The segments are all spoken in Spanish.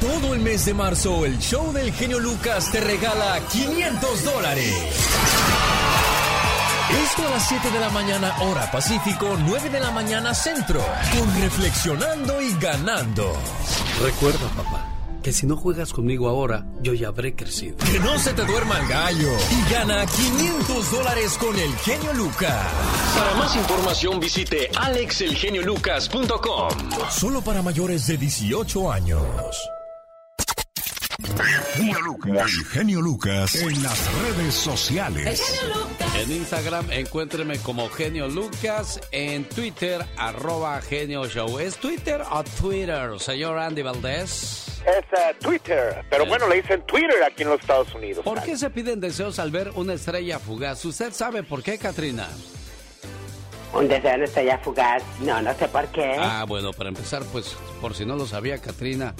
Todo el mes de marzo, el show del genio Lucas te regala 500 dólares. Esto a las 7 de la mañana, hora Pacífico, 9 de la mañana, centro. Con Reflexionando y Ganando. Recuerda, papá, que si no juegas conmigo ahora, yo ya habré crecido. Que no se te duerma el gallo. Y gana 500 dólares con el genio Lucas. Para más información, visite alexelgeniolucas.com. Solo para mayores de 18 años. El genio Lucas en las redes sociales. En Instagram encuéntreme como Genio Lucas, en Twitter arroba Genio Show. ¿Es Twitter o Twitter, señor Andy Valdés? Es uh, Twitter, pero bueno, le dicen Twitter aquí en los Estados Unidos. ¿Por qué se piden deseos al ver una estrella fugaz? ¿Usted sabe por qué, Katrina? Un deseo de una estrella fugaz, no, no sé por qué. Ah, bueno, para empezar, pues, por si no lo sabía, Katrina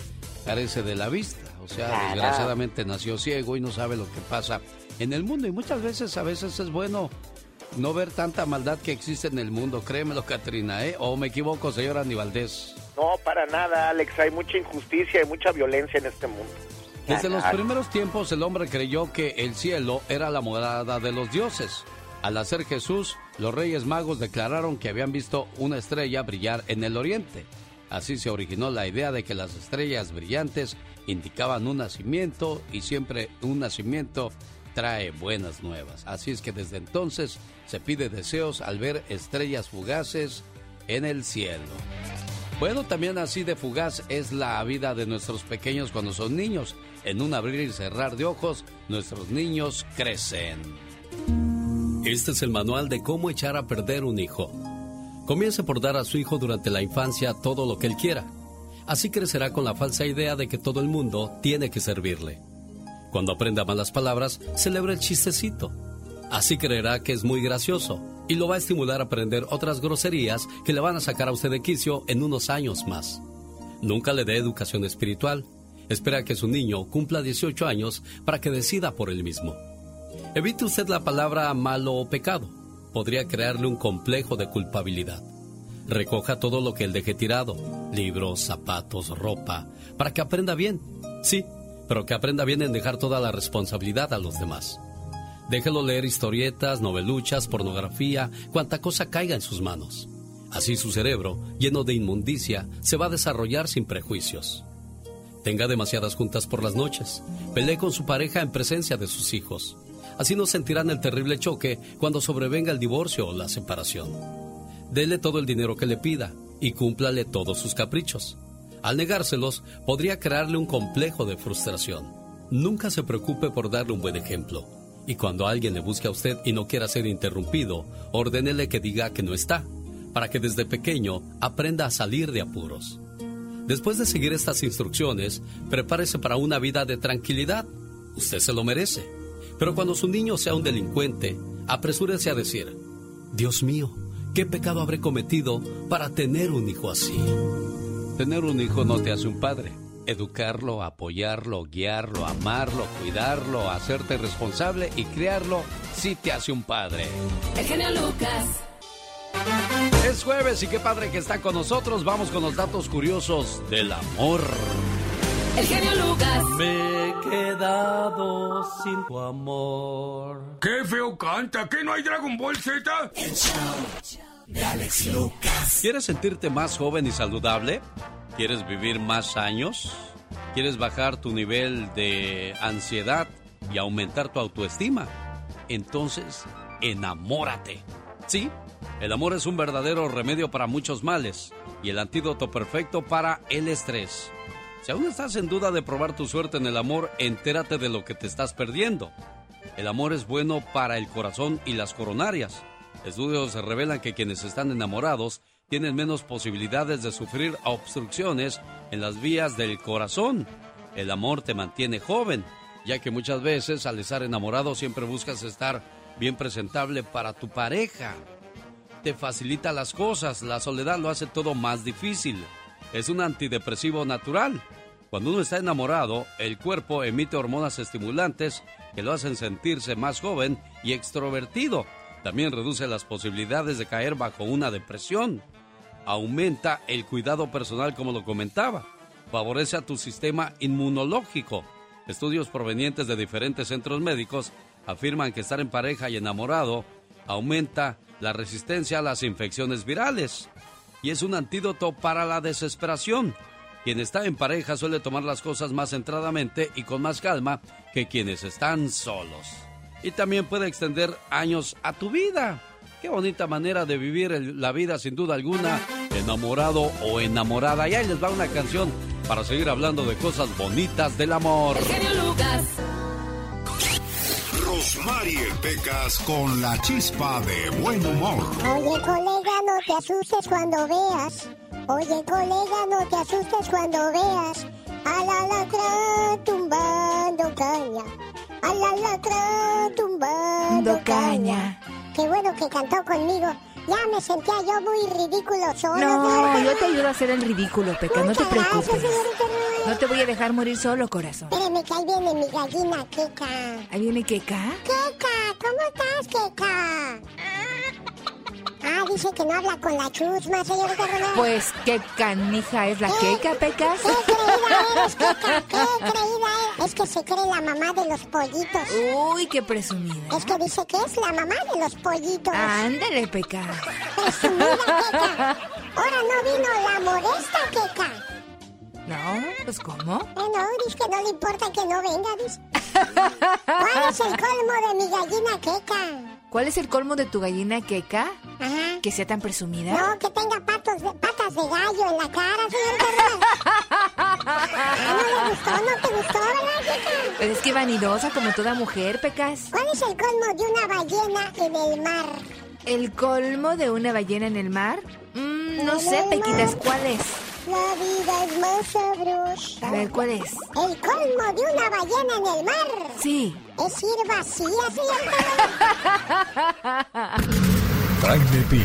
carece de la vista. O sea, desgraciadamente nació ciego y no sabe lo que pasa en el mundo. Y muchas veces, a veces es bueno no ver tanta maldad que existe en el mundo. Créemelo, Katrina, ¿eh? ¿O me equivoco, señor Aníbaldez? No, para nada, Alex. Hay mucha injusticia y mucha violencia en este mundo. Desde los primeros tiempos el hombre creyó que el cielo era la morada de los dioses. Al nacer Jesús, los reyes magos declararon que habían visto una estrella brillar en el oriente. Así se originó la idea de que las estrellas brillantes indicaban un nacimiento y siempre un nacimiento trae buenas nuevas. Así es que desde entonces se pide deseos al ver estrellas fugaces en el cielo. Bueno, también así de fugaz es la vida de nuestros pequeños cuando son niños. En un abrir y cerrar de ojos, nuestros niños crecen. Este es el manual de cómo echar a perder un hijo. Comience por dar a su hijo durante la infancia todo lo que él quiera. Así crecerá con la falsa idea de que todo el mundo tiene que servirle. Cuando aprenda malas palabras, celebra el chistecito. Así creerá que es muy gracioso y lo va a estimular a aprender otras groserías que le van a sacar a usted de quicio en unos años más. Nunca le dé educación espiritual. Espera que su niño cumpla 18 años para que decida por él mismo. Evite usted la palabra malo o pecado podría crearle un complejo de culpabilidad. Recoja todo lo que él deje tirado, libros, zapatos, ropa, para que aprenda bien. Sí, pero que aprenda bien en dejar toda la responsabilidad a los demás. Déjelo leer historietas, noveluchas, pornografía, cuanta cosa caiga en sus manos. Así su cerebro, lleno de inmundicia, se va a desarrollar sin prejuicios. Tenga demasiadas juntas por las noches. Pelee con su pareja en presencia de sus hijos. Así no sentirán el terrible choque cuando sobrevenga el divorcio o la separación. Dele todo el dinero que le pida y cúmplale todos sus caprichos. Al negárselos, podría crearle un complejo de frustración. Nunca se preocupe por darle un buen ejemplo. Y cuando alguien le busque a usted y no quiera ser interrumpido, ordénele que diga que no está, para que desde pequeño aprenda a salir de apuros. Después de seguir estas instrucciones, prepárese para una vida de tranquilidad. Usted se lo merece. Pero cuando su niño sea un delincuente, apresúrese a decir, Dios mío, ¿qué pecado habré cometido para tener un hijo así? Tener un hijo no te hace un padre. Educarlo, apoyarlo, guiarlo, amarlo, cuidarlo, hacerte responsable y criarlo sí te hace un padre. El genio Lucas. Es jueves y qué padre que está con nosotros. Vamos con los datos curiosos del amor. El genio Lucas. Me he quedado sin tu amor. ¡Qué feo canta! ¿Qué no hay Dragon Ball Z? El show de Alex Lucas. ¿Quieres sentirte más joven y saludable? ¿Quieres vivir más años? ¿Quieres bajar tu nivel de ansiedad y aumentar tu autoestima? Entonces, enamórate. Sí, el amor es un verdadero remedio para muchos males y el antídoto perfecto para el estrés. Si aún estás en duda de probar tu suerte en el amor, entérate de lo que te estás perdiendo. El amor es bueno para el corazón y las coronarias. Estudios revelan que quienes están enamorados tienen menos posibilidades de sufrir obstrucciones en las vías del corazón. El amor te mantiene joven, ya que muchas veces al estar enamorado siempre buscas estar bien presentable para tu pareja. Te facilita las cosas, la soledad lo hace todo más difícil es un antidepresivo natural. Cuando uno está enamorado, el cuerpo emite hormonas estimulantes que lo hacen sentirse más joven y extrovertido. También reduce las posibilidades de caer bajo una depresión. Aumenta el cuidado personal como lo comentaba. favorece a tu sistema inmunológico. Estudios provenientes de diferentes centros médicos afirman que estar en pareja y enamorado aumenta la resistencia a las infecciones virales y es un antídoto para la desesperación. Quien está en pareja suele tomar las cosas más centradamente y con más calma que quienes están solos. Y también puede extender años a tu vida. Qué bonita manera de vivir la vida sin duda alguna, enamorado o enamorada. Y ahí les va una canción para seguir hablando de cosas bonitas del amor. Lucas. Rosmarie Pecas con la chispa de buen humor. Oye, colega, no te asustes cuando veas. Oye, colega, no te asustes cuando veas. A la lacra tumbando caña. A la lacra tumbando caña. Qué bueno que cantó conmigo. Ya me sentía yo muy ridículo solo. No, yo te ayudo a hacer el ridículo, Peca, no te preocupes. no te voy a dejar morir solo, corazón. Espérame, que ahí viene mi gallina Keka. ¿Ahí viene Keka? Keka, ¿cómo estás, Keka? Ah, dice que no habla con la chusma, señorita Romero. Pues, ¿qué canija es la queca, Pecas? ¿Qué creída eres, queca? ¿Qué creída eres? Es que se cree la mamá de los pollitos. Uy, qué presumida. Es que dice que es la mamá de los pollitos. Ándale, Peca. Presumida, queca. Ahora no vino la modesta, queca. No, pues ¿cómo? Eh, no, dice que no le importa que no venga, dice. ¿Cuál es el colmo de mi gallina queca? ¿Cuál es el colmo de tu gallina queca? Ajá. ¿Que sea tan presumida? No, que tenga patos de, patas de gallo en la cara, señor ah, ¿No le gustó? ¿No te gustó, verdad, queca? Pero es que vanidosa como toda mujer, Pecas. ¿Cuál es el colmo de una ballena en el mar? ¿El colmo de una ballena en el mar? Mm, no sé, Pequitas, ¿cuál es? La vida es más sabrosa. A ver, ¿cuál es? El colmo de una ballena en el mar. Sí. Es ir vacía, señor Jaime Piña,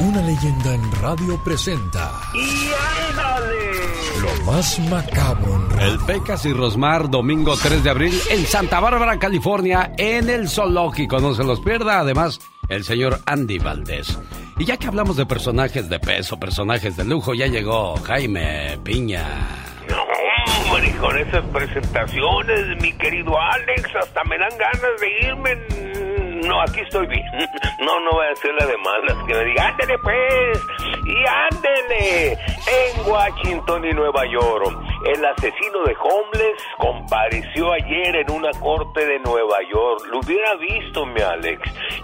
una leyenda en radio presenta. ¡Y ándale! Lo más macabro en radio. El Pecas y Rosmar, domingo 3 de abril, en Santa Bárbara, California, en el zoológico. No se los pierda. Además, el señor Andy Valdés. Y ya que hablamos de personajes de peso, personajes de lujo, ya llegó Jaime Piña. No, hombre, con esas presentaciones, mi querido Alex, hasta me dan ganas de irme. No, aquí estoy bien. No, no voy a hacerle de malas. Que me diga, ándele pues, y ándele. En Washington y Nueva York, el asesino de Homeless compareció ayer en una corte de Nueva York. Lo hubiera visto, mi Alex.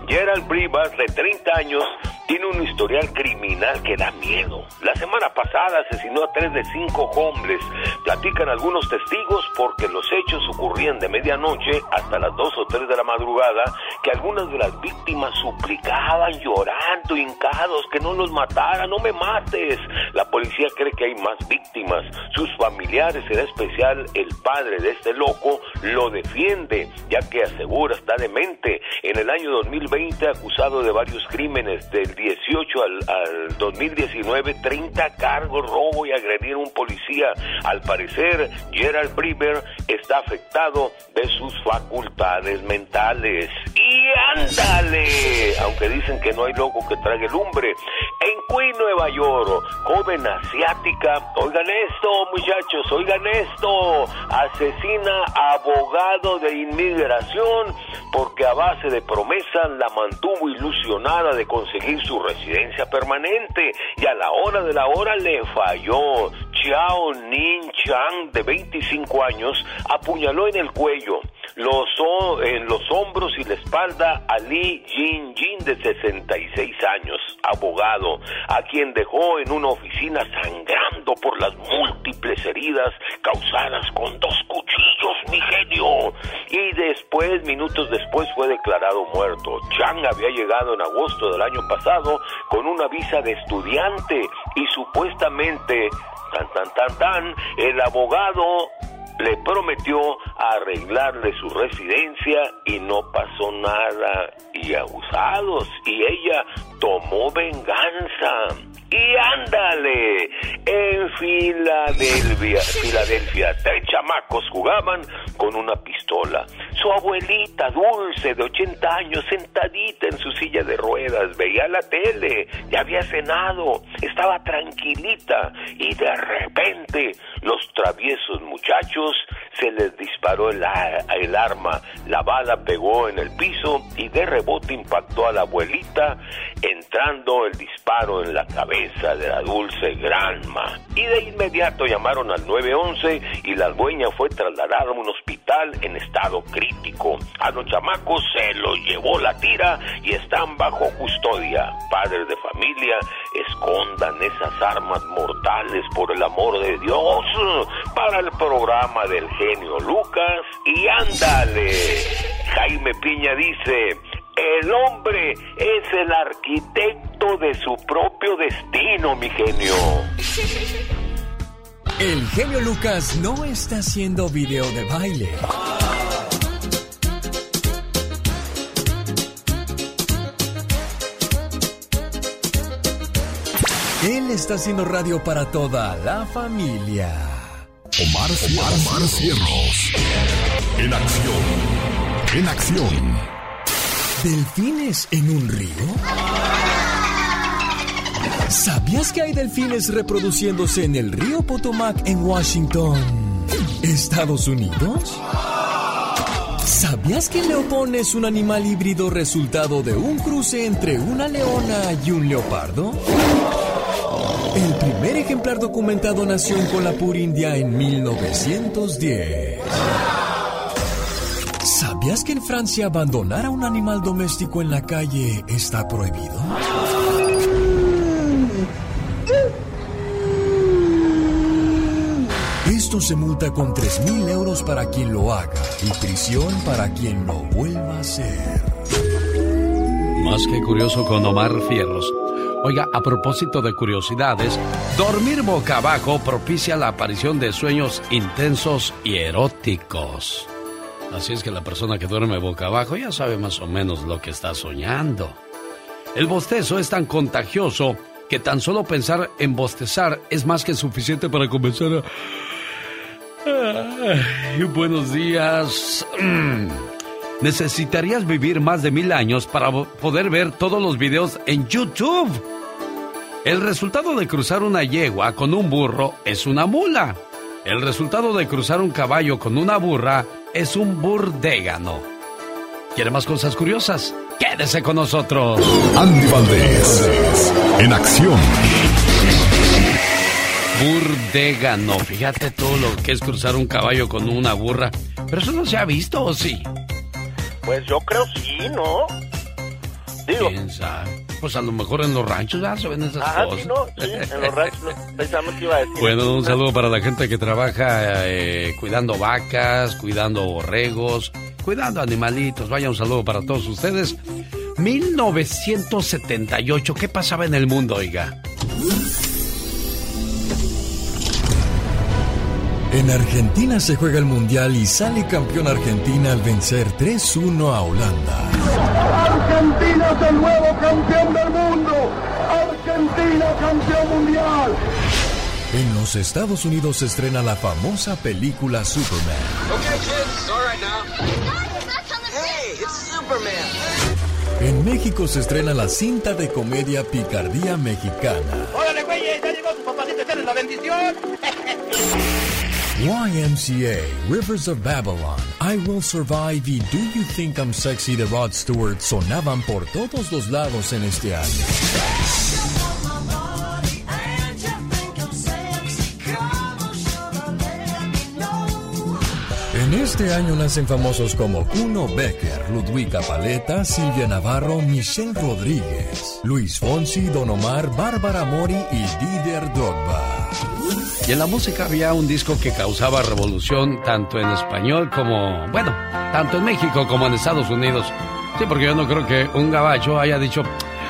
Gerald Brivas, de 30 años, tiene un historial criminal que da miedo. La semana pasada asesinó a tres de cinco hombres. Platican algunos testigos porque los hechos ocurrían de medianoche hasta las 2 o 3 de la madrugada, que algunas de las víctimas suplicaban llorando, hincados, que no los matara, no me mates. La policía cree que hay más víctimas. Sus familiares, en especial el padre de este loco, lo defiende, ya que asegura está demente. En el año 2020 acusado de varios crímenes del 18 al, al 2019, 30 cargos, robo y agredir a un policía. Al parecer, Gerald Briber está afectado de sus facultades mentales. Y ándale, aunque dicen que no hay loco que trague lumbre. En Queen, Nueva York, joven asiática, oigan esto, muchachos, oigan esto, asesina abogado de inmigración porque a base de promesas la mantuvo ilusionada de conseguir su residencia permanente y a la hora de la hora le falló. Chao Nin Chang, de 25 años, apuñaló en el cuello, los, en los hombros y la espalda a Lee Jin Jin, de 66 años, abogado, a quien dejó en una oficina sangrando por las múltiples heridas causadas con dos cuchillos, mi genio. Y después, minutos después, fue declarado muerto. Chang había llegado en agosto del año pasado con una visa de estudiante y supuestamente, tan, tan, tan, tan, el abogado le prometió arreglarle su residencia y no pasó nada y abusados y ella tomó venganza. Y ándale, en Filadelfia, Filadelfia, tres chamacos jugaban con una pistola. su abuelita dulce de 80 años sentadita en su silla de ruedas, veía la tele, ya había cenado, estaba tranquilita y de repente los traviesos muchachos se les disparó el, el arma, la bala pegó en el piso y de rebote impactó a la abuelita, entrando el disparo en la cabeza de la dulce Granma. Y de inmediato llamaron al 911 y la dueña fue trasladada a un hospital en estado crítico. A los chamacos se los llevó la tira y están bajo custodia. Padres de familia, escondan esas armas mortales por el amor de Dios para el programa del genio Lucas y ándale. Jaime Piña dice, el hombre es el arquitecto de su propio destino, mi genio. El genio Lucas no está haciendo video de baile. Él está haciendo radio para toda la familia. Omar, Omar, Cierros. En acción. En acción. ¿Delfines en un río? ¿Sabías que hay delfines reproduciéndose en el río Potomac en Washington, Estados Unidos? ¿Sabías que el leopón es un animal híbrido resultado de un cruce entre una leona y un leopardo? El primer ejemplar documentado nació en Colapur, India en 1910. ¿Sabías que en Francia abandonar a un animal doméstico en la calle está prohibido? Esto se multa con 3.000 euros para quien lo haga y prisión para quien lo vuelva a hacer. Más que curioso con Omar Fierros. Oiga, a propósito de curiosidades, dormir boca abajo propicia la aparición de sueños intensos y eróticos. Así es que la persona que duerme boca abajo ya sabe más o menos lo que está soñando. El bostezo es tan contagioso que tan solo pensar en bostezar es más que suficiente para comenzar a... buenos días. Necesitarías vivir más de mil años para poder ver todos los videos en YouTube. El resultado de cruzar una yegua con un burro es una mula. El resultado de cruzar un caballo con una burra es un burdégano. ¿Quiere más cosas curiosas? Quédese con nosotros. Andy Valdés, en acción. Burdégano. Fíjate todo lo que es cruzar un caballo con una burra. Pero eso no se ha visto, ¿o sí? Pues yo creo sí, ¿no? Digo. Pues a lo mejor en los ranchos ya se ven esas ah, cosas. Sí, no, sí, en los ranchos pensamos que iba a decir. Bueno, un saludo para la gente que trabaja eh, cuidando vacas, cuidando borregos, cuidando animalitos. Vaya un saludo para todos ustedes. 1978, ¿qué pasaba en el mundo, oiga? En Argentina se juega el Mundial y sale campeón Argentina al vencer 3-1 a Holanda. Argentina es el nuevo campeón del mundo. Argentina campeón mundial. En los Estados Unidos se estrena la famosa película Superman. Okay, kids, all right now. Hey, it's Superman. En México se estrena la cinta de comedia Picardía Mexicana. ¡Órale, güey! ¡Ya llegó tu papacito! ¡Echale la bendición! YMCA, Rivers of Babylon, I Will Survive y Do You Think I'm Sexy de Rod Stewart sonaban por todos los lados en este año. En este año nacen famosos como Kuno Becker, Ludwika Paleta, Silvia Navarro, Michelle Rodríguez, Luis Fonsi, Don Omar, Bárbara Mori y Didier Drogba. Y en la música había un disco que causaba revolución tanto en español como, bueno, tanto en México como en Estados Unidos. Sí, porque yo no creo que un gabacho haya dicho,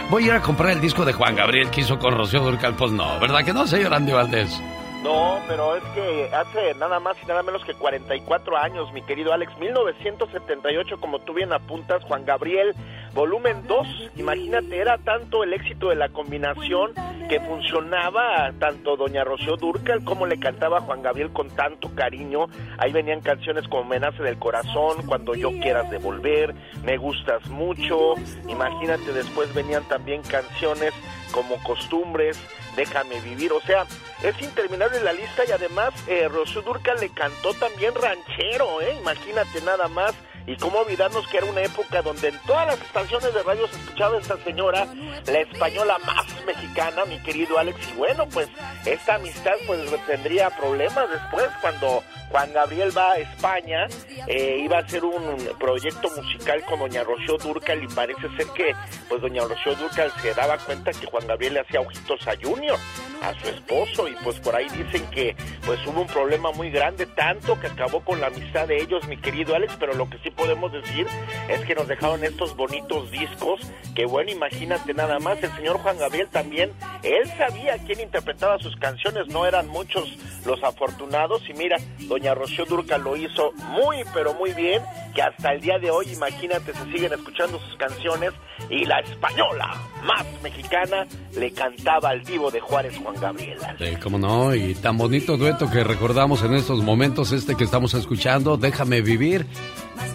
voy a ir a comprar el disco de Juan Gabriel que hizo con Rocío Durcal. Pues no, ¿verdad que no, señor Andy Valdés? No, pero es que hace nada más y nada menos que 44 años, mi querido Alex, 1978, como tú bien apuntas, Juan Gabriel volumen 2. Imagínate, era tanto el éxito de la combinación que funcionaba tanto Doña Rocío Durcal como le cantaba Juan Gabriel con tanto cariño. Ahí venían canciones como Me nace del corazón, Cuando yo quieras devolver, Me gustas mucho. Imagínate, después venían también canciones como Costumbres, Déjame vivir, o sea, es interminable la lista y además eh, Rocío Durcal le cantó también ranchero, ¿eh? Imagínate nada más y cómo olvidarnos que era una época donde en todas las estaciones de radio se escuchaba esta señora, la española más mexicana, mi querido Alex. Y bueno, pues esta amistad pues tendría problemas después cuando Juan Gabriel va a España, eh, iba a hacer un proyecto musical con doña Rocío Durcal y parece ser que pues doña Rocío Durcal se daba cuenta que Juan Gabriel le hacía ojitos a Junior, a su esposo, y pues por ahí dicen que pues hubo un problema muy grande, tanto que acabó con la amistad de ellos, mi querido Alex, pero lo que sí podemos decir es que nos dejaron estos bonitos discos, que bueno, imagínate nada más, el señor Juan Gabriel también, él sabía quién interpretaba sus canciones, no eran muchos los afortunados, y mira, doña Rocío Durca lo hizo muy, pero muy bien, que hasta el día de hoy, imagínate, se siguen escuchando sus canciones, y la española más mexicana le cantaba al vivo de Juárez Juan Gabriel. Sí, cómo no, y tan bonito dueto que recordamos en estos momentos, este que estamos escuchando, Déjame Vivir,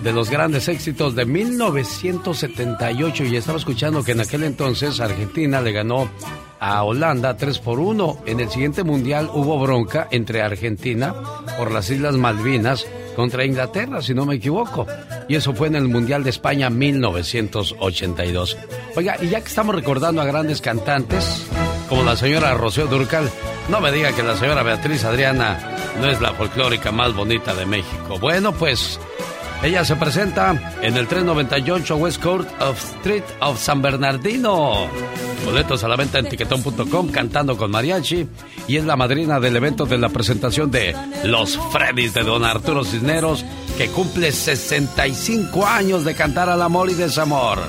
de los grandes éxitos de 1978 y estaba escuchando que en aquel entonces Argentina le ganó a Holanda 3 por 1. En el siguiente mundial hubo bronca entre Argentina por las Islas Malvinas contra Inglaterra, si no me equivoco. Y eso fue en el Mundial de España 1982. Oiga, y ya que estamos recordando a grandes cantantes, como la señora Rocío Durcal, no me diga que la señora Beatriz Adriana no es la folclórica más bonita de México. Bueno, pues ella se presenta en el 398 West Court of Street of San Bernardino. Boletos a la venta en tiquetón.com cantando con mariachi y es la madrina del evento de la presentación de Los Freddys de Don Arturo Cisneros que cumple 65 años de cantar al amor y desamor.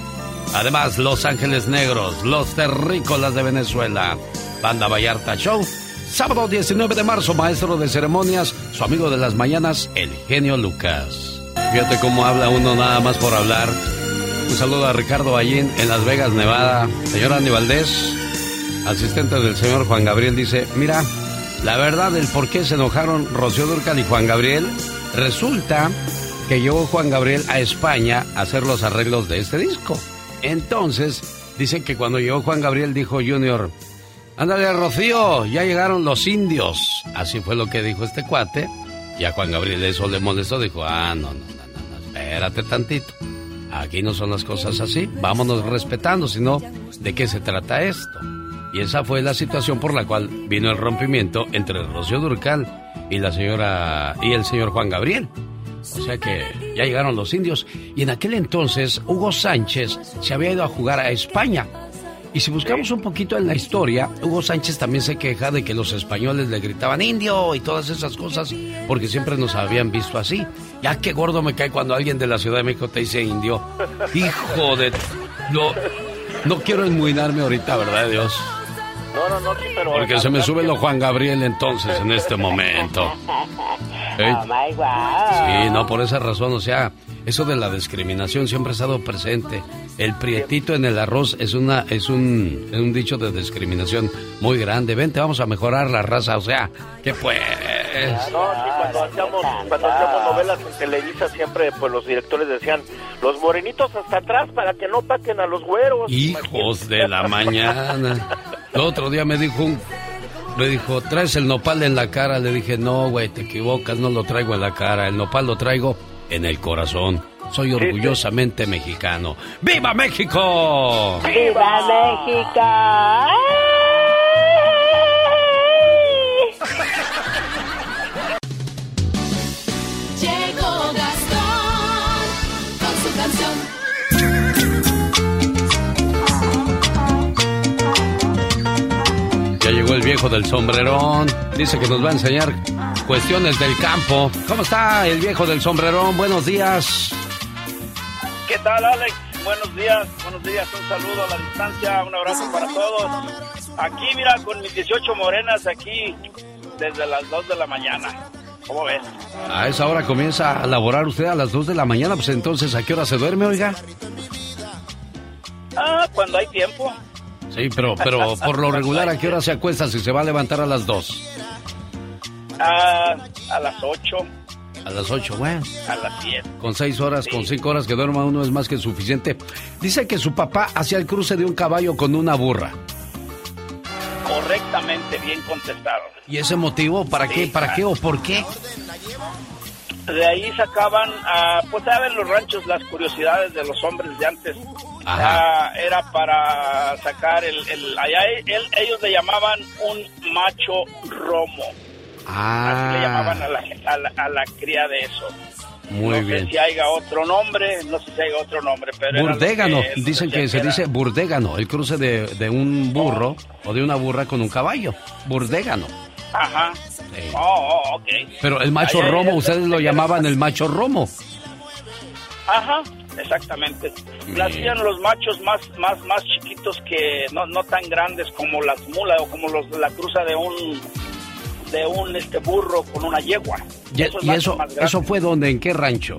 Además, Los Ángeles Negros, Los Terrícolas de Venezuela, Banda Vallarta Show, sábado 19 de marzo, maestro de ceremonias, su amigo de las mañanas, el genio Lucas. Fíjate cómo habla uno nada más por hablar. Un saludo a Ricardo Ballín en Las Vegas, Nevada. Señor Andy Valdés, asistente del señor Juan Gabriel, dice, mira, la verdad del por qué se enojaron Rocío Durcal y Juan Gabriel, resulta que llegó Juan Gabriel a España a hacer los arreglos de este disco. Entonces, dicen que cuando llegó Juan Gabriel dijo Junior, ándale Rocío, ya llegaron los indios. Así fue lo que dijo este cuate. Y a Juan Gabriel eso le molestó, dijo, ah, no, no, no, no, espérate tantito. Aquí no son las cosas así, vámonos respetando, sino de qué se trata esto. Y esa fue la situación por la cual vino el rompimiento entre Rocío Durcal y la señora y el señor Juan Gabriel. O sea que ya llegaron los indios y en aquel entonces Hugo Sánchez se había ido a jugar a España y si buscamos un poquito en la historia, Hugo Sánchez también se queja de que los españoles le gritaban indio y todas esas cosas, porque siempre nos habían visto así. Ya qué gordo me cae cuando alguien de la Ciudad de México te dice indio. Hijo de... No, no quiero enmuinarme ahorita, ¿verdad, Dios? No, no, no, sí, pero... Porque se me sube lo Juan Gabriel entonces en este momento. My Sí, no, por esa razón, o sea, eso de la discriminación siempre ha estado presente. El prietito en el arroz es una es un, es un dicho de discriminación muy grande. Vente, vamos a mejorar la raza, o sea, ¿qué pues? No, sí, cuando hacíamos, cuando hacíamos novelas en Televisa siempre pues los directores decían, los morenitos hasta atrás para que no paquen a los güeros. Hijos de la mañana. El otro día me dijo un me dijo, ¿traes el nopal en la cara? Le dije, no, güey, te equivocas, no lo traigo en la cara. El nopal lo traigo en el corazón. Soy orgullosamente mexicano. ¡Viva México! ¡Viva México! Llegó el viejo del sombrerón. Dice que nos va a enseñar cuestiones del campo. ¿Cómo está el viejo del sombrerón? Buenos días. ¿Qué tal, Alex? Buenos días, buenos días. Un saludo a la distancia, un abrazo para todos. Aquí, mira, con mis 18 morenas aquí desde las 2 de la mañana. ¿Cómo ves? A esa hora comienza a laborar usted a las 2 de la mañana. Pues entonces, ¿a qué hora se duerme, oiga? Ah, cuando hay tiempo. Sí, pero, pero por lo regular, ¿a qué hora se acuesta si se va a levantar a las 2? Ah, a las 8. A las 8, bueno. A las 10. Con 6 horas, con 5 horas que duerma uno es más que suficiente. Dice que su papá hacía el cruce de un caballo con una burra. Correctamente, bien contestado. ¿Y ese motivo? ¿Para qué? ¿Para qué o por qué? De ahí sacaban, ah, pues saben los ranchos, las curiosidades de los hombres de antes. Ah, era para sacar el, el allá él- ellos le llamaban un macho romo. Así le llamaban a la, a la, a la cría de eso. Muy no bien. sé si haya otro nombre, no sé si hay otro nombre, pero... Burdégano, que él dicen que se era. dice burdégano, el cruce de, de un burro o de una burra con un caballo. Burdégano. Ajá. Oh, oh, ok. Pero el macho romo, ustedes lo llamaban el macho romo. Ajá, exactamente. Lo hacían los machos más, más, más chiquitos que no, no tan grandes como las mulas o como los, la cruza de un de un este burro con una yegua. Y, y eso, eso fue donde, ¿en qué rancho?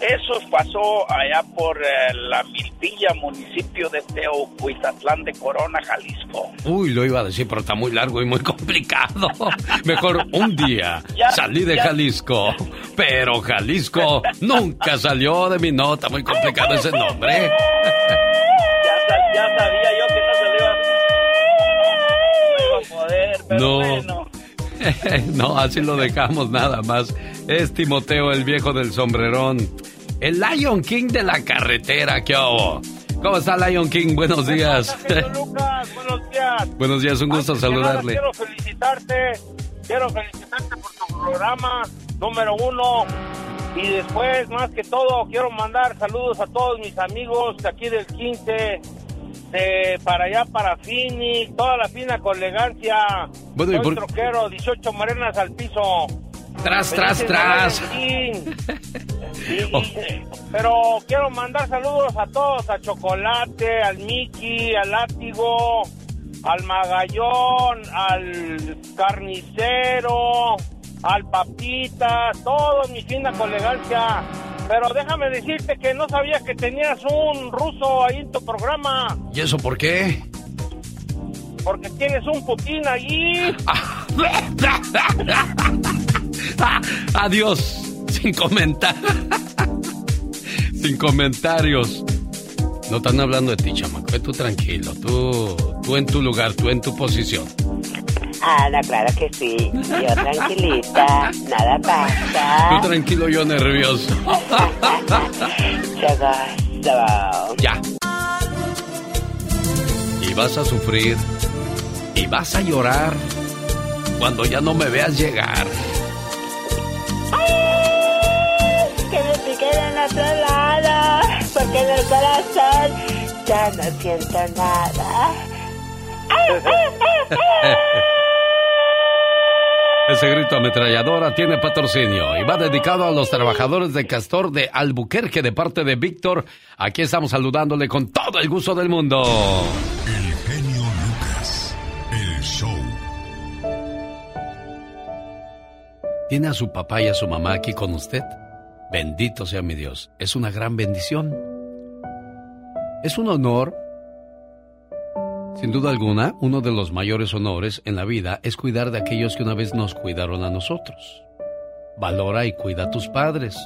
Eso pasó allá por eh, la Milpilla, municipio de Teocuizatlán de Corona, Jalisco. Uy, lo iba a decir, pero está muy largo y muy complicado. Mejor un día Ya, salí de ya. Jalisco, pero Jalisco nunca salió de mi nota. Muy complicado ese nombre. Ya, sa- ya sabía yo que no se le iba, a poder, pero No. bueno. no, así lo dejamos nada más. Es Timoteo, el viejo del sombrerón. El Lion King de la carretera, ¿qué hago? ¿Cómo está Lion King? Buenos días. Lucas, buenos días. Buenos días, un gusto Antes que nada, saludarle. quiero felicitarte, quiero felicitarte por tu programa número uno. Y después, más que todo, quiero mandar saludos a todos mis amigos de aquí del 15, de para allá, para Phoenix, toda la fina con elegancia. Bueno, ¿y por- troquero, 18 morenas al piso. Tras, tras, tras. Y- Oh. pero quiero mandar saludos a todos, a Chocolate, al Mickey, al Látigo, al Magallón, al Carnicero, al Papita, todos mi fina colegancia. Pero déjame decirte que no sabía que tenías un ruso ahí en tu programa, ¿Y eso por qué? porque tienes un Putin ahí. Adiós. Sin comentar. Sin comentarios. No están hablando de ti, chamaco. Ve tú tranquilo. Tú, tú en tu lugar, tú en tu posición. No, claro que sí. Yo tranquilita, nada pasa. Tú tranquilo, yo nervioso. Ya. Y vas a sufrir. Y vas a llorar. Cuando ya no me veas llegar. Que me piquen en otro lado, porque en el corazón ya no siento nada. Ese grito ametralladora tiene patrocinio y va dedicado a los trabajadores de Castor de Albuquerque de parte de Víctor. Aquí estamos saludándole con todo el gusto del mundo. El genio Lucas. El show. ¿Tiene a su papá y a su mamá aquí con usted? Bendito sea mi Dios. Es una gran bendición. Es un honor. Sin duda alguna, uno de los mayores honores en la vida es cuidar de aquellos que una vez nos cuidaron a nosotros. Valora y cuida a tus padres.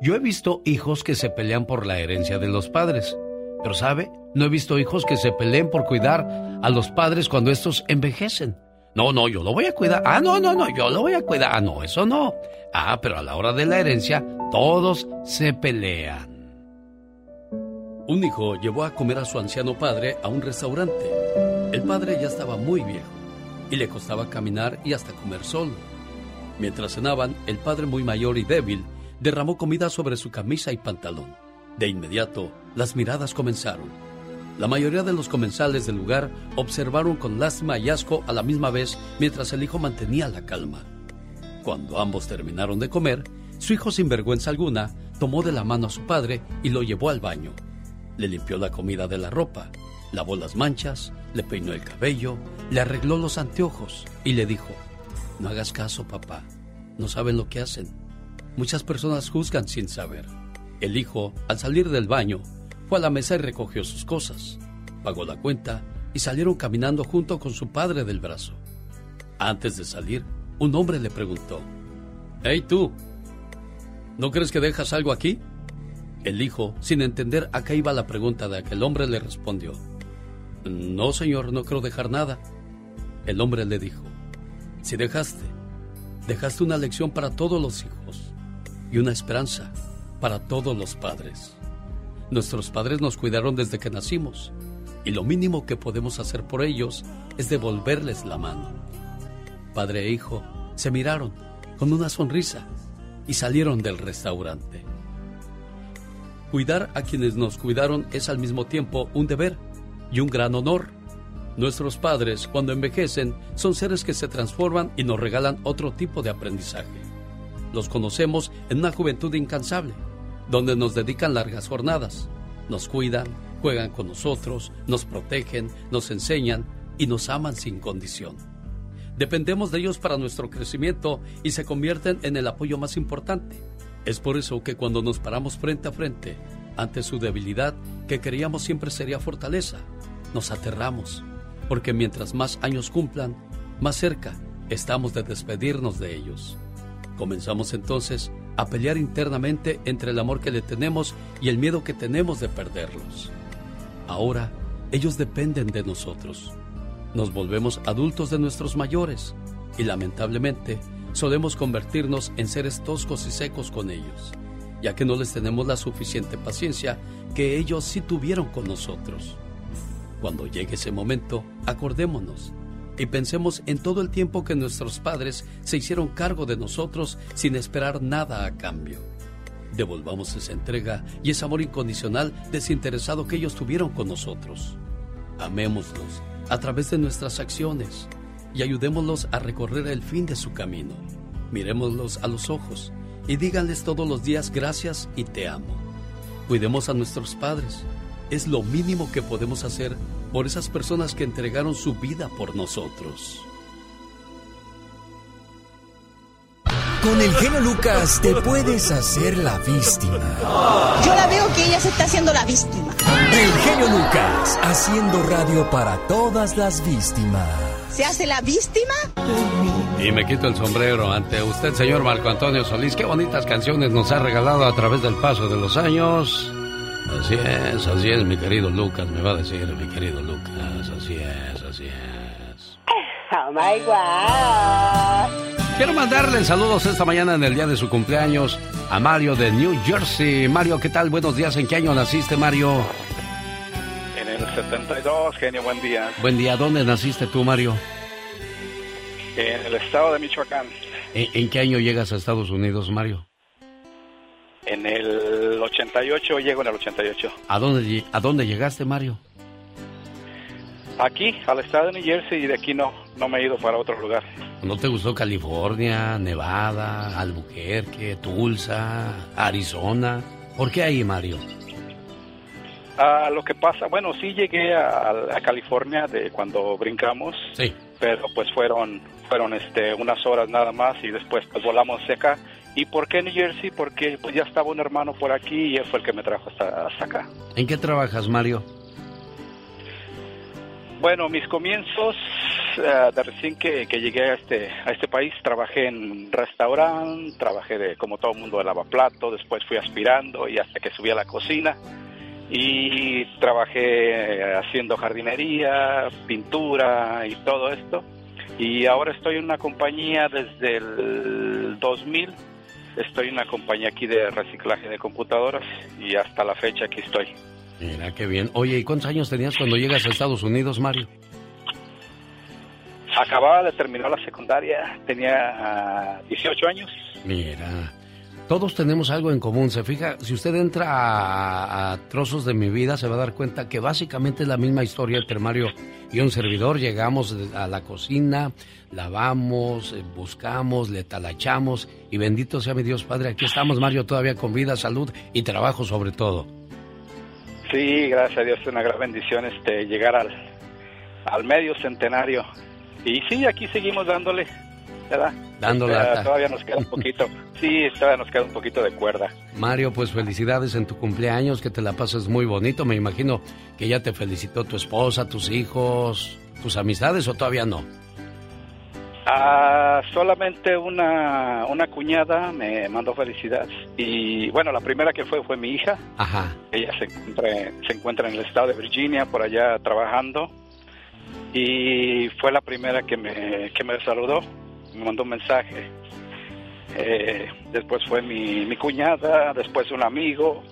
Yo he visto hijos que se pelean por la herencia de los padres, pero ¿sabe? No he visto hijos que se peleen por cuidar a los padres cuando estos envejecen. No, no, yo lo voy a cuidar. Ah, no, no, no, yo lo voy a cuidar. Ah, no, eso no. Ah, pero a la hora de la herencia, todos se pelean. Un hijo llevó a comer a su anciano padre a un restaurante. El padre ya estaba muy viejo y le costaba caminar y hasta comer solo. Mientras cenaban, el padre muy mayor y débil derramó comida sobre su camisa y pantalón. De inmediato, las miradas comenzaron. La mayoría de los comensales del lugar observaron con lástima y asco a la misma vez mientras el hijo mantenía la calma. Cuando ambos terminaron de comer, su hijo sin vergüenza alguna tomó de la mano a su padre y lo llevó al baño. Le limpió la comida de la ropa, lavó las manchas, le peinó el cabello, le arregló los anteojos y le dijo, no hagas caso, papá, no saben lo que hacen. Muchas personas juzgan sin saber. El hijo, al salir del baño, fue a la mesa y recogió sus cosas, pagó la cuenta y salieron caminando junto con su padre del brazo. Antes de salir, un hombre le preguntó, Hey tú, ¿no crees que dejas algo aquí? El hijo, sin entender a qué iba la pregunta de aquel hombre, le respondió, No, señor, no creo dejar nada. El hombre le dijo, Si dejaste, dejaste una lección para todos los hijos y una esperanza para todos los padres. Nuestros padres nos cuidaron desde que nacimos y lo mínimo que podemos hacer por ellos es devolverles la mano. Padre e hijo se miraron con una sonrisa y salieron del restaurante. Cuidar a quienes nos cuidaron es al mismo tiempo un deber y un gran honor. Nuestros padres, cuando envejecen, son seres que se transforman y nos regalan otro tipo de aprendizaje. Los conocemos en una juventud incansable, donde nos dedican largas jornadas, nos cuidan, juegan con nosotros, nos protegen, nos enseñan y nos aman sin condición. Dependemos de ellos para nuestro crecimiento y se convierten en el apoyo más importante. Es por eso que cuando nos paramos frente a frente ante su debilidad, que creíamos siempre sería fortaleza, nos aterramos, porque mientras más años cumplan, más cerca estamos de despedirnos de ellos. Comenzamos entonces a pelear internamente entre el amor que le tenemos y el miedo que tenemos de perderlos. Ahora, ellos dependen de nosotros. Nos volvemos adultos de nuestros mayores y lamentablemente solemos convertirnos en seres toscos y secos con ellos, ya que no les tenemos la suficiente paciencia que ellos sí tuvieron con nosotros. Cuando llegue ese momento, acordémonos y pensemos en todo el tiempo que nuestros padres se hicieron cargo de nosotros sin esperar nada a cambio. Devolvamos esa entrega y ese amor incondicional desinteresado que ellos tuvieron con nosotros. Amémoslos a través de nuestras acciones y ayudémoslos a recorrer el fin de su camino. Mirémoslos a los ojos y díganles todos los días gracias y te amo. Cuidemos a nuestros padres. Es lo mínimo que podemos hacer por esas personas que entregaron su vida por nosotros. Con el genio Lucas te puedes hacer la víctima. Yo la veo que ella se está haciendo la víctima. El genio Lucas haciendo radio para todas las víctimas. ¿Se hace la víctima? Y me quito el sombrero ante usted, señor Marco Antonio Solís. Qué bonitas canciones nos ha regalado a través del paso de los años. Así es, así es, mi querido Lucas, me va a decir mi querido Lucas. Así es, así es. Oh my God. Quiero mandarle saludos esta mañana en el día de su cumpleaños a Mario de New Jersey. Mario, ¿qué tal? Buenos días. ¿En qué año naciste, Mario? En el 72, genio, buen día. Buen día. ¿Dónde naciste tú, Mario? En el estado de Michoacán. ¿En, en qué año llegas a Estados Unidos, Mario? En el 88, llego en el 88. ¿A dónde, ¿A dónde llegaste, Mario? Aquí, al estado de New Jersey, y de aquí no, no me he ido para otro lugar. ¿No te gustó California, Nevada, Albuquerque, Tulsa, Arizona? ¿Por qué ahí, Mario? Ah, lo que pasa, bueno, sí llegué a, a California de cuando brincamos, Sí. pero pues fueron fueron este unas horas nada más y después pues volamos acá. ¿Y por qué New Jersey? Porque pues ya estaba un hermano por aquí y él fue el que me trajo hasta, hasta acá. ¿En qué trabajas, Mario? Bueno, mis comienzos, eh, de recién que, que llegué a este, a este país, trabajé en restaurante, trabajé de, como todo mundo de lavaplato, después fui aspirando y hasta que subí a la cocina. Y trabajé eh, haciendo jardinería, pintura y todo esto. Y ahora estoy en una compañía desde el 2000. Estoy en una compañía aquí de reciclaje de computadoras y hasta la fecha aquí estoy. Mira, qué bien. Oye, ¿y cuántos años tenías cuando llegas a Estados Unidos, Mario? Acababa de terminar la secundaria, tenía ah, 18 años. Mira, todos tenemos algo en común. Se fija, si usted entra a, a trozos de mi vida, se va a dar cuenta que básicamente es la misma historia entre Mario y un servidor. Llegamos a la cocina, lavamos, eh, buscamos, le talachamos y bendito sea mi Dios Padre, aquí estamos, Mario, todavía con vida, salud y trabajo sobre todo. Sí, gracias a Dios, es una gran bendición este, llegar al, al medio centenario. Y sí, aquí seguimos dándole, ¿verdad? Sea, lata. Todavía nos queda un poquito. Sí, todavía nos queda un poquito de cuerda. Mario, pues felicidades en tu cumpleaños, que te la pases muy bonito. Me imagino que ya te felicitó tu esposa, tus hijos, tus amistades o todavía no. Ah, solamente una, una cuñada me mandó felicidades. Y bueno, la primera que fue fue mi hija. Ajá. Ella se encuentra, se encuentra en el estado de Virginia, por allá trabajando. Y fue la primera que me, que me saludó, me mandó un mensaje. Eh, después fue mi, mi cuñada, después un amigo.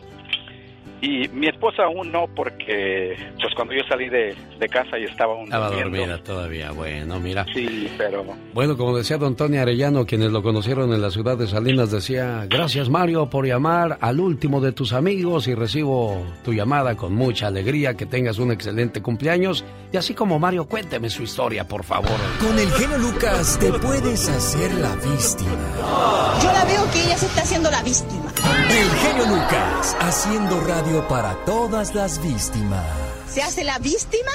Y mi esposa aún no, porque pues cuando yo salí de, de casa y estaba aún Estaba durmiendo. dormida todavía. Bueno, mira. Sí, pero Bueno, como decía don Tony Arellano, quienes lo conocieron en la ciudad de Salinas, decía, gracias Mario por llamar al último de tus amigos y recibo tu llamada con mucha alegría, que tengas un excelente cumpleaños. Y así como Mario, cuénteme su historia, por favor. Con el genio Lucas te puedes hacer la víctima. Yo la veo que ella se está haciendo la víctima. El genio Lucas haciendo radio para todas las víctimas. ¿Se hace la víctima?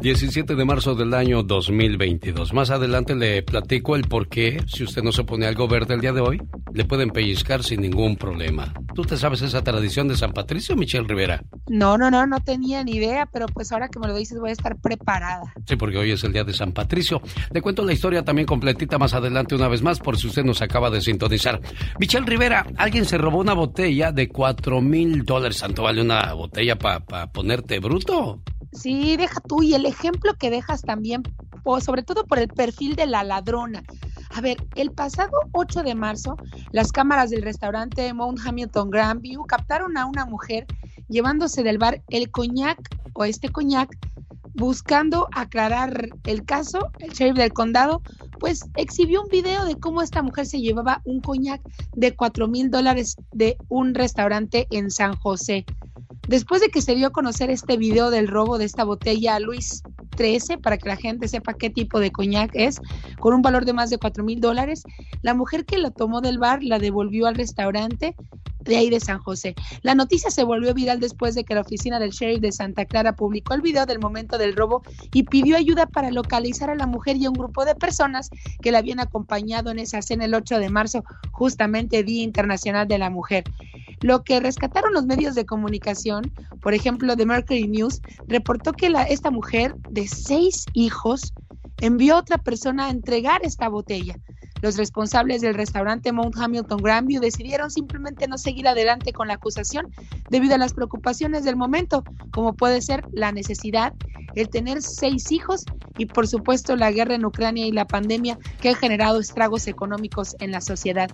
17 de marzo del año 2022. Más adelante le platico el por qué, si usted no se pone algo verde el día de hoy, le pueden pellizcar sin ningún problema. ¿Tú te sabes esa tradición de San Patricio, Michelle Rivera? No, no, no, no tenía ni idea, pero pues ahora que me lo dices voy a estar preparada. Sí, porque hoy es el día de San Patricio. Le cuento la historia también completita más adelante una vez más, por si usted nos acaba de sintonizar. Michelle Rivera, alguien se robó una botella de cuatro mil dólares. ¿Tanto vale una botella para ponerte bruto? Sí, deja tú y el ejemplo que dejas también, sobre todo por el perfil de la ladrona. A ver, el pasado 8 de marzo, las cámaras del restaurante Mount Hamilton Grandview captaron a una mujer llevándose del bar el coñac o este coñac buscando aclarar el caso, el sheriff del condado, pues exhibió un video de cómo esta mujer se llevaba un coñac de 4 mil dólares de un restaurante en San José. Después de que se dio a conocer este video del robo de esta botella a Luis 13, para que la gente sepa qué tipo de coñac es, con un valor de más de 4 mil dólares, la mujer que la tomó del bar la devolvió al restaurante de ahí de San José. La noticia se volvió viral después de que la oficina del sheriff de Santa Clara publicó el video del momento del robo y pidió ayuda para localizar a la mujer y a un grupo de personas que la habían acompañado en esa cena el 8 de marzo, justamente Día Internacional de la Mujer. Lo que rescataron los medios de comunicación, por ejemplo, The Mercury News, reportó que esta mujer de seis hijos envió a otra persona a entregar esta botella. Los responsables del restaurante Mount Hamilton Grandview decidieron simplemente no seguir adelante con la acusación debido a las preocupaciones del momento, como puede ser la necesidad, el tener seis hijos y por supuesto la guerra en Ucrania y la pandemia que han generado estragos económicos en la sociedad.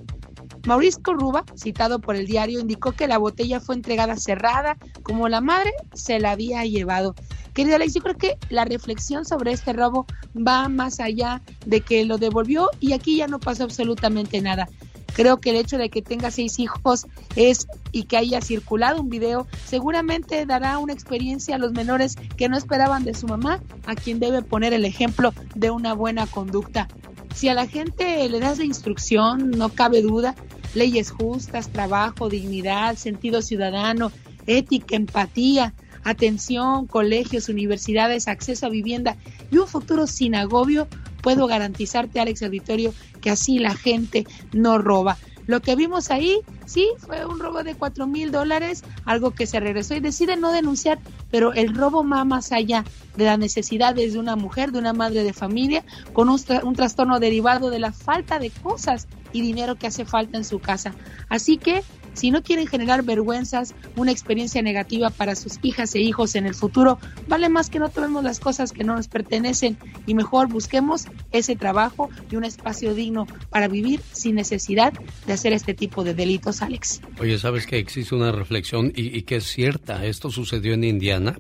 Maurice Corruba, citado por el diario, indicó que la botella fue entregada cerrada, como la madre se la había llevado. Querido Alex, yo creo que la reflexión sobre este robo va más allá de que lo devolvió y aquí ya no pasó absolutamente nada. Creo que el hecho de que tenga seis hijos es y que haya circulado un video seguramente dará una experiencia a los menores que no esperaban de su mamá, a quien debe poner el ejemplo de una buena conducta. Si a la gente le das la instrucción, no cabe duda, leyes justas, trabajo, dignidad, sentido ciudadano, ética, empatía, atención, colegios, universidades, acceso a vivienda y un futuro sin agobio, puedo garantizarte, Alex Auditorio, que así la gente no roba. Lo que vimos ahí, sí, fue un robo de cuatro mil dólares, algo que se regresó y decide no denunciar, pero el robo va más allá de las necesidades de una mujer, de una madre de familia, con un, un trastorno derivado de la falta de cosas y dinero que hace falta en su casa. Así que, si no quieren generar vergüenzas, una experiencia negativa para sus hijas e hijos en el futuro, vale más que no tomemos las cosas que no nos pertenecen y mejor busquemos ese trabajo y un espacio digno para vivir sin necesidad de hacer este tipo de delitos, Alex. Oye, ¿sabes que existe una reflexión y, y que es cierta? Esto sucedió en Indiana,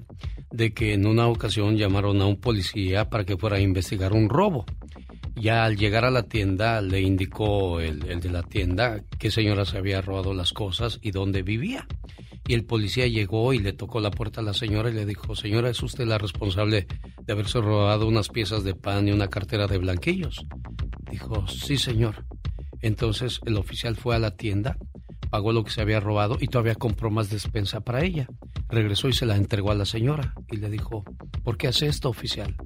de que en una ocasión llamaron a un policía para que fuera a investigar un robo. Ya al llegar a la tienda le indicó el, el de la tienda qué señora se había robado las cosas y dónde vivía. Y el policía llegó y le tocó la puerta a la señora y le dijo, señora, ¿es usted la responsable de haberse robado unas piezas de pan y una cartera de blanquillos? Dijo, sí, señor. Entonces el oficial fue a la tienda, pagó lo que se había robado y todavía compró más despensa para ella. Regresó y se la entregó a la señora y le dijo, ¿por qué hace esto, oficial?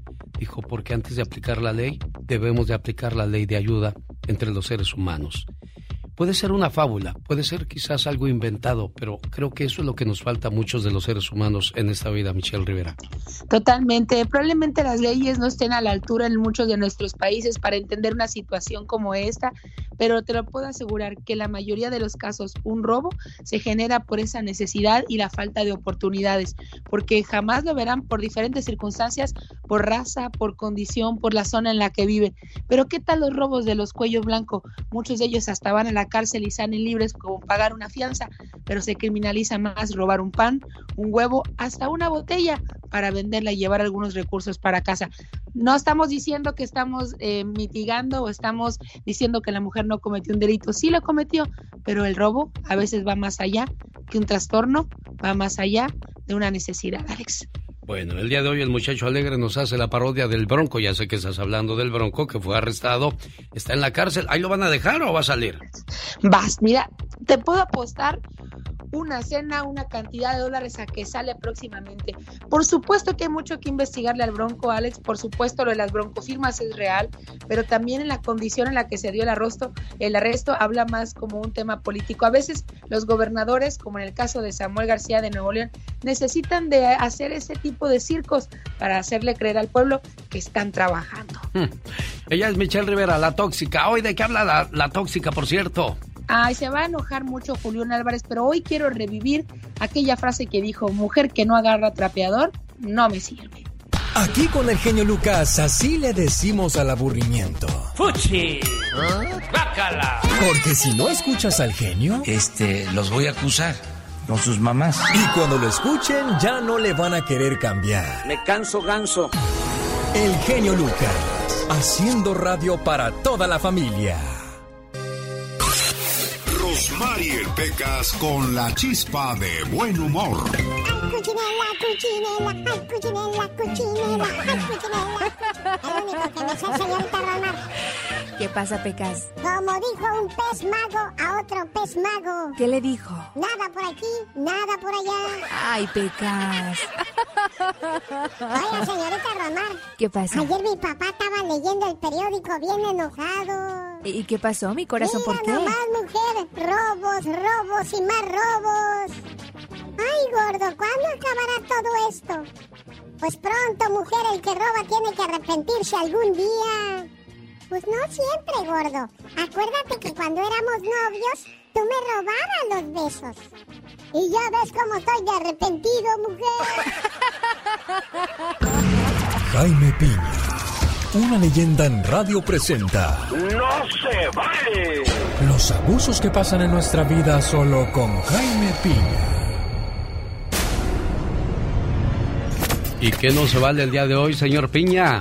Dijo, porque antes de aplicar la ley, debemos de aplicar la ley de ayuda entre los seres humanos. Puede ser una fábula, puede ser quizás algo inventado, pero creo que eso es lo que nos falta a muchos de los seres humanos en esta vida, Michelle Rivera. Totalmente. Probablemente las leyes no estén a la altura en muchos de nuestros países para entender una situación como esta, pero te lo puedo asegurar que la mayoría de los casos un robo se genera por esa necesidad y la falta de oportunidades, porque jamás lo verán por diferentes circunstancias, por raza, por condición, por la zona en la que viven. Pero ¿qué tal los robos de los cuellos blancos? Muchos de ellos hasta van a la cárcel y salen libres como pagar una fianza, pero se criminaliza más robar un pan, un huevo, hasta una botella para venderla y llevar algunos recursos para casa. No estamos diciendo que estamos eh, mitigando o estamos diciendo que la mujer no cometió un delito, sí lo cometió, pero el robo a veces va más allá que un trastorno, va más allá de una necesidad, Alex. Bueno, el día de hoy el muchacho alegre nos hace la parodia del Bronco. Ya sé que estás hablando del Bronco que fue arrestado. Está en la cárcel. ¿Ahí lo van a dejar o va a salir? Vas, mira, te puedo apostar una cena, una cantidad de dólares a que sale próximamente. Por supuesto que hay mucho que investigarle al Bronco, Alex, por supuesto lo de las broncofirmas es real, pero también en la condición en la que se dio el arresto, el arresto habla más como un tema político. A veces los gobernadores, como en el caso de Samuel García de Nuevo León, necesitan de hacer ese tipo de circos para hacerle creer al pueblo que están trabajando. Hmm. Ella es Michelle Rivera, la tóxica. Hoy de qué habla la, la tóxica, por cierto. Ay, se va a enojar mucho Julián Álvarez, pero hoy quiero revivir aquella frase que dijo, mujer que no agarra trapeador, no me sirve. Aquí con el genio Lucas, así le decimos al aburrimiento. ¡Fuchi! ¡Bácala! Porque si no escuchas al genio... Este, los voy a acusar con sus mamás. Y cuando lo escuchen, ya no le van a querer cambiar. Me canso ganso. El genio Lucas, haciendo radio para toda la familia. Rosmarie Pecas con la chispa de buen humor. Ay, cuchinela, cuchinela, ay, cuchinela, cuchinela, ay, cuchinela. El único que me sé, señorita Romar. ¿Qué pasa, Pecas? Como dijo un pez mago a otro pez mago. ¿Qué le dijo? Nada por aquí, nada por allá. Ay, Pecas. Oiga, señorita Romar. ¿Qué pasa? Ayer mi papá estaba leyendo el periódico bien enojado. ¿Y qué pasó, mi corazón? Mira ¿Por qué? nomás, mujer, robos, robos y más robos. Ay, gordo, ¿cuándo acabará todo esto? Pues pronto, mujer, el que roba tiene que arrepentirse algún día. Pues no siempre, gordo. Acuérdate que cuando éramos novios, tú me robabas los besos. Y ya ves cómo estoy de arrepentido, mujer. Jaime Piña, una leyenda en radio presenta ¡No se vale! los abusos que pasan en nuestra vida solo con Jaime Piña. ¿Y qué no se vale el día de hoy, señor Piña?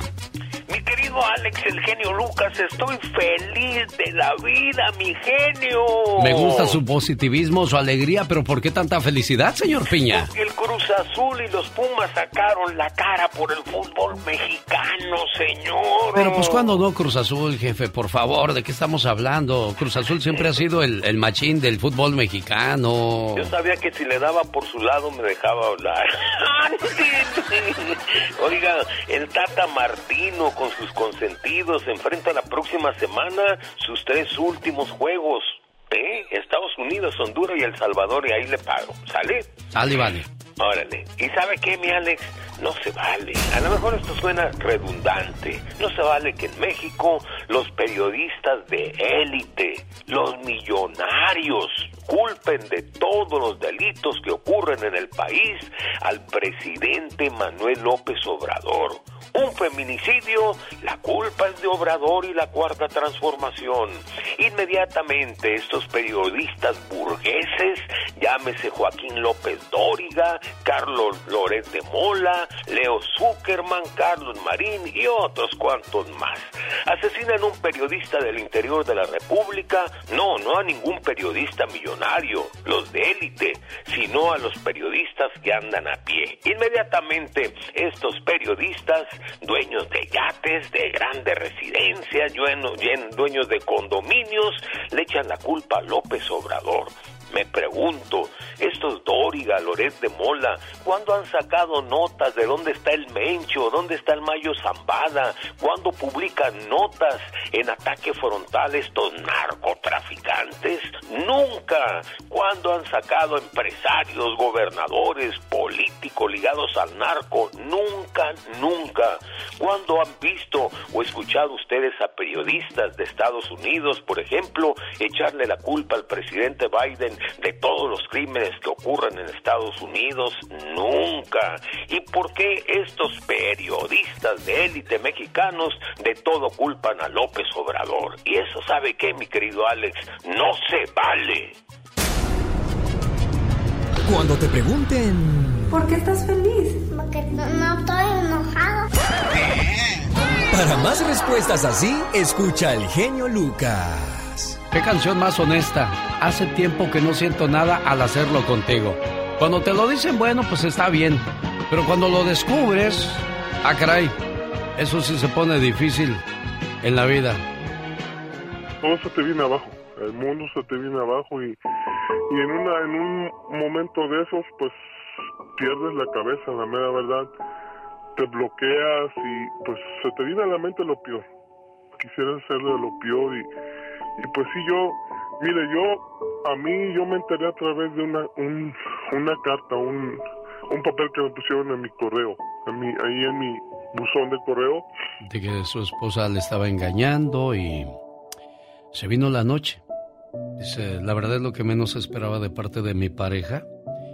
Mi Alex, el genio Lucas, estoy feliz de la vida, mi genio. Me gusta su positivismo, su alegría, pero ¿por qué tanta felicidad, señor Piña? Porque el Cruz Azul y los Pumas sacaron la cara por el fútbol mexicano, señor. Pero pues cuando no Cruz Azul, jefe, por favor, ¿de qué estamos hablando? Cruz Azul siempre ha sido el, el machín del fútbol mexicano. Yo sabía que si le daba por su lado me dejaba hablar. Oiga, el Tata Martino con sus consentidos enfrenta la próxima semana sus tres últimos juegos. ¿Eh? Estados Unidos, Honduras y El Salvador y ahí le pago. ¿Sale? Sale y vale. Órale. ¿Y sabe qué, mi Alex? No se vale. A lo mejor esto suena redundante. No se vale que en México los periodistas de élite, los millonarios, culpen de todos los delitos que ocurren en el país al presidente Manuel López Obrador. Un feminicidio, la culpa es de Obrador y la cuarta transformación. Inmediatamente estos periodistas burgueses, llámese Joaquín López Dóriga, Carlos Loret de Mola, Leo Zuckerman, Carlos Marín y otros cuantos más. Asesinan un periodista del interior de la República, no, no a ningún periodista millonario, los de élite, sino a los periodistas que andan a pie. Inmediatamente estos periodistas, dueños de yates, de grandes residencias, dueños, de condominios, le echan la culpa a López Obrador. Me pregunto, estos Dóriga, Loret de Mola, ¿cuándo han sacado notas de dónde está el Mencho, dónde está el Mayo Zambada? ¿Cuándo publican notas en ataque frontal estos narcotraficantes? Nunca. ¿Cuándo han sacado empresarios, gobernadores, políticos ligados al narco? Nunca, nunca. ¿Cuándo han visto o escuchado ustedes a periodistas de Estados Unidos, por ejemplo, echarle la culpa al presidente Biden de todos los crímenes que ocurren en Estados Unidos? Nunca. ¿Y por qué estos periodistas de élite mexicanos de todo culpan a López Obrador? Y eso sabe qué, mi querido Alex, no se vale. Cuando te pregunten... ¿Por qué estás feliz? Porque no, no estoy enojado. Para más respuestas así, escucha al genio Lucas. ¿Qué canción más honesta? Hace tiempo que no siento nada al hacerlo contigo. Cuando te lo dicen, bueno, pues está bien. Pero cuando lo descubres, ah, caray, eso sí se pone difícil en la vida. todo se te viene abajo, el mundo se te viene abajo y, y en una en un momento de esos pues pierdes la cabeza, la mera verdad, te bloqueas y pues se te viene a la mente lo peor. Quisiera hacerle lo peor y, y pues sí yo, mire yo, a mí yo me enteré a través de una un, una carta, un, un papel que me pusieron en mi correo, en mi, ahí en mi buzón de correo. De que su esposa le estaba engañando y se vino la noche. Dice, la verdad es lo que menos esperaba de parte de mi pareja.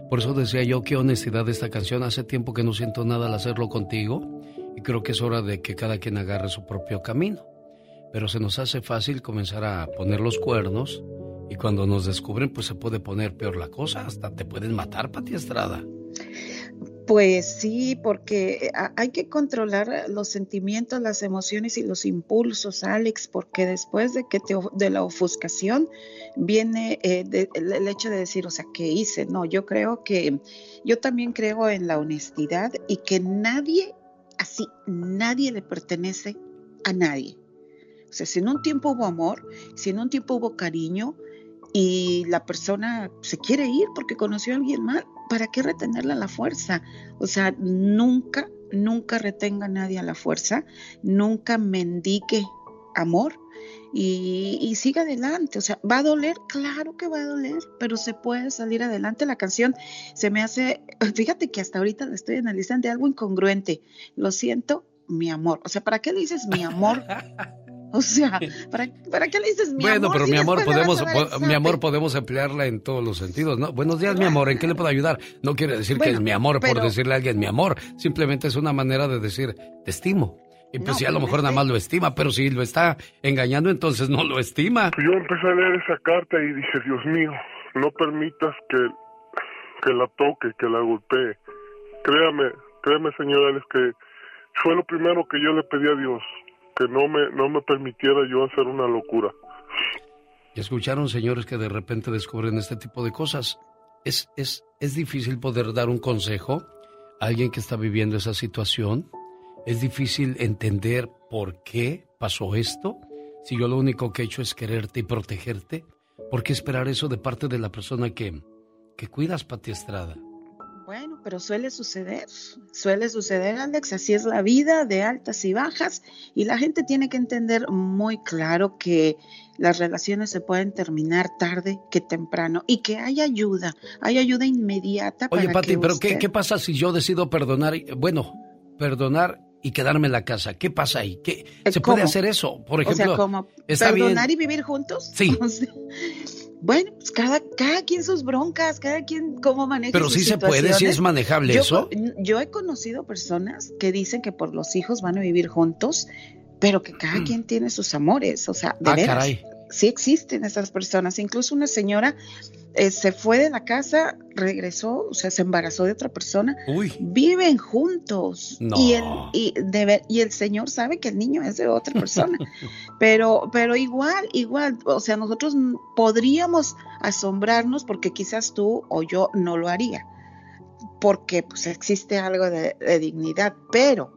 Por eso decía yo, qué honestidad esta canción. Hace tiempo que no siento nada al hacerlo contigo y creo que es hora de que cada quien agarre su propio camino. Pero se nos hace fácil comenzar a poner los cuernos y cuando nos descubren pues se puede poner peor la cosa. Hasta te pueden matar, Pati Estrada. Pues sí, porque a- hay que controlar los sentimientos, las emociones y los impulsos, Alex, porque después de que te, de la ofuscación viene eh, el hecho de decir, o sea, ¿qué hice? No, yo creo que yo también creo en la honestidad y que nadie, así, nadie le pertenece a nadie. O sea, si en un tiempo hubo amor, si en un tiempo hubo cariño y la persona se quiere ir porque conoció a alguien mal, ¿para qué retenerla la fuerza? O sea, nunca, nunca retenga a nadie la fuerza, nunca mendique amor y, y siga adelante. O sea, ¿va a doler? Claro que va a doler, pero se puede salir adelante. La canción se me hace, fíjate que hasta ahorita la estoy analizando de algo incongruente. Lo siento, mi amor. O sea, ¿para qué le dices mi amor? O sea, ¿para, para qué le dices mi bueno, amor? pero si mi amor, podemos, po- mi amor, podemos emplearla en todos los sentidos, ¿no? Buenos días, mi amor, ¿en qué le puedo ayudar? No quiere decir que Bueno, es mi amor por pero- decirle a alguien mi amor, simplemente es una manera de decir, te estimo. Y pues No, sí, a lo pero mejor nada que- más lo estima, pero si lo está engañando, entonces no lo estima. Yo empecé a leer esa carta y dije, Dios mío, no permitas que, que la toque, que la golpee. Créame, créame, señora, es que fue lo primero que yo le pedí a Dios, que no me, no me permitiera yo hacer una locura. Y escucharon, señores, que de repente descubren este tipo de cosas. Es, es, es difícil poder dar un consejo a alguien que está viviendo esa situación. Es difícil entender por qué pasó esto. Si yo lo único que he hecho es quererte y protegerte, ¿por qué esperar eso de parte de la persona que, que cuidas, Pati Estrada? Bueno, pero suele suceder, suele suceder, Alex, así es la vida de altas y bajas y la gente tiene que entender muy claro que las relaciones se pueden terminar tarde que temprano y que hay ayuda, hay ayuda inmediata Oye, para Pati, que pero usted- ¿qué, ¿qué pasa si yo decido perdonar? Bueno, perdonar y quedarme en la casa. ¿Qué pasa ahí? ¿Qué, ¿Se puede hacer eso? Por o sea, ejemplo, está bien. perdonar y vivir juntos. Sí. O sea, bueno, pues cada, cada quien sus broncas, cada quien cómo maneja Pero sus sí se puede, sí es manejable Yo- eso. Yo he conocido personas que dicen que por los hijos van a vivir juntos, pero que cada quien tiene sus amores, o sea, de Ah, veras. caray. Sí existen esas personas. Incluso una señora eh, se fue de la casa, regresó, o sea, se embarazó de otra persona. Uy. Viven juntos. No. Y, el, y, de ver- y el señor sabe que el niño es de otra persona. pero, pero igual, igual, o sea, nosotros podríamos asombrarnos porque quizás tú o yo no lo haría. Porque pues existe algo de, de dignidad, pero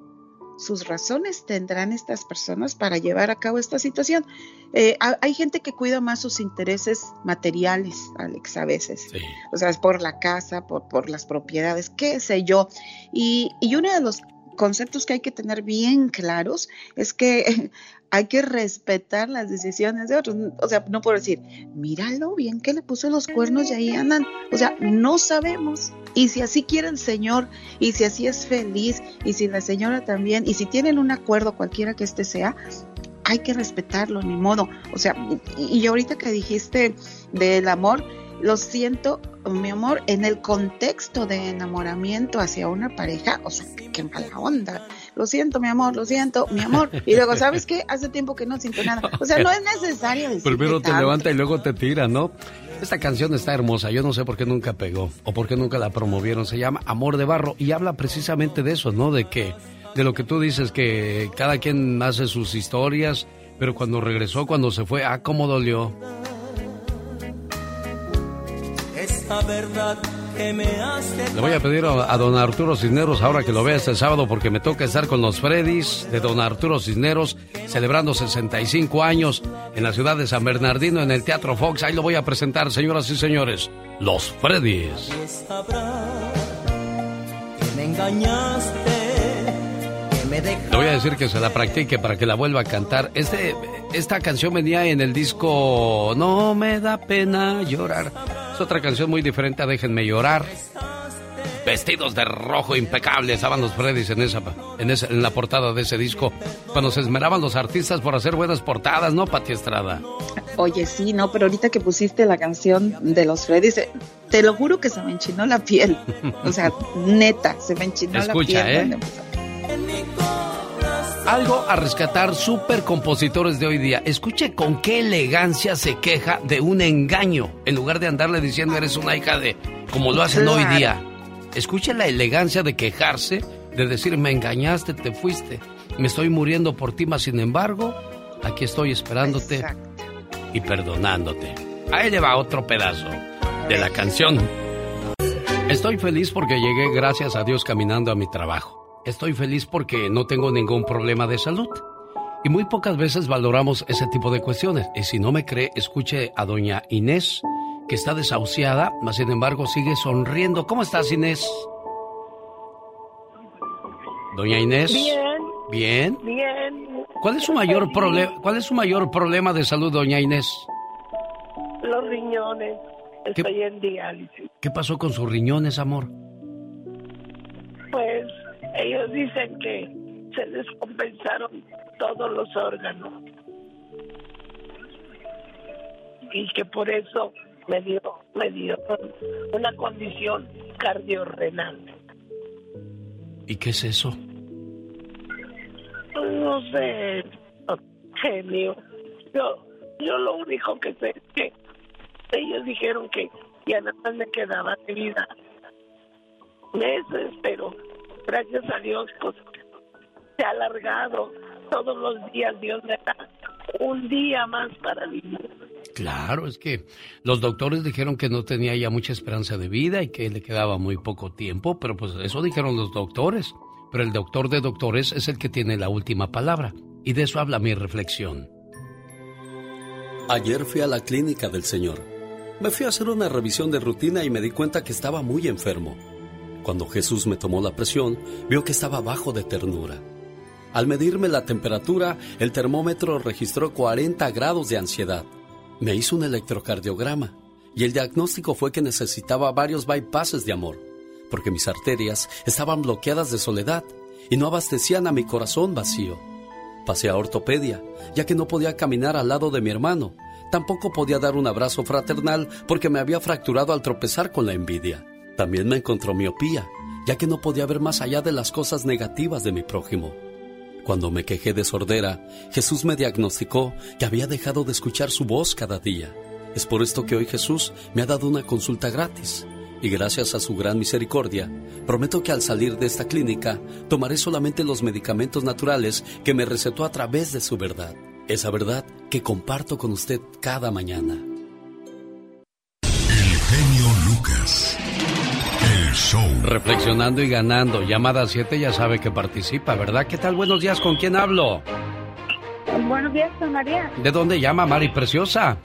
sus razones tendrán estas personas para llevar a cabo esta situación. Eh, hay gente que cuida más sus intereses materiales, Alex, a veces. O sea, es por la casa, por, por las propiedades, qué sé yo. Y, y uno de los conceptos que hay que tener bien claros es que hay que respetar las decisiones de otros. O sea, no puedo decir, míralo bien que le puso los cuernos y ahí andan. O sea, no sabemos. Y si así quiere el Señor, y si así es feliz, y si la señora también, y si tienen un acuerdo cualquiera que este sea, hay que respetarlo, ni modo. O sea, y, y ahorita que dijiste del amor, lo siento, mi amor, en el contexto de enamoramiento hacia una pareja, o sea, qué mala onda. Lo siento, mi amor, lo siento, mi amor. Y luego, ¿sabes qué? Hace tiempo que no siento nada. O sea, no es necesario decir. Primero te levanta y luego te tira, ¿no? Esta canción está hermosa, yo no sé por qué nunca pegó o por qué nunca la promovieron. Se llama Amor de Barro y habla precisamente de eso, ¿no? De que, de lo que tú dices, que cada quien hace sus historias, pero cuando regresó, cuando se fue, ah, cómo dolió verdad me hace... Le voy a pedir a, don Arturo Cisneros ahora que lo vea este sábado porque me toca estar con los Freddys de don Arturo Cisneros celebrando 65 años en la ciudad de San Bernardino en el Teatro Fox. Ahí lo voy a presentar, señoras y señores, los Freddys. me engañaste. Le voy a decir que se la practique para que la vuelva a cantar. Este, esta canción venía en el disco No me da pena llorar es otra canción muy diferente a Déjenme llorar. Vestidos de rojo impecables estaban los Freddys en esa, en esa, en la portada de ese disco. Cuando se esmeraban los artistas por hacer buenas portadas, ¿no, Pati Estrada? Oye, sí, no, pero ahorita que pusiste la canción de los Freddys, eh, te lo juro que se me enchinó la piel. O sea, neta, se me enchinó la piel. ¿eh? Algo a rescatar super compositores de hoy día. Escuche con qué elegancia se queja de un engaño, en lugar de andarle diciendo eres una hija de, como lo hacen hoy día. Escuche la elegancia de quejarse, de decir me engañaste, te fuiste, me estoy muriendo por ti, mas sin embargo, aquí estoy esperándote y perdonándote. Ahí le va otro pedazo de la canción. Estoy feliz porque llegué gracias a Dios caminando a mi trabajo. Estoy feliz porque no tengo ningún problema de salud. Y muy pocas veces valoramos ese tipo de cuestiones. Y si no me cree, escuche a doña Inés, que está desahuciada, mas sin embargo sigue sonriendo. ¿Cómo estás, Inés? Doña Inés. Bien. Bien. Bien. ¿Cuál es su mayor problema? ¿Cuál es su mayor problema de salud, doña Inés? Los riñones. Estoy en diálisis. ¿Qué pasó con sus riñones, amor? Pues ellos dicen que se descompensaron todos los órganos y que por eso me dio me dio una condición cardiorrenal. ¿Y qué es eso? No sé, genio. Yo, yo lo único que sé es que ellos dijeron que ya nada más me quedaba de vida meses, pero gracias a Dios, pues se ha alargado. Todos los días Dios me da un día más para vivir. Claro, es que los doctores dijeron que no tenía ya mucha esperanza de vida y que le quedaba muy poco tiempo, pero pues eso dijeron los doctores. Pero el doctor de doctores es el que tiene la última palabra. Y de eso habla mi reflexión. Ayer fui a la clínica del señor. Me fui a hacer una revisión de rutina y me di cuenta que estaba muy enfermo. Cuando Jesús me tomó la presión, vio que estaba bajo de ternura. Al medirme la temperatura, el termómetro registró 40 grados de ansiedad. Me hizo un electrocardiograma y el diagnóstico fue que necesitaba varios bypasses de amor, porque mis arterias estaban bloqueadas de soledad y no abastecían a mi corazón vacío. Pasé a ortopedia, ya que no podía caminar al lado de mi hermano. Tampoco podía dar un abrazo fraternal porque me había fracturado al tropezar con la envidia. También me encontró miopía, ya que no podía ver más allá de las cosas negativas de mi prójimo. Cuando me quejé de sordera, Jesús me diagnosticó que había dejado de escuchar su voz cada día. Es por esto que hoy Jesús me ha dado una consulta gratis. Y gracias a su gran misericordia, prometo que al salir de esta clínica tomaré solamente los medicamentos naturales que me recetó a través de su verdad. Esa verdad que comparto con usted cada mañana. Show. Reflexionando y ganando. Llamada 7 ya sabe que participa, ¿verdad? ¿Qué tal? Buenos días, ¿con quién hablo? Buenos días, con María, ¿De dónde llama Mari Preciosa?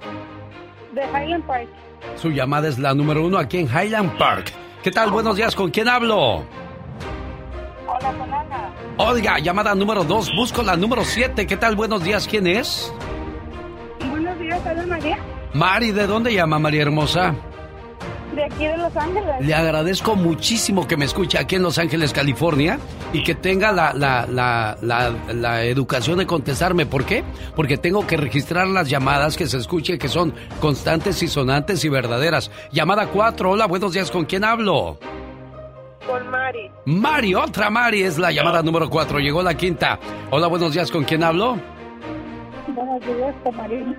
de Highland Park. Su llamada es la número uno aquí en Highland Park. ¿Qué tal? Buenos días, ¿con quién hablo? Hola, con Ana. Oiga, llamada número dos, busco la número 7. ¿Qué tal? Buenos días, ¿quién es? Buenos días, ¿habla María? Mari, ¿de dónde llama María Hermosa? De aquí de Los Ángeles. Le agradezco muchísimo que me escuche aquí en Los Ángeles, California, y que tenga la, la, la, la, educación de contestarme. ¿Por qué? Porque tengo que registrar las llamadas que se escuche, que son constantes y sonantes y verdaderas. Llamada 4, hola, buenos días, ¿con quién hablo? Con Mari. Mari, otra Mari, es la llamada número 4, llegó la quinta. Hola, buenos días, ¿con quién hablo? Buenos días, con María.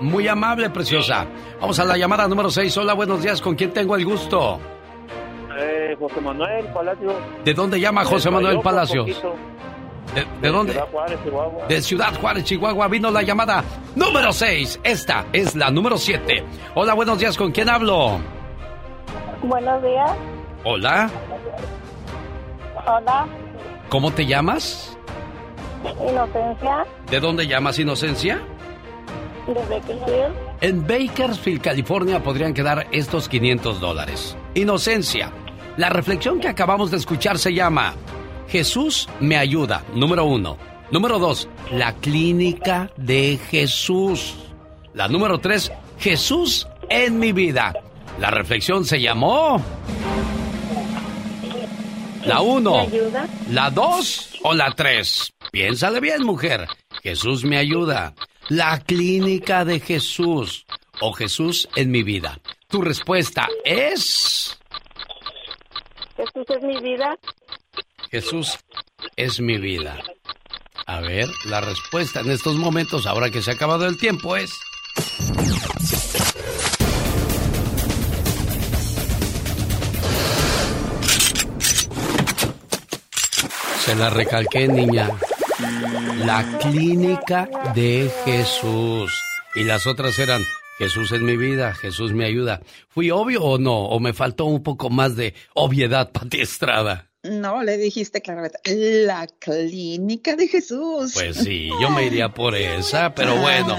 Muy amable, preciosa. Vamos a la llamada número 6, hola, buenos días, ¿con quién tengo el gusto? Eh, José Manuel Palacio. ¿De dónde llama José Manuel Palacios? poquito. ¿De, de dónde? Ciudad Juárez, Chihuahua. De Ciudad Juárez, Chihuahua, vino la llamada número 6. Esta es la número 7. Hola, buenos días, ¿con quién hablo? Buenos días. Hola, Hola, ¿cómo te llamas? Inocencia. ¿De dónde llamas, Inocencia? De Bakersfield. En Bakersfield, California, podrían quedar estos 500 dólares. Inocencia, la reflexión que acabamos de escuchar se llama Jesús me ayuda, número uno. Número dos, la clínica de Jesús. La número tres, Jesús en mi vida. La reflexión se llamó... La uno, la dos o la tres. Piénsale bien, mujer. Jesús me ayuda. La clínica de Jesús o Jesús en mi vida. Tu respuesta es... Jesús es mi vida. Jesús es mi vida. A ver, la respuesta en estos momentos, ahora que se ha acabado el tiempo, es... Se la recalqué, niña. La clínica de Jesús. Y las otras eran Jesús en mi vida, Jesús me ayuda. ¿Fui obvio o no? ¿O me faltó un poco más de obviedad, Pati Estrada? No, le dijiste claramente, la clínica de Jesús. Pues sí, yo me iría por esa, pero bueno.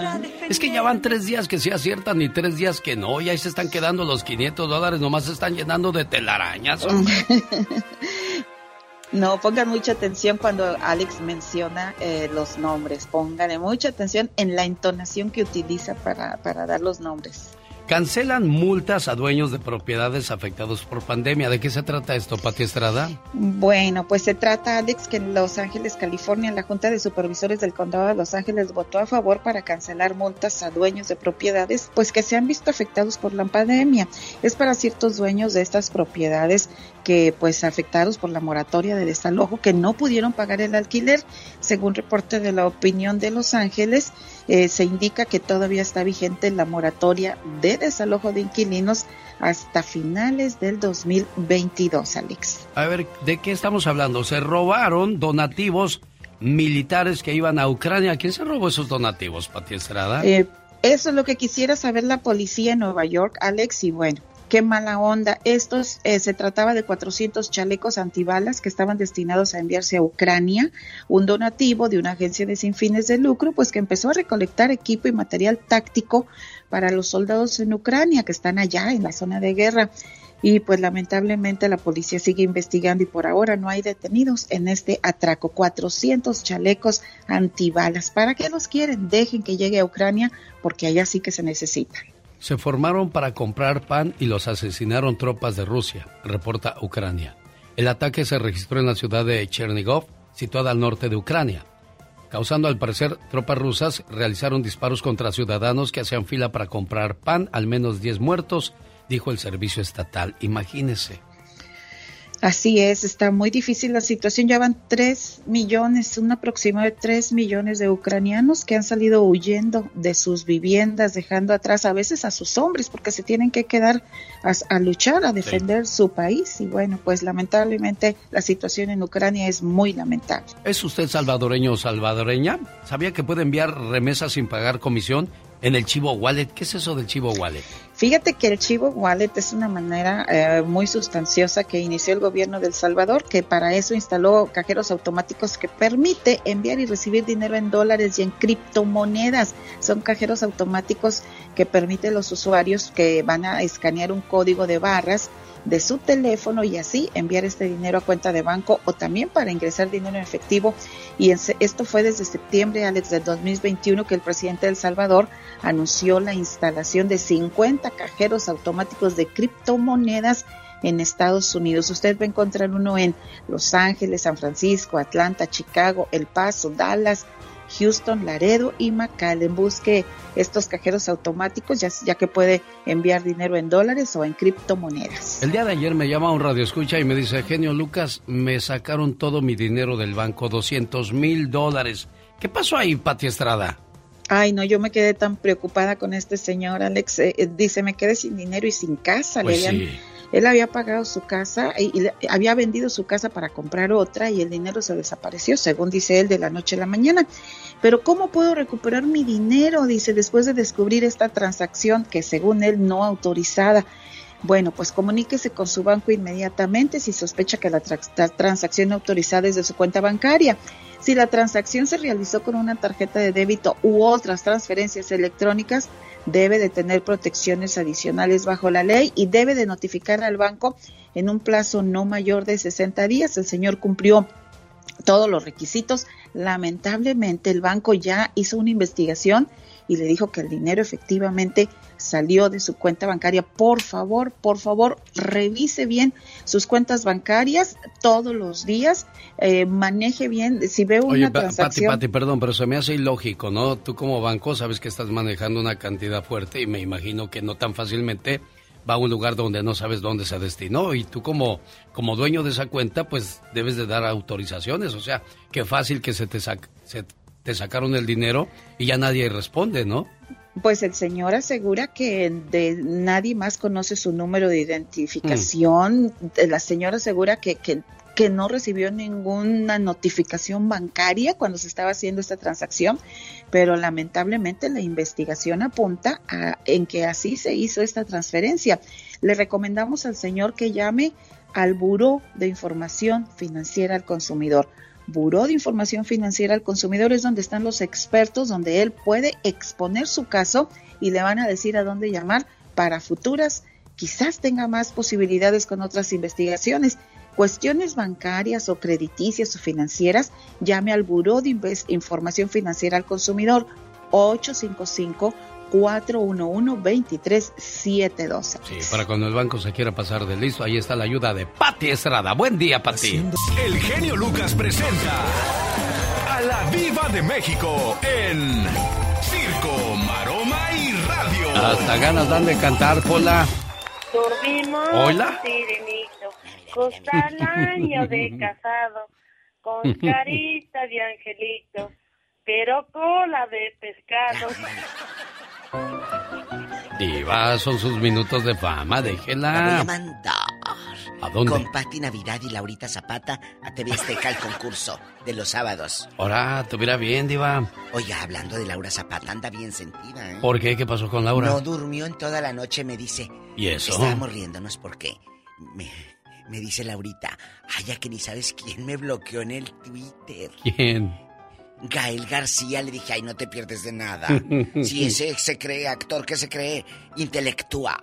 Es que ya van tres días que sí aciertan y tres días que no, y ahí se están quedando los 500 dólares, nomás se están llenando de telarañas. No, pongan mucha atención cuando Alex menciona eh, los nombres. Pónganle mucha atención en la entonación que utiliza para, para dar los nombres. Cancelan multas a dueños de propiedades afectados por pandemia. ¿De qué se trata esto, Pati Estrada? Bueno, pues se trata, Alex, que en Los Ángeles, California, la Junta de Supervisores del Condado de Los Ángeles votó a favor para cancelar multas a dueños de propiedades, pues que se han visto afectados por la pandemia. Es para ciertos dueños de estas propiedades que, pues, afectados por la moratoria de desalojo, que no pudieron pagar el alquiler. Según reporte de la opinión de Los Ángeles, eh, se indica que todavía está vigente la moratoria de desalojo de inquilinos hasta finales del 2022, Alex. A ver, ¿de qué estamos hablando? Se robaron donativos militares que iban a Ucrania. ¿Quién se robó esos donativos, Pati Estrada? Eh, eso es lo que quisiera saber la policía en Nueva York, Alex, y bueno. Qué mala onda. Estos eh, se trataba de 400 chalecos antibalas que estaban destinados a enviarse a Ucrania, un donativo de una agencia de sin fines de lucro, pues que empezó a recolectar equipo y material táctico para los soldados en Ucrania que están allá en la zona de guerra. Y pues lamentablemente la policía sigue investigando y por ahora no hay detenidos en este atraco. 400 chalecos antibalas. ¿Para qué los quieren? Dejen que llegue a Ucrania porque allá sí que se necesitan. Se formaron para comprar pan y los asesinaron tropas de Rusia, reporta Ucrania. El ataque se registró en la ciudad de Chernigov, situada al norte de Ucrania, causando al parecer tropas rusas realizaron disparos contra ciudadanos que hacían fila para comprar pan, al menos 10 muertos, dijo el servicio estatal. Imagínese. Así es, está muy difícil la situación. Ya van tres millones, un aproximado de tres millones de ucranianos que han salido huyendo de sus viviendas, dejando atrás a veces a sus hombres, porque se tienen que quedar a, a luchar, a defender sí. su país. Y bueno, pues lamentablemente la situación en Ucrania es muy lamentable. ¿Es usted salvadoreño o salvadoreña? ¿Sabía que puede enviar remesas sin pagar comisión? En el Chivo Wallet, ¿qué es eso del Chivo Wallet? Fíjate que el Chivo Wallet es una manera eh, muy sustanciosa que inició el gobierno de El Salvador, que para eso instaló cajeros automáticos que permite enviar y recibir dinero en dólares y en criptomonedas. Son cajeros automáticos que permiten los usuarios que van a escanear un código de barras de su teléfono y así enviar este dinero a cuenta de banco o también para ingresar dinero en efectivo. Y esto fue desde septiembre, Alex, del 2021 que el presidente de El Salvador anunció la instalación de 50 cajeros automáticos de criptomonedas en Estados Unidos. Usted va a encontrar uno en Los Ángeles, San Francisco, Atlanta, Chicago, El Paso, Dallas, Houston, Laredo y McAllen. Busque estos cajeros automáticos ya, ya, que puede enviar dinero en dólares o en criptomonedas. El día de ayer me llama un radio escucha y me dice, genio Lucas, me sacaron todo mi dinero del banco, 200 mil dólares. ¿Qué pasó ahí, Pati Estrada? Ay, no, yo me quedé tan preocupada con este señor, Alex. Eh, eh, dice, me quedé sin dinero y sin casa. Pues le sí. Él había pagado su casa y, había vendido su casa para comprar otra y el dinero se desapareció, según dice él, de la noche a la mañana. Pero ¿cómo puedo recuperar mi dinero? Dice, después de descubrir esta transacción que según él no autorizada. Bueno, pues comuníquese con su banco inmediatamente si sospecha que la, tra la transacción autorizada es de su cuenta bancaria. Si la transacción se realizó con una tarjeta de débito u otras transferencias electrónicas, debe de tener protecciones adicionales bajo la ley y debe de notificar al banco en un plazo no mayor de 60 días. El señor cumplió todos los requisitos. Lamentablemente el banco ya hizo una investigación y le dijo que el dinero efectivamente salió de su cuenta bancaria. Por favor, por favor, revise bien sus cuentas bancarias todos los días, eh, maneje bien, si ve una Oye, transacción... Pati, Pati, perdón, pero se me hace ilógico, ¿no? Tú como banco sabes que estás manejando una cantidad fuerte y me imagino que no tan fácilmente va a un lugar donde no sabes dónde se destinó y tú como, como dueño de esa cuenta pues debes de dar autorizaciones, o sea, qué fácil que se te, se te sacaron el dinero y ya nadie responde, ¿no? Pues el señor asegura que de nadie más conoce su número de identificación. Mm. La señora asegura que, que, que, no recibió ninguna notificación bancaria cuando se estaba haciendo esta transacción, pero lamentablemente la investigación apunta a, en que así se hizo esta transferencia. Le recomendamos al señor que llame al Buró de Información Financiera al Consumidor. Buró de Información Financiera al Consumidor es donde están los expertos, donde él puede exponer su caso y le van a decir a dónde llamar para futuras, quizás tenga más posibilidades con otras investigaciones. Cuestiones bancarias o crediticias o financieras, llame al Buró de Información Financiera al Consumidor 855 411-2372. Sí, para cuando el banco se quiera pasar de listo, ahí está la ayuda de Pati Estrada. Buen día, Pati. El genio Lucas presenta a la Viva de México en Circo, Maroma y Radio. Hasta ganas dan de cantar, Pola. Dormimos Hola. sirenito, costal año de casado, con carita de angelito, pero cola de pescado. Diva, son sus minutos de fama, déjela. La voy a mandar. ¿A dónde? Con Pati Navidad y Laurita Zapata a TV Azteca el concurso de los sábados. Ahora, tuviera bien, Diva. Oiga, hablando de Laura Zapata, anda bien sentida, ¿eh? ¿Por qué? ¿Qué pasó con Laura? No durmió en toda la noche, me dice. ¿Y eso? Estábamos riéndonos porque me, me dice Laurita, ay, ya que ni sabes quién me bloqueó en el Twitter. ¿Quién? Gael García, le dije, ay, no te pierdes de nada. Si ese se cree actor, que se cree intelectual.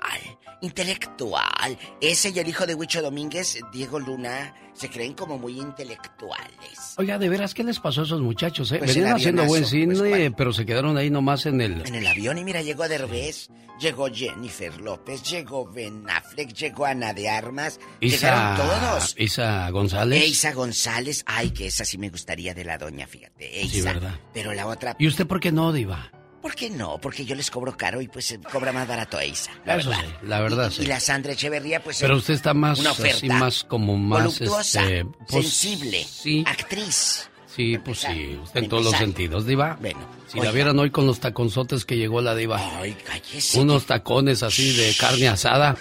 Intelectual. Ese y el hijo de Huicho Domínguez, Diego Luna, se creen como muy intelectuales. Oiga, de veras, ¿qué les pasó a esos muchachos? Eh? Pues Venían haciendo buen avionazo, cine, pues, pero se quedaron ahí nomás en el... En el avión, y mira, llegó Derbez, llegó Jennifer López, llegó Ben Affleck, llegó Ana de Armas, llegaron todos. Isa González. E Isa González, ay, que esa sí me gustaría de la doña, fíjate. Isa. Sí, ¿verdad? Pero la otra. ¿Y usted por qué no, Diva? ¿Por qué no? Porque yo les cobro caro y pues cobra más barato a Isa. La Eso verdad. sí, la verdad, y, sí. y la Sandra Echeverría, pues. Pero usted está más, una oferta. así, más como más, voluptuosa, este, pues, sensible, sí. actriz. Sí, pues sí, usted en todos los sentidos, Diva. Bueno, si oiga. la vieran hoy con los taconzotes que llegó la Diva. Ay, cállese. Unos tacones así de carne asada.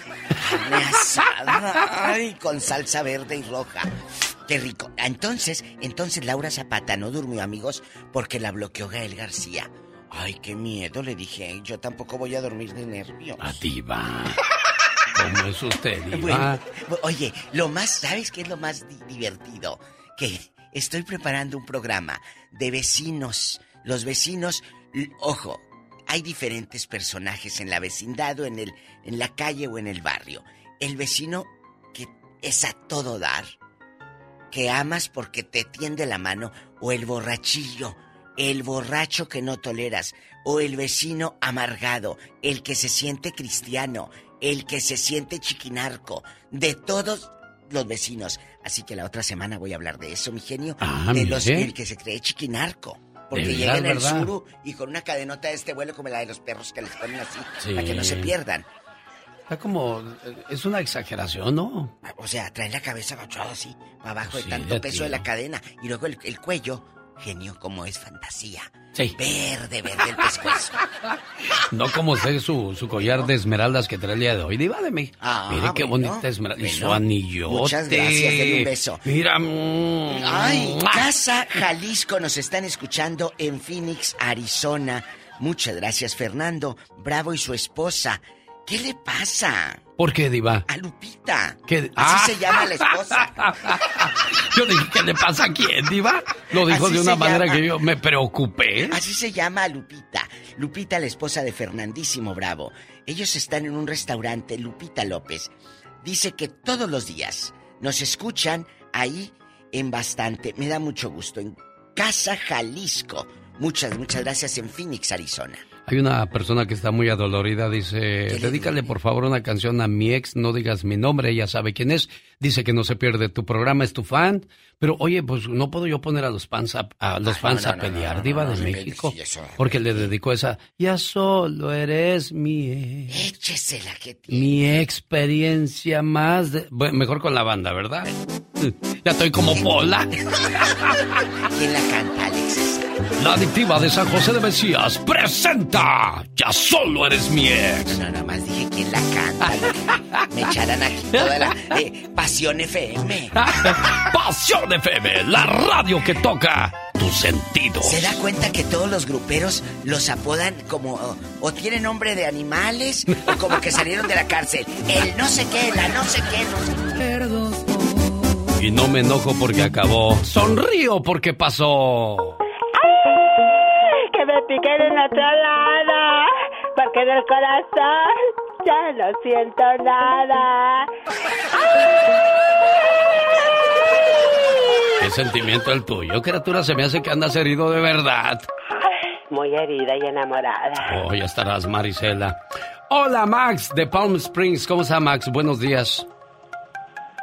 Carne asada. Ay, con salsa verde y roja. Qué rico. Entonces, entonces Laura Zapata no durmió, amigos, porque la bloqueó Gael García. Ay, qué miedo, le dije. Yo tampoco voy a dormir de nervios. A diva. ¿Cómo es usted, diva? Bueno, oye, lo más, ¿sabes qué es lo más di- divertido? Que estoy preparando un programa de vecinos. Los vecinos, ojo, hay diferentes personajes en la vecindad o en, el, en la calle o en el barrio. El vecino que es a todo dar, que amas porque te tiende la mano, o el borrachillo, el borracho que no toleras, o el vecino amargado, el que se siente cristiano, el que se siente chiquinarco, de todos los vecinos. Así que la otra semana voy a hablar de eso, mi genio, Ah, de los el que se cree chiquinarco. Porque De llega en el ¿verdad? suru y con una cadenota de este vuelo como la de los perros que les ponen así, Sí. para que no se pierdan. Está como. Es una exageración, ¿no? O sea, traen la cabeza agachada así, para abajo Sí, de tanto peso de la cadena. Y luego el, el cuello, genio, como es fantasía. Sí. Verde, verde el pescuezo. No como usted su, su collar de esmeraldas que trae el día de hoy. Diva de mí. Ah, Mire qué bueno. bonita esmeralda. y su anillote. muchas gracias, denle un beso. Mira. mm, Ay, ¡mua! Casa Jalisco nos están escuchando en Phoenix, Arizona. Muchas gracias, Fernando. Bravo y su esposa. ¿Qué le pasa? ¿Por qué, Diva? A Lupita. ¿Qué? Así Ah. se llama la esposa. Yo dije, ¿qué le pasa a quién, Diva? Lo dijo Así de una manera llama. que yo me preocupé. Así se llama a Lupita. Lupita, la esposa de Fernandísimo Bravo. Ellos están en un restaurante, Lupita López. Dice que todos los días nos escuchan ahí en bastante. Me da mucho gusto. En Casa Jalisco. Muchas, muchas gracias en Phoenix, Arizona. Hay una persona que está muy adolorida, dice, dedícale por favor una canción a mi ex, no digas mi nombre, ella sabe quién es, dice que no se pierde tu programa, es tu fan, pero oye, pues no puedo yo poner a los fans a, a los Ay, fans no, a no, pelear, no, diva de México, porque le dedicó esa, ya solo eres mi ex, Échesela que mi experiencia más, de... bueno, mejor con la banda, ¿verdad? Ya estoy como Pola. ¿Quién la canta? La adictiva de San José de Mesías presenta Ya solo eres mi ex. No, nada más dije quién la canta. Me echarán aquí toda la eh, Pasión FM. Pasión FM, la radio que toca tus sentidos. ¿Se da cuenta que todos los gruperos los apodan como o, o tienen nombre de animales o como que salieron de la cárcel? El no sé qué, la no sé qué, no sé Y no me enojo porque acabó. Sonrío porque pasó. Piquen en otro lado, porque del corazón ya no siento nada. Qué sentimiento el tuyo, criatura. Se me hace que andas herido de verdad. Muy herida y enamorada. Oh, ya estarás, Marisela. Hola, Max, de Palm Springs. ¿Cómo está, Max? Buenos días.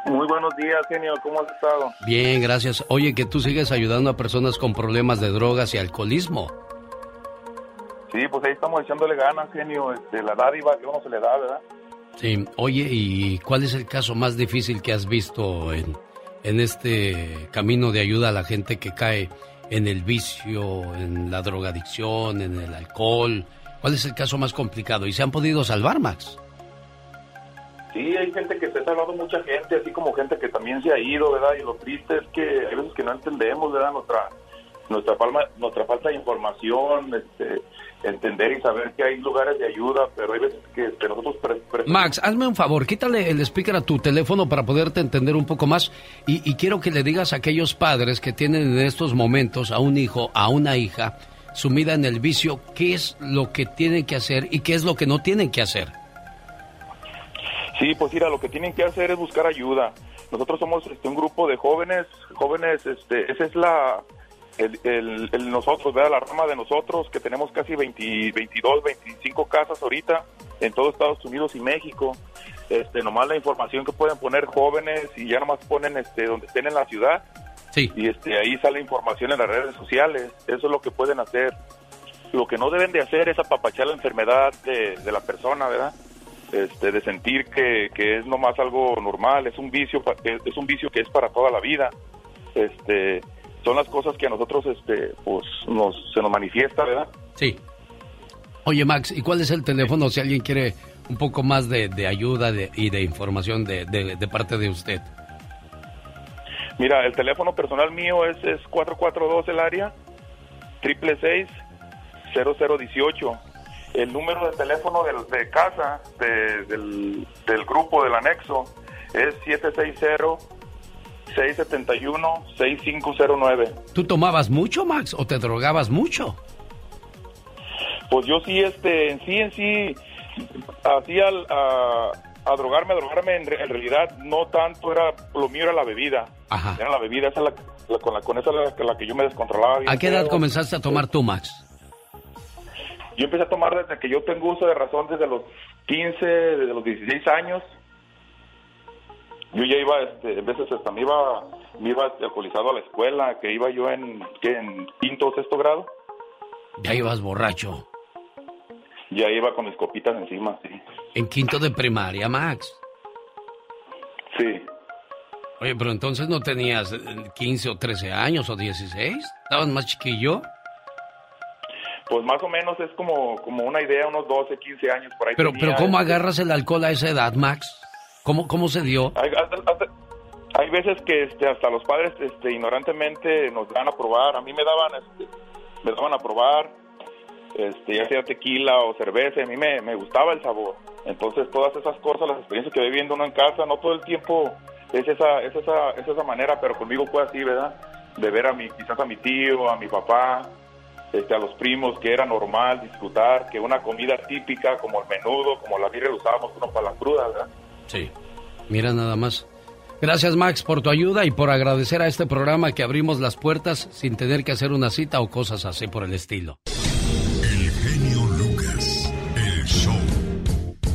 Muy buenos días, genio. ¿Cómo has estado? Bien, gracias. Oye, que tú sigues ayudando a personas con problemas de drogas y alcoholismo. Sí, pues ahí estamos echándole ganas, genio. Este, la dádiva que uno se le da, ¿verdad? Sí, oye, ¿y cuál es el caso más difícil que has visto en, en este camino de ayuda a la gente que cae en el vicio, en la drogadicción, en el alcohol? ¿Cuál es el caso más complicado? ¿Y se han podido salvar, Max? Sí, hay gente que se ha salvado mucha gente, así como gente que también se ha ido, ¿verdad? Y lo triste es que hay veces que no entendemos, ¿verdad? Nuestra nuestra palma, nuestra falta de información, este, entender y saber que hay lugares de ayuda, pero hay veces que nosotros Max, hazme un favor, quítale el speaker a tu teléfono para poderte entender un poco más y, y quiero que le digas a aquellos padres que tienen en estos momentos a un hijo, a una hija, sumida en el vicio, qué es lo que tienen que hacer y qué es lo que no tienen que hacer. Sí, pues mira, lo que tienen que hacer es buscar ayuda. Nosotros somos este, un grupo de jóvenes, jóvenes, este, esa es la, el, el- el nosotros, ¿verdad? La rama de nosotros, que tenemos casi 20, 22, 25 casas ahorita en todo Estados Unidos y México. Este, nomás la información que pueden poner jóvenes y ya nomás ponen este, donde estén en la ciudad. Sí. Y este, ahí sale información en las redes sociales. Eso es lo que pueden hacer. Lo que no deben de hacer es apapachar la enfermedad de, de la persona, ¿verdad? Este, de sentir que, que es nomás algo normal, es un vicio, es un vicio que es para toda la vida. Este, son las cosas que a nosotros, este, pues, nos, se nos manifiesta, ¿verdad? Sí. Oye, Max, ¿y cuál es el teléfono si alguien quiere un poco más de, de ayuda de- y de información de, de- parte de usted? Mira, el teléfono personal mío es, es 442 el área, triple seis 0018. El número de teléfono de, casa de- del, del grupo del anexo es 760-671-6509. ¿Tú tomabas mucho, Max, o te drogabas mucho? Pues yo sí, este, en sí, en sí, hacía al- a, a drogarme, a drogarme, en, re- en realidad no tanto era, lo mío era la bebida. Ajá. Era la bebida, esa es la, la- con, la, con esa es la, la que yo me descontrolaba. ¿A qué edad feo. comenzaste a tomar tú, Max? Yo empecé a tomar desde que yo tengo uso de razón, desde los 15, desde los 16 años. Yo ya iba, este, en veces hasta me iba, me iba alcoholizado a la escuela, que iba yo en, en quinto o sexto grado. Ya ibas borracho. Ya iba con mis copitas encima, sí. En quinto de primaria, Max. Sí. Oye, pero entonces no tenías eh, 15 o 13 años o 16. ¿Estabas más chiquillo? Pues más o menos es como, como una idea, unos 12, 15 años por ahí. Pero, tenía, pero ¿cómo este, agarras el alcohol a esa edad, Max? ¿Cómo, cómo se dio? Hay, hasta- hasta- hay veces que este, hasta los padres este, ignorantemente nos dan a probar. A mí me daban, este, me daban a probar, este, ya sea tequila o cerveza. A mí me, me gustaba el sabor. Entonces todas esas cosas, las experiencias que voy viendo uno en casa, no todo el tiempo es esa, es esa, es esa manera, pero conmigo fue así, ¿verdad? De ver a mi, quizás a mi tío, a mi papá, este, a los primos, que era normal disfrutar, que una comida típica como el menudo, como la birria lo usábamos uno para la cruda, ¿verdad? Sí. Mira nada más. Gracias, Max, por tu ayuda y por agradecer a este programa que abrimos las puertas sin tener que hacer una cita o cosas así por el estilo.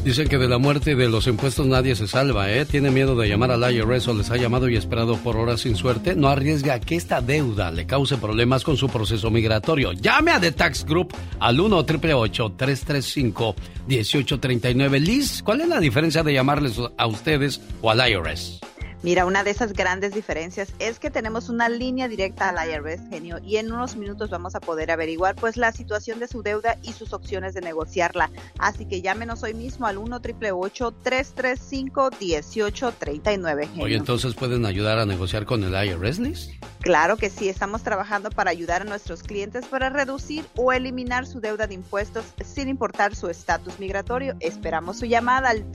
Dicen que de la muerte de los impuestos nadie se salva, ¿eh? Tiene miedo de llamar al IRS o les ha llamado y esperado por horas sin suerte. No arriesga que esta deuda le cause problemas con su proceso migratorio. Llame a The Tax Group al 1 335 1839 Liz, ¿cuál es la diferencia de llamarles a ustedes o al IRS? Mira, una de esas grandes diferencias es que tenemos una línea directa al IRS, genio, y en unos minutos vamos a poder averiguar pues la situación de su deuda y sus opciones de negociarla. Así que llámenos hoy mismo al 1 335 1839 genio. Oye, entonces pueden ayudar a negociar con el IRS, Liz. Claro que sí, estamos trabajando para ayudar a nuestros clientes para reducir o eliminar su deuda de impuestos sin importar su estatus migratorio. Esperamos su llamada al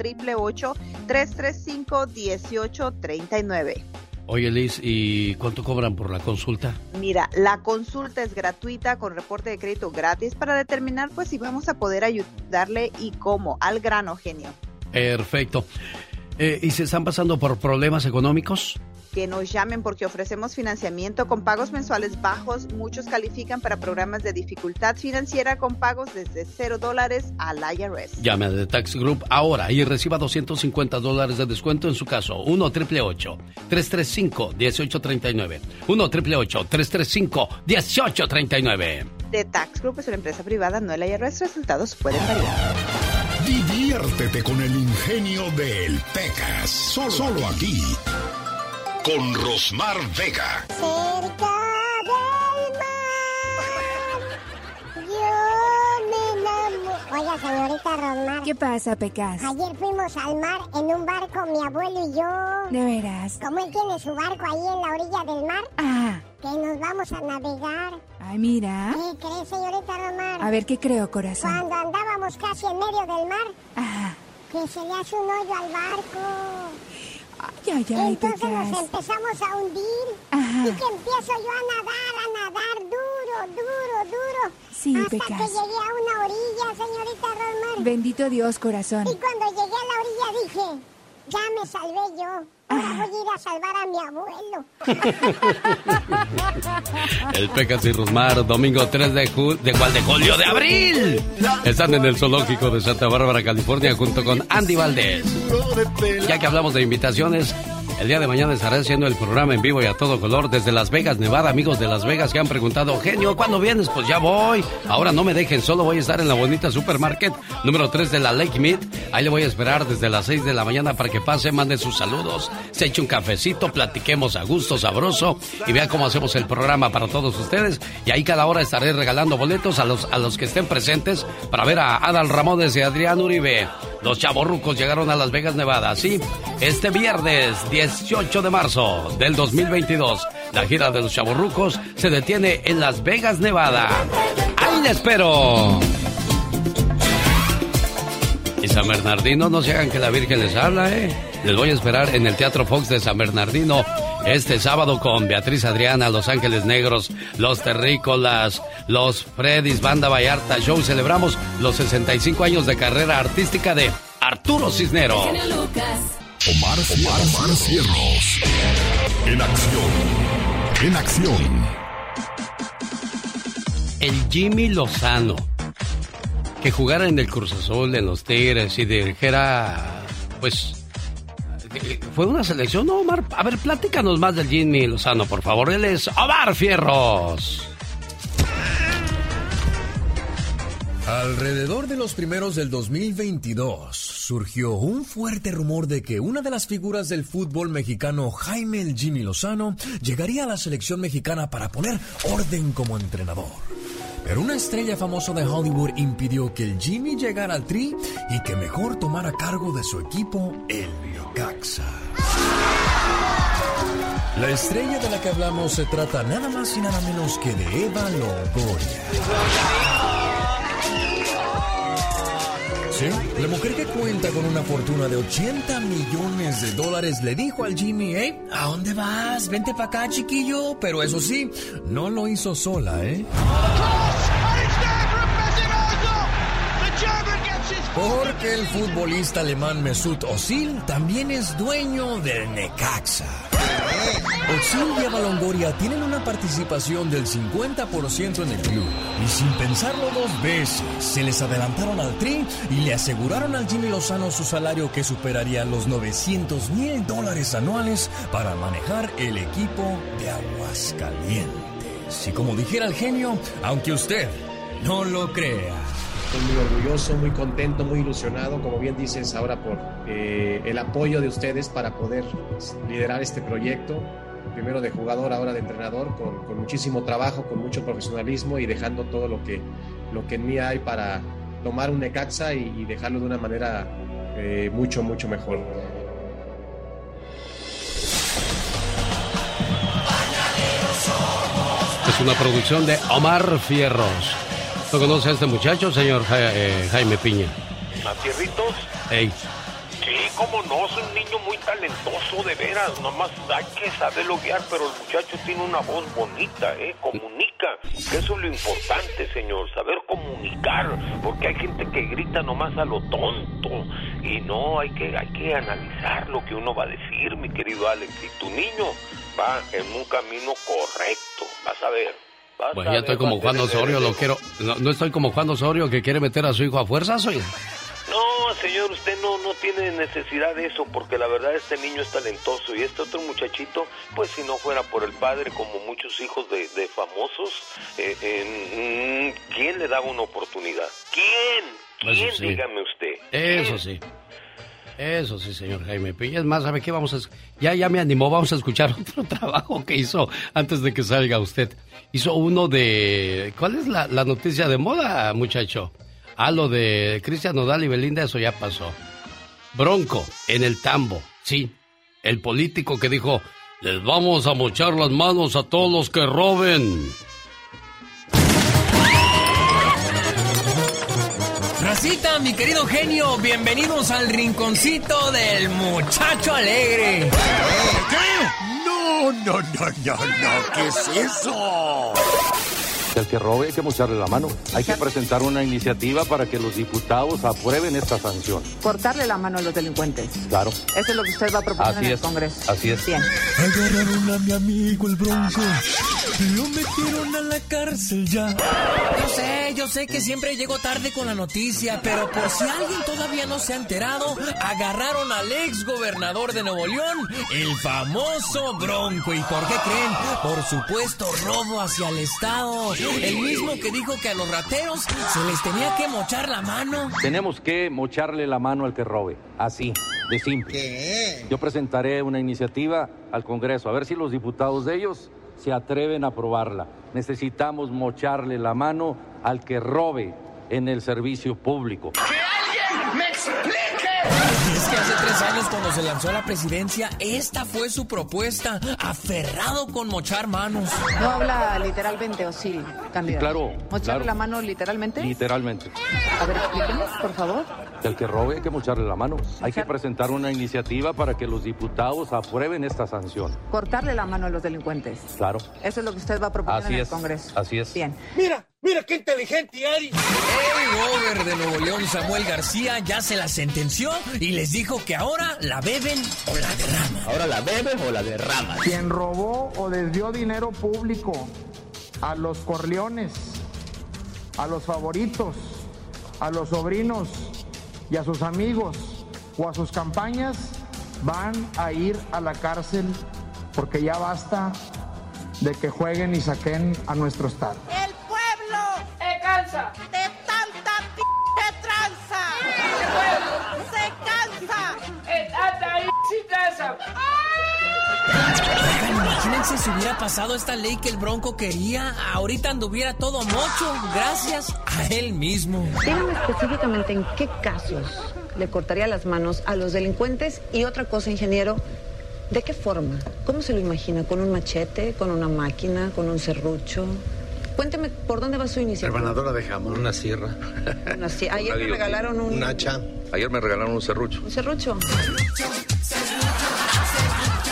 888-335-1839. Oye, Liz, ¿y cuánto cobran por la consulta? Mira, la consulta es gratuita con reporte de crédito gratis para determinar pues si vamos a poder ayudarle y cómo. Al grano, genio. Perfecto. Eh, ¿Y se están pasando por problemas económicos? Que nos llamen porque ofrecemos financiamiento con pagos mensuales bajos. Muchos califican para programas de dificultad financiera con pagos desde cero dólares al IRS. Llame a The Tax Group ahora y reciba 250 dólares de descuento en su caso. 1 888 335 1839 1 888 335 1839 The Tax Group es una empresa privada, no el IRS. Resultados pueden variar. Diviértete con el ingenio del Pecas. Solo, solo aquí. Con Rosmar Vega. Cerca del mar, yo me enamoro. Oiga, señorita Rosmar. ¿Qué pasa, Pecas? Ayer fuimos al mar en un barco, mi abuelo y yo. ¿De veras? Como él tiene su barco ahí en la orilla del mar, Ah, que nos vamos a navegar. ay, mira. ¿Qué cree, señorita Rosmar? A ver, ¿qué creo, corazón? Cuando andábamos casi en medio del mar, Ajá. que se le hace un hoyo al barco. Ay, ay, ay, Entonces nos empezamos a hundir. Ajá. Y que empiezo yo a nadar, a nadar duro, duro, duro. Sí, hasta Pecas. que llegué a una orilla, señorita Rosmar. Bendito Dios, corazón. Y cuando llegué a la orilla dije, ya me salvé yo. Ahora voy a ir a salvar a mi abuelo. El Pecas y Rosmar, domingo 3 de, ju de, ¿cuál? de julio de abril. Están en el zoológico de Santa Bárbara, California, junto con Andy Valdés. Ya que hablamos de invitaciones, el día de mañana estaré haciendo el programa en vivo y a todo color desde Las Vegas, Nevada. Amigos de Las Vegas que han preguntado, genio, ¿cuándo vienes? Pues ya voy. Ahora no me dejen, solo voy a estar en la bonita supermarket número 3 de la Lake Mead. Ahí le voy a esperar desde las 6 de la mañana para que pase, mande sus saludos, se eche un cafecito, platiquemos a gusto, sabroso y vea cómo hacemos el programa para todos ustedes. Y ahí cada hora estaré regalando boletos a los, a los que estén presentes para ver a Adal Ramones y Adrián Uribe. Los chavorrucos llegaron a Las Vegas, Nevada. Sí, este viernes 18 de marzo del 2022. La gira de los chavorrucos se detiene en Las Vegas, Nevada. ¡Ay, le espero. Y San Bernardino, no se hagan que la Virgen les habla, ¿eh? Les voy a esperar en el Teatro Fox de San Bernardino este sábado con Beatriz Adriana, Los Ángeles Negros, Los Terrícolas, Los Freddys, Banda Vallarta Show. Celebramos los 65 años de carrera artística de Arturo Cisnero. Omar, Omar, Cierros. En acción. En acción. El Jimmy Lozano. Que jugara en el Cruz Azul, en los Tigres y dijera, pues, fue una selección, ¿no, Omar? A ver, platícanos más del Jimmy Lozano, por favor. Él es Omar Fierros. Alrededor de los primeros del 2022 surgió un fuerte rumor de que una de las figuras del fútbol mexicano, Jaime el Jimmy Lozano, llegaría a la selección mexicana para poner orden como entrenador. Pero una estrella famosa de Hollywood impidió que el Jimmy llegara al tri y que mejor tomara cargo de su equipo, el La estrella de la que hablamos se trata nada más y nada menos que de Eva Longoria. Sí, la mujer que cuenta con una fortuna de 80 millones de dólares le dijo al Jimmy, ¿eh? ¿A dónde vas? Vente para acá, chiquillo. Pero eso sí, no lo hizo sola, ¿eh? Porque el futbolista alemán Mesut Özil también es dueño del Necaxa. Özil y Eva Longoria tienen una participación del 50% en el club y sin pensarlo dos veces se les adelantaron al tri y le aseguraron al Jimmy Lozano su salario que superaría los 900 mil dólares anuales para manejar el equipo de Aguascalientes. Y como dijera el genio, aunque usted no lo crea. Estoy muy orgulloso, muy contento, muy ilusionado, como bien dices ahora, por eh, el apoyo de ustedes para poder liderar este proyecto. Primero de jugador, ahora de entrenador, con, con muchísimo trabajo, con mucho profesionalismo y dejando todo lo que, lo que en mí hay para tomar un Necaxa y, dejarlo de una manera eh, mucho, mucho mejor. Es una producción de Omar Fierros. ¿No conoce a este muchacho, señor Ja- eh, Jaime Piña? ¿A Tierritos? Ey, Sí, cómo no, es un niño muy talentoso, de veras. Nomás hay que saberlo guiar, pero el muchacho tiene una voz bonita, ¿eh? Comunica. Que eso es lo importante, señor, saber comunicar. Porque hay gente que grita nomás a lo tonto. Y no, hay que, hay que analizar lo que uno va a decir, mi querido Alex. Y tu niño va en un camino correcto, vas a ver. Pues ya estoy como Juan Osorio, lo quiero. No, no estoy como Juan Osorio que quiere meter a su hijo a fuerzas, oiga. No, señor, usted no, no tiene necesidad de eso, porque la verdad este niño es talentoso y este otro muchachito, pues si no fuera por el padre, como muchos hijos de, de famosos, eh, eh, mm, ¿quién le daba una oportunidad? ¿Quién? ¿Quién? sí. Dígame usted. Eso sí. Eso sí, señor Jaime Piña. Es más, ¿sabe qué? Vamos a... Ya, ya me animó, vamos a escuchar otro trabajo que hizo antes de que salga usted. Hizo uno de... ¿Cuál es la, la noticia de moda, muchacho? Ah, lo de Cristian Nodal y Belinda, eso ya pasó. Bronco, en el tambo, sí. El político que dijo, les vamos a mochar las manos a todos los que roben. Racita, mi querido genio, bienvenidos al rinconcito del muchacho alegre. No, no, no, no, no, ¿qué es eso? El que robe hay que mocharle la mano. Hay que presentar una iniciativa para que los diputados aprueben esta sanción. cortarle la mano a los delincuentes. Claro. Eso es lo que usted va a proponer Así en el es. Congreso. Así es. Bien. Agarraron a mi amigo el bronco. Lo metieron a la cárcel ya. Yo sé, yo sé que siempre llego tarde con la noticia, pero por si alguien todavía no se ha enterado, agarraron al ex gobernador de Nuevo León, el famoso Bronco. ¿Y por qué creen? Por supuesto robo hacia el Estado. El mismo que dijo que a los rateros se les tenía que mochar la mano. Tenemos que mocharle la mano al que robe. Así, de simple. Yo presentaré una iniciativa al Congreso, a ver si los diputados de ellos se atreven a aprobarla. Necesitamos mocharle la mano al que robe en el servicio público. ¡Que alguien me explique Es que hace tres años cuando se lanzó a la presidencia, esta fue su propuesta, aferrado con mochar manos. No habla literalmente, o sí, candidato. Claro, ¿Mocharle claro. la mano literalmente? Literalmente. A ver, explíquenos, por favor. El que robe hay que mocharle la mano. Hay que presentar una iniciativa para que los diputados aprueben esta sanción. Cortarle la mano a los delincuentes. Claro. Eso es lo que usted va a proponer Así en el es. Congreso. Así es. Bien. Mira, mira qué inteligente eres. El gober de Nuevo León, Samuel García, ya se la sentenció y les dijo que ahora la beben o la derraman. Ahora la bebes o la derramas. Quien robó o desvió dinero público a los corleones, a los favoritos, a los sobrinos y a sus amigos o a sus campañas van a ir a la cárcel porque ya basta de que jueguen y saquen a nuestro Estado. El pueblo se cansa de tanta p tranza. El pueblo se cansa de tanta tranza. Oigan, imagínense si hubiera pasado esta ley que el Bronco quería. Ahorita anduviera todo mocho, gracias a él mismo. Dígame específicamente en qué casos le cortaría las manos a los delincuentes y otra cosa, ingeniero, ¿de qué forma? ¿Cómo se lo imagina? ¿Con un machete? ¿Con una máquina? ¿Con un serrucho? Cuénteme por dónde va su iniciativa. Rebanadora de jamón. Una sierra. Una sie- Ayer me regalaron un, Un hacha. Ayer me regalaron un serrucho. un serrucho.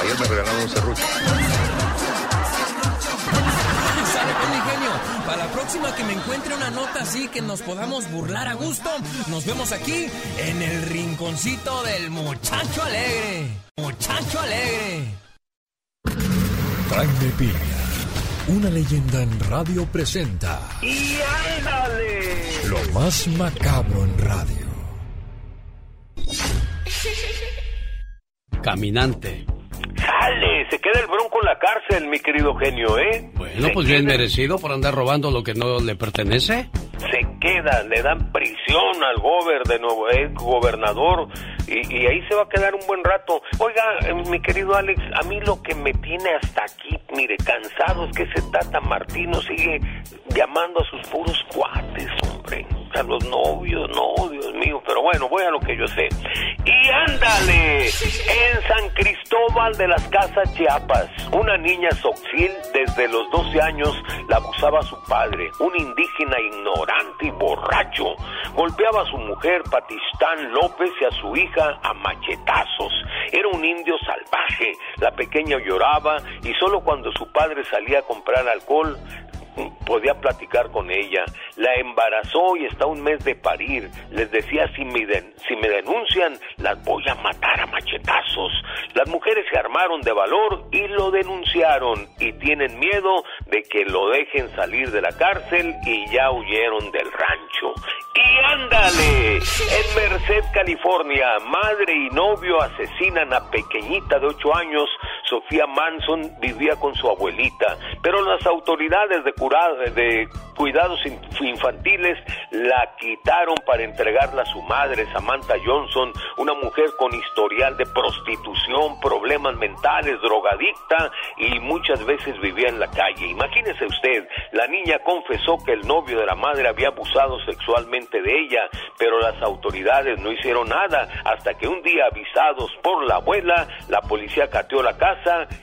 Ayer me regalaron un serrucho. ¿Sabe qué, mi genio? Para la próxima que me encuentre una nota así que nos podamos burlar a gusto, nos vemos aquí en el rinconcito del muchacho alegre. Muchacho alegre. Jaime Piña, una leyenda en radio presenta ¡Y ándale! lo más macabro en radio. Caminante. Sale, se queda el bronco en la cárcel, mi querido genio, ¿eh? Bueno, Se pues bien queda- merecido por andar robando lo que no le pertenece. se queda, le dan prisión al gober de nuevo, ex gobernador, y, y ahí se va a quedar un buen rato. Oiga, eh, mi querido Alex, a mí lo que me tiene hasta aquí, mire, cansado es que ese Tata Martino sigue llamando a sus puros cuates, hombre, a los novios, no, Dios mío, pero bueno, voy a lo que yo sé. Y ándale, en San Cristóbal de las Casas Chiapas, una niña soxil desde los 12 años la abusaba a su padre, un indígena ignorante y borracho. Golpeaba a su mujer, Patistán López, y a su hija a machetazos. Era un indio salvaje. La pequeña lloraba y solo cuando su padre salía a comprar alcohol podía platicar con ella. La embarazó y está un mes de parir. Les decía, si me, den- si me denuncian, las voy a matar a machetazos. Las mujeres se armaron de valor y lo denunciaron y tienen miedo de que lo dejen salir de la cárcel y ya huyeron del rancho. Y ándale, en Merced, California, madre y novio asesinan a pequeñita de 8 años. Sofía Manson vivía con su abuelita, pero las autoridades de, cura- de cuidados in- infantiles la quitaron para entregarla a su madre, Samantha Johnson, una mujer con historial de prostitución, problemas mentales, drogadicta y muchas veces vivía en la calle. Imagínese usted, la niña confesó que el novio de la madre había abusado sexualmente de ella, pero las autoridades no hicieron nada hasta que un día avisados por la abuela, la policía cateó la casa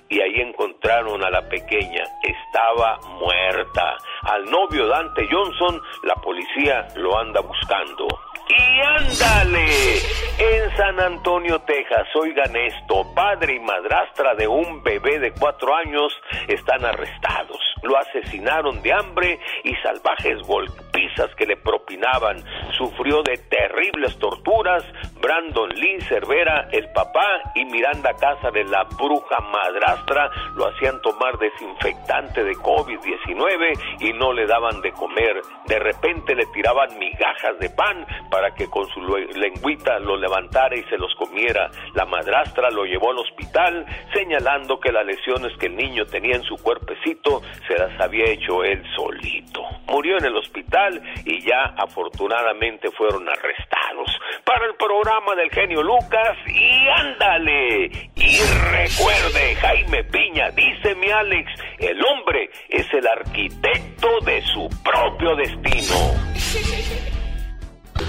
y ahí encontraron a la pequeña. Estaba muerta. Al novio Dante Johnson, la policía lo anda buscando. Y ándale, en San Antonio, Texas, oigan esto, padre y madrastra de un bebé de cuatro años están arrestados. Lo asesinaron de hambre y salvajes golpizas que le propinaban. Sufrió de terribles torturas. Brandon Lee Cervera, el papá, y Miranda Casa de la bruja madrastra lo hacían tomar desinfectante de COVID-19 y no le daban de comer. De repente le tiraban migajas de pan para que con su lengüita lo levantara y se los comiera. La madrastra lo llevó al hospital señalando que las lesiones que el niño tenía en su cuerpecito se las había hecho él solito. Murió en el hospital y ya afortunadamente fueron arrestados. Para el programa del genio Lucas y ándale. Y recuerde, Jaime Piña, dice mi Alex, el hombre es el arquitecto de su propio destino.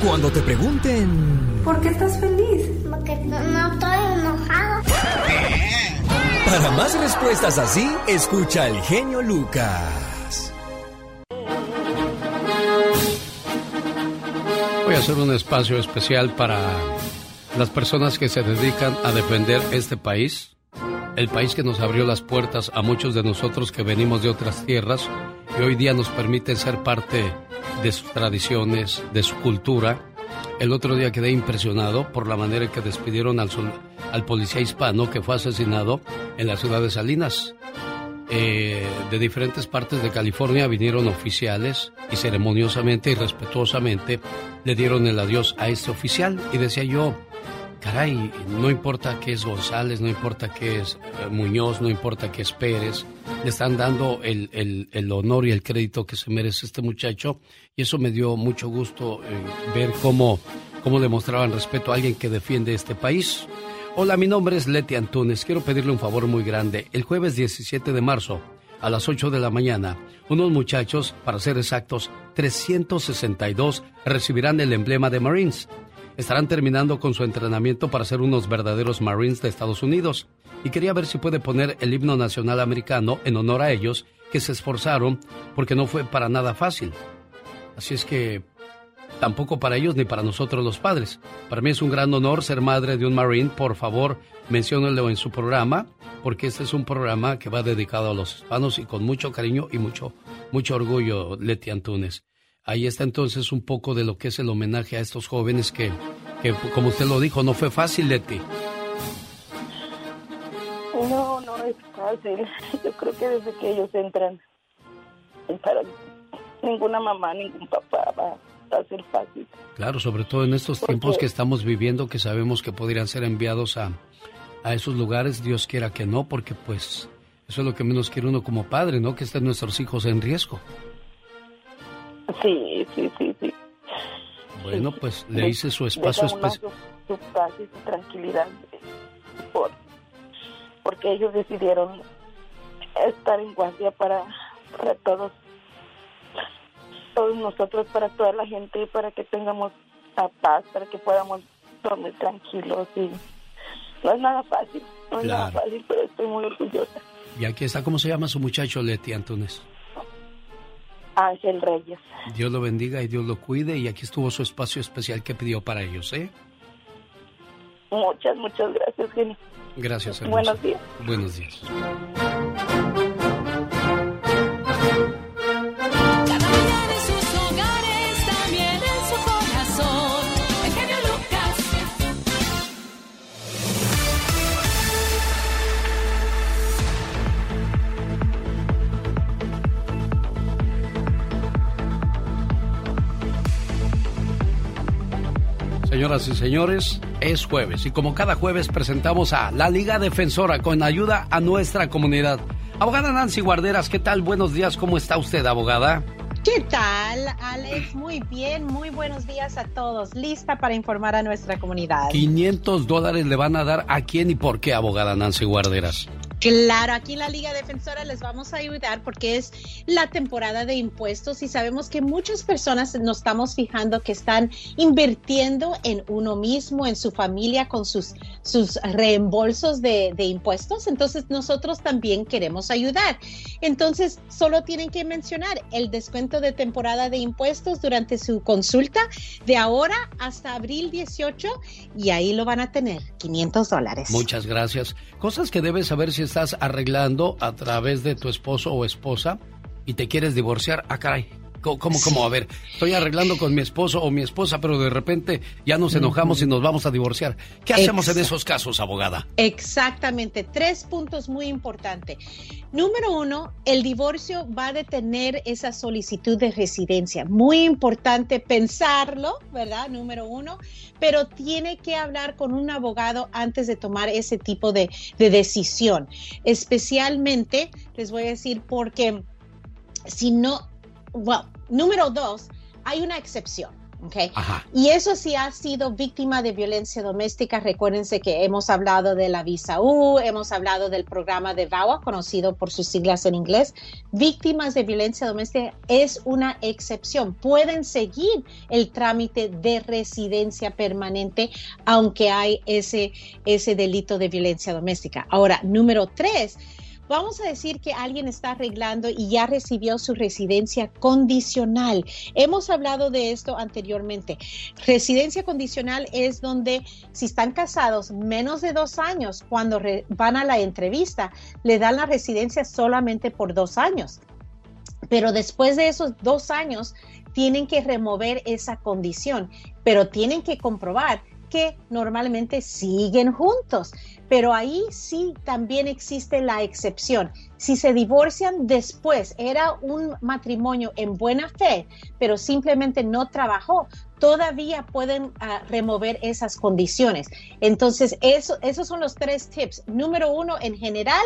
Cuando te pregunten ¿Por qué estás feliz? Porque no, no estoy enojado. Para más respuestas así, escucha al genio Lucas. Voy a hacer un espacio especial para las personas que se dedican a defender este país, el país que nos abrió las puertas a muchos de nosotros que venimos de otras tierras y hoy día nos permiten ser parte de sus tradiciones, de su cultura. El otro día quedé impresionado por la manera en que despidieron al policía hispano que fue asesinado en la ciudad de Salinas. Eh, de diferentes partes de California vinieron oficiales y ceremoniosamente y respetuosamente le dieron el adiós a este oficial. Y decía yo, caray, no importa que es González, no importa que es eh, Muñoz, no importa que es Pérez, le están dando el, el- el honor y el crédito que se merece este muchacho. Y eso me dio mucho gusto eh, ver cómo, cómo le mostraban respeto a alguien que defiende este país. Hola, mi nombre es Leti Antunes. Quiero pedirle un favor muy grande. El jueves 17 de marzo, a las 8 de la mañana, unos muchachos, para ser exactos, 362, recibirán el emblema de Marines. Estarán terminando con su entrenamiento para ser unos verdaderos Marines de Estados Unidos. Y quería ver si puede poner el himno nacional americano en honor a ellos, que se esforzaron porque no fue para nada fácil. Así es que tampoco para ellos ni para nosotros los padres. Para mí es un gran honor ser madre de un Marine. Por favor, menciónenlo en su programa, porque este es un programa que va dedicado a los hispanos y con mucho cariño y mucho, mucho orgullo, Leti Antunes. Ahí está entonces un poco de lo que es el homenaje a estos jóvenes que, que como usted lo dijo, no fue fácil, Leti. No, no es fácil. Yo creo que desde que ellos entran, para ninguna mamá, ningún papá va a ser fácil. Claro, sobre todo en estos tiempos que estamos viviendo, que sabemos que podrían ser enviados a, a esos lugares, Dios quiera que no, porque pues eso es lo que menos quiere uno como padre, ¿no? Que estén nuestros hijos en riesgo. Sí, sí, sí, sí. Bueno, pues le hice su espacio especial. Su, su paz y su tranquilidad por, porque ellos decidieron estar en guardia para, para todos todos nosotros, para toda la gente, para que tengamos la paz, para que podamos dormir tranquilos y no es nada fácil, no es nada fácil, pero estoy muy orgullosa. Y aquí está, ¿cómo se llama su muchacho, Leti Antunes? Ángel Reyes. Dios lo bendiga y Dios lo cuide. Y aquí estuvo su espacio especial que pidió para ellos, ¿eh? Muchas, muchas gracias, Jenny. Gracias, hermosa. Buenos días. Buenos días. Señoras y señores, es jueves y como cada jueves presentamos a la Liga Defensora con ayuda a nuestra comunidad. Abogada Nancy Guarderas, ¿qué tal? Buenos días, ¿cómo está usted, abogada? ¿Qué tal, Alex? Muy bien, muy buenos días a todos. Lista para informar a nuestra comunidad. 500 dólares le van a dar a quién y por qué, abogada Nancy Guarderas. Claro, aquí en la Liga Defensora les vamos a ayudar porque es la temporada de impuestos y sabemos que muchas personas nos estamos fijando que están invirtiendo en uno mismo, en su familia, con sus, sus reembolsos de, de impuestos. Entonces nosotros también queremos ayudar. Entonces solo tienen que mencionar el descuento de temporada de impuestos durante su consulta de ahora hasta abril 18 y ahí lo van a tener, 500 dólares. Muchas gracias. Cosas que debes saber si estás arreglando a través de tu esposo o esposa y te quieres divorciar. Ah, caray. ¿Cómo, cómo, cómo? A ver, estoy arreglando con mi esposo o mi esposa, pero de repente ya nos enojamos y nos vamos a divorciar. ¿Qué hacemos en esos casos, abogada? Exactamente, tres puntos muy importantes. Número uno, el divorcio va a detener esa solicitud de residencia. Muy importante pensarlo, ¿verdad? Número uno, pero tiene que hablar con un abogado antes de tomar ese tipo de, de decisión. Especialmente, les voy a decir, porque si no, bueno, número dos, hay una excepción. Okay. Y eso sí ha sido víctima de violencia doméstica. Recuérdense que hemos hablado de la visa U, hemos hablado del programa de VAWA, conocido por sus siglas en inglés. Víctimas de violencia doméstica es una excepción. Pueden seguir el trámite de residencia permanente, aunque hay ese, ese delito de violencia doméstica. Ahora, número tres Vamos a decir que alguien está arreglando y ya recibió su residencia condicional. Hemos hablado de esto anteriormente. Residencia condicional es donde si están casados menos de dos años, cuando van a la entrevista, le dan la residencia solamente por dos años. Pero después de esos dos años, tienen que remover esa condición, pero tienen que comprobar que normalmente siguen juntos. Pero ahí sí también existe la excepción. Si se divorcian después, era un matrimonio en buena fe, pero simplemente no trabajó, todavía pueden ah, remover esas condiciones. Entonces, eso, esos son los tres tips. Número uno, en general,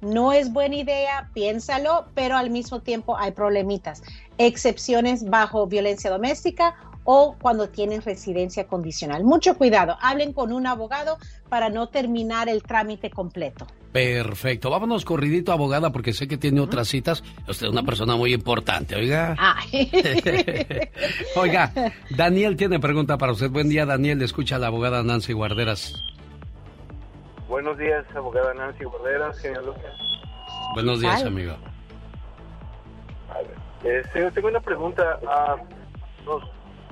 no es buena idea, piénsalo, pero al mismo tiempo hay problemitas. Excepciones bajo violencia doméstica o cuando tienen residencia condicional. Mucho cuidado, hablen con un abogado para no terminar el trámite completo. Perfecto, vámonos corridito abogada porque sé que tiene otras citas. Usted es una persona muy importante, oiga. oiga, Daniel tiene pregunta para usted. Buen día, Daniel. Le escucha a la abogada Nancy Guarderas. Buenos días, abogada Nancy Guarderas, señor Lucas. Buenos días, amigo. A tengo una pregunta. a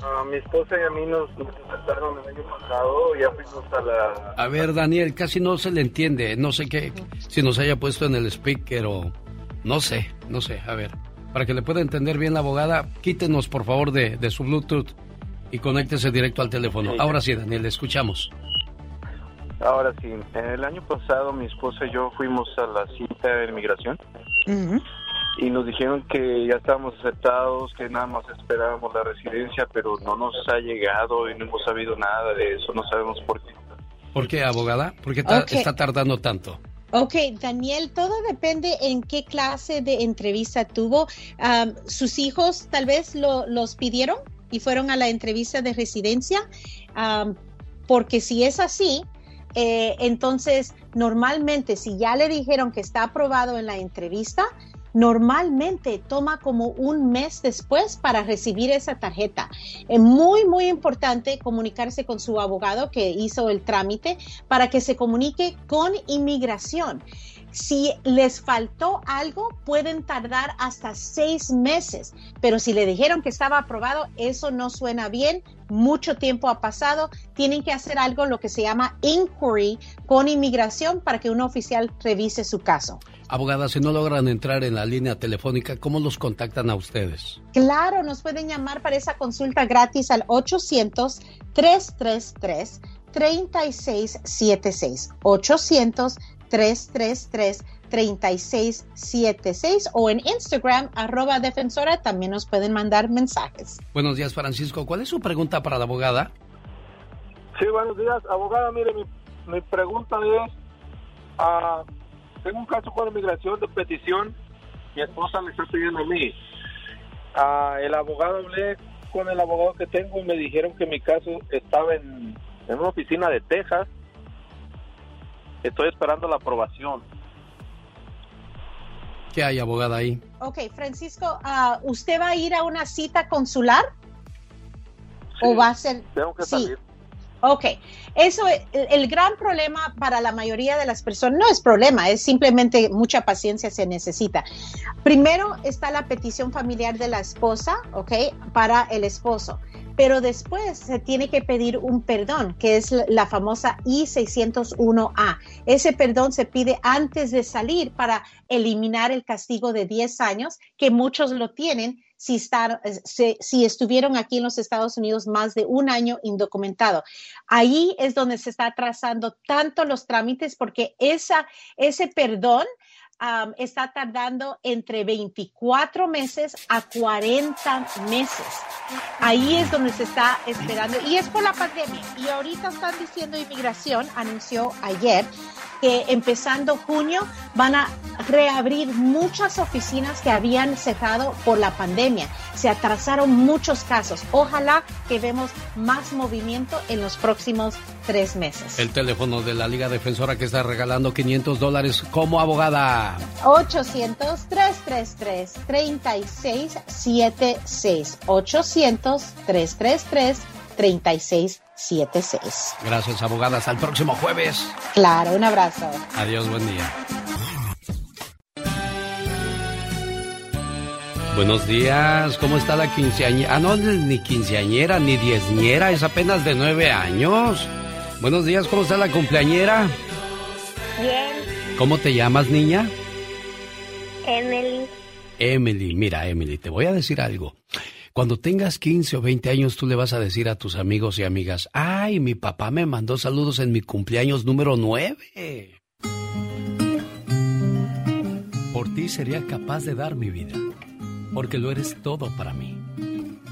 a mi esposa y a mí nos, nos el año pasado, ya fuimos a la... A ver, Daniel, casi no se le entiende. No sé qué, si nos haya puesto en el speaker o... No sé, no sé. A ver, para que le pueda entender bien la abogada, quítenos por favor de, de su Bluetooth y conéctese directo al teléfono. Ahora sí, Daniel, le escuchamos. Ahora sí, el año pasado mi esposa y yo fuimos a la cita de inmigración y nos dijeron que ya estábamos aceptados, que nada más esperábamos la residencia, pero no nos ha llegado y no hemos sabido nada de eso, no sabemos por qué. ¿Por qué, abogada? ¿Por qué está tardando tanto? Ok, Daniel, todo depende en qué clase de entrevista tuvo. ¿Sus hijos tal vez lo, los pidieron y fueron a la entrevista de residencia? porque si es así, eh, entonces normalmente si ya le dijeron que está aprobado en la entrevista, normalmente toma como un mes después para recibir esa tarjeta. Es muy, muy importante comunicarse con su abogado que hizo el trámite para que se comunique con inmigración. Si les faltó algo, pueden tardar hasta seis meses, pero si le dijeron que estaba aprobado, eso no suena bien, mucho tiempo ha pasado, tienen que hacer algo lo que se llama inquiry con inmigración para que un oficial revise su caso. Abogada, si no logran entrar en la línea telefónica, ¿cómo los contactan a ustedes? Claro, nos pueden llamar para esa consulta gratis al 800-333-3676. 800 333-3676 o en Instagram, arroba defensora, también nos pueden mandar mensajes. Buenos días, Francisco. ¿Cuál es su pregunta para la abogada? Sí, buenos días, abogada. Mire, mi, pregunta es, uh, tengo un caso con inmigración de petición, mi esposa me está pidiendo a mí. Uh, el abogado, hablé con el abogado que tengo y me dijeron que mi caso estaba en, en una oficina de Texas Estoy esperando la aprobación. ¿Qué hay, abogada, ahí? Ok, Francisco, uh, ¿usted va a ir a una cita consular? ¿O va a ser...? Tengo que salir. Ok, eso, el gran problema para la mayoría de las personas, no es problema, es simplemente mucha paciencia se necesita. Primero está la petición familiar de la esposa, ok, para el esposo pero después se tiene que pedir un perdón, que es la famosa I-601A. Ese perdón se pide antes de salir para eliminar el castigo de 10 años, que muchos lo tienen si, si, estuvieron aquí en los Estados Unidos más de un año indocumentado. Ahí es donde se está atrasando tanto los trámites porque esa, ese perdón está tardando entre 24 meses a 40 meses. Ahí es donde se está esperando y es por la pandemia. Y ahorita están diciendo inmigración, anunció ayer que empezando junio van a reabrir muchas oficinas que habían cerrado por la pandemia. Se atrasaron muchos casos. Ojalá que vemos más movimiento en los próximos tres meses. El teléfono de la Liga Defensora que está regalando 500 dólares como abogada. 800-333-3676. 800-333-3676. Gracias, abogada. Hasta el próximo jueves. Claro, un abrazo. Adiós, buen día. Buenos días, ¿cómo está la quinceañera? Ah, no, ni quinceañera, ni diezñera, es apenas de nueve años. Buenos días, ¿cómo está la cumpleañera? Bien. ¿Cómo te llamas, niña? Emily. Emily, mira, Emily, te voy a decir algo. Cuando tengas 15 o 20 años, tú le vas a decir a tus amigos y amigas, ay, mi papá me mandó saludos en mi cumpleaños número 9. Por ti sería capaz de dar mi vida, porque lo eres todo para mí.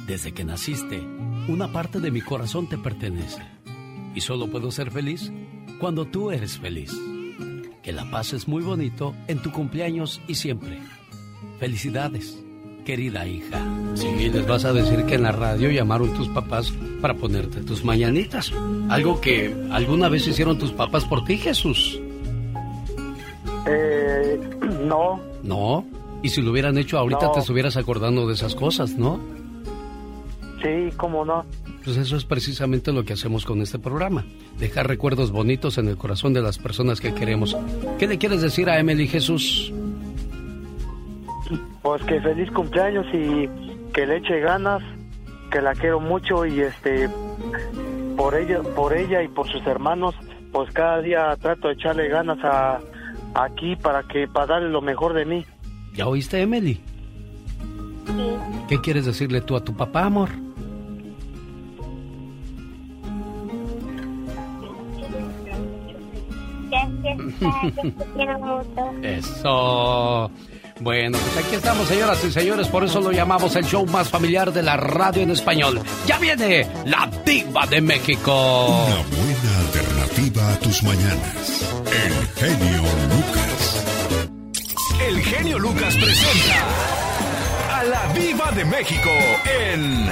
Desde que naciste, una parte de mi corazón te pertenece. Y solo puedo ser feliz cuando tú eres feliz. Que la paz es muy bonito en tu cumpleaños y siempre. Felicidades querida hija. Sí, les vas a decir que en la radio llamaron tus papás para ponerte tus mañanitas. Algo que alguna vez hicieron tus papás por ti, Jesús. Eh, no. ¿No? Y si lo hubieran hecho ahorita te estuvieras acordando de esas cosas, ¿no? Sí, cómo no. Pues eso es precisamente lo que hacemos con este programa. Dejar recuerdos bonitos en el corazón de las personas que queremos. ¿Qué le quieres decir a Emily Jesús? Pues que feliz cumpleaños y que le eche ganas, que la quiero mucho y este por ella, por ella y por sus hermanos, pues cada día trato de echarle ganas a aquí para que para darle lo mejor de mí. ¿Ya oíste, Emily? ¿Qué quieres decirle tú a tu papá, amor? Eso. Bueno, pues aquí estamos, señoras y señores, por eso lo llamamos el show más familiar de la radio en español. Ya viene la diva de México. Una buena alternativa a tus mañanas. El genio Lucas. El genio Lucas presenta a la diva de México en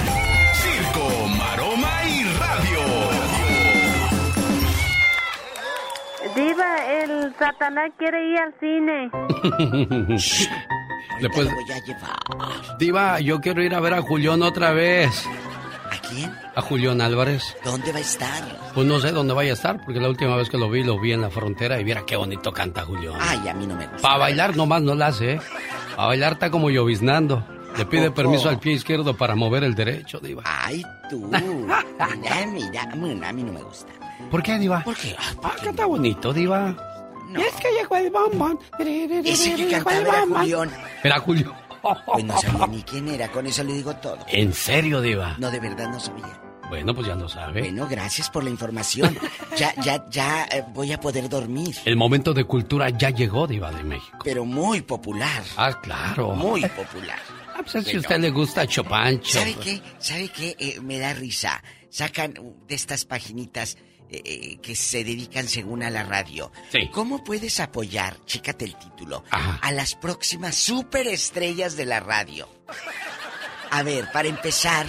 Diva, el Satanás quiere ir al cine. Le puedes- voy a llevar. Diva, yo quiero ir a ver a Julián otra vez. ¿A quién? A Julián Álvarez. ¿Dónde va a estar? Pues no sé dónde vaya a estar, porque la última vez que lo vi, lo vi en la frontera y viera qué bonito canta Julián. Ay, a mí no me gusta. Para bailar nomás no la hace, ¿eh? Para bailar está como lloviznando. Le pide permiso al pie izquierdo para mover el derecho, Diva. Ay, tú. Mira, mira, mira, a mí no me gusta. ¿Por qué, Diva? ¿Por qué? Ah, canta bonito, Diva. Es que llegó el bombón. Ese que cantaba era Julián. Era Julio. Pues no sabía ni quién era, con eso le digo todo. ¿En serio, Diva? No, de verdad no sabía. Bueno, pues ya lo sabe. Bueno, gracias por la información. Ya, ya, ya eh, voy a poder dormir. El momento de cultura ya llegó, Diva de México. Pero muy popular. Ah, claro. Muy popular. Ah, pues es si a usted le gusta Chopancho. ¿Sabe qué? ¿Sabe qué? Eh, me da risa. Sacan de estas paginitas eh, que se dedican según a la radio. Sí. ¿Cómo puedes apoyar, chécate el título, a las próximas superestrellas de la radio? A ver, para empezar,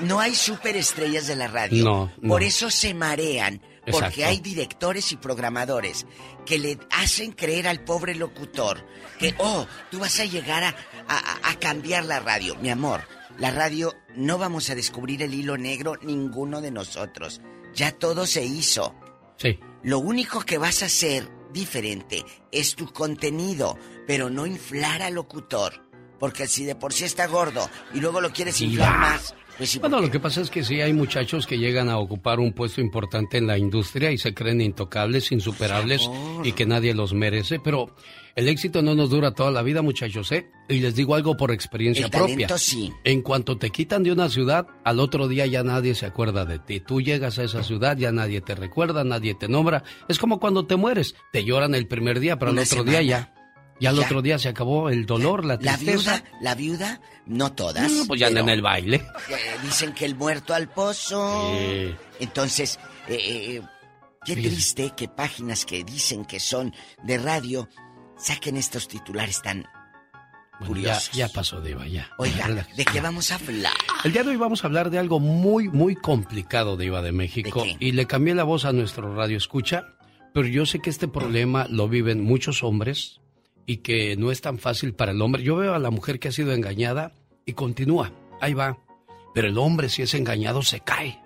no hay superestrellas de la radio. No, no. Por eso se marean. Porque Exacto. hay directores y programadores que le hacen creer al pobre locutor que, oh, tú vas a llegar a, a- a cambiar la radio. Mi amor, la radio no vamos a descubrir el hilo negro ninguno de nosotros. Ya todo se hizo. Sí. Lo único que vas a hacer diferente es tu contenido, pero no inflar al locutor. Porque si de por sí está gordo y luego lo quieres inflar más, pues sí, Bueno, lo que pasa es que sí hay muchachos que llegan a ocupar un puesto importante en la industria y se creen intocables, insuperables y que nadie los merece, pero el éxito no nos dura toda la vida, muchachos, ¿eh? Y les digo algo por experiencia El propia. talento sí. En cuanto te quitan de una ciudad, al otro día ya nadie se acuerda de ti. Tú llegas a esa ciudad, ya nadie te recuerda, nadie te nombra. Es como cuando te mueres, te lloran el primer día, pero al otro semana. día ya. Ya al Ya. otro día se acabó el dolor, la La tristeza. viuda, la viuda, no todas. No, pues ya andan en el baile. eh, dicen que el muerto al pozo. Sí. Entonces, eh, eh, Qué triste que páginas que dicen que son de radio saquen estos titulares tan Bueno, ya, curiosos. ya pasó, ya. Oiga. ¿de qué vamos a hablar? El día de hoy vamos a hablar de algo muy, muy complicado, Diva de México. Y le cambié la voz a nuestro radio escucha, pero yo sé que este problema lo viven muchos hombres y que no es tan fácil para el hombre. Yo veo a la mujer que ha sido engañada y continúa, ahí va. Pero el hombre, si es engañado, se cae.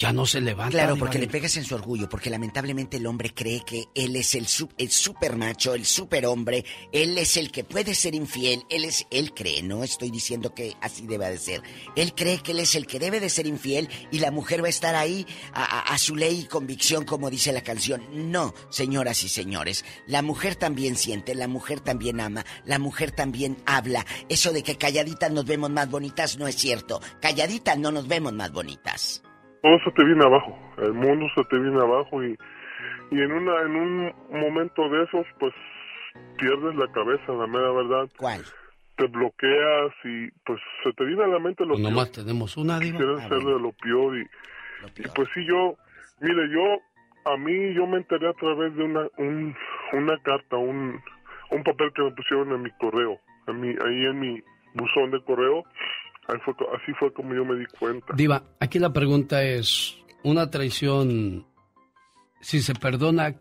Ya no se levanta. Claro, porque le pegas en su orgullo, porque lamentablemente el hombre cree que él es el, el super macho, el super hombre, él es el que puede ser infiel, él es, él cree, no estoy diciendo que así deba de ser, él cree que él es el que debe de ser infiel y la mujer va a estar ahí a, a- a su ley y convicción como dice la canción. No, señoras y señores, la mujer también siente, la mujer también ama, la mujer también habla. Eso de que calladitas nos vemos más bonitas no es cierto, calladitas no nos vemos más bonitas. Todo se te viene abajo, el mundo se te viene abajo y, y en una en un momento de esos pues pierdes la cabeza, la mera verdad. ¿Cuál? Te bloqueas y pues se te viene a la mente lo Pues peor. nomás tenemos una, Diva. Quieres Ah, ser de lo peor y, y pues sí yo, mire yo, a mí yo me enteré a través de una un, una carta, un, un papel que me pusieron en mi correo, en mi, ahí en mi buzón de correo, fue, así fue como yo me di cuenta. Diva, aquí la pregunta es, una traición, si se perdona,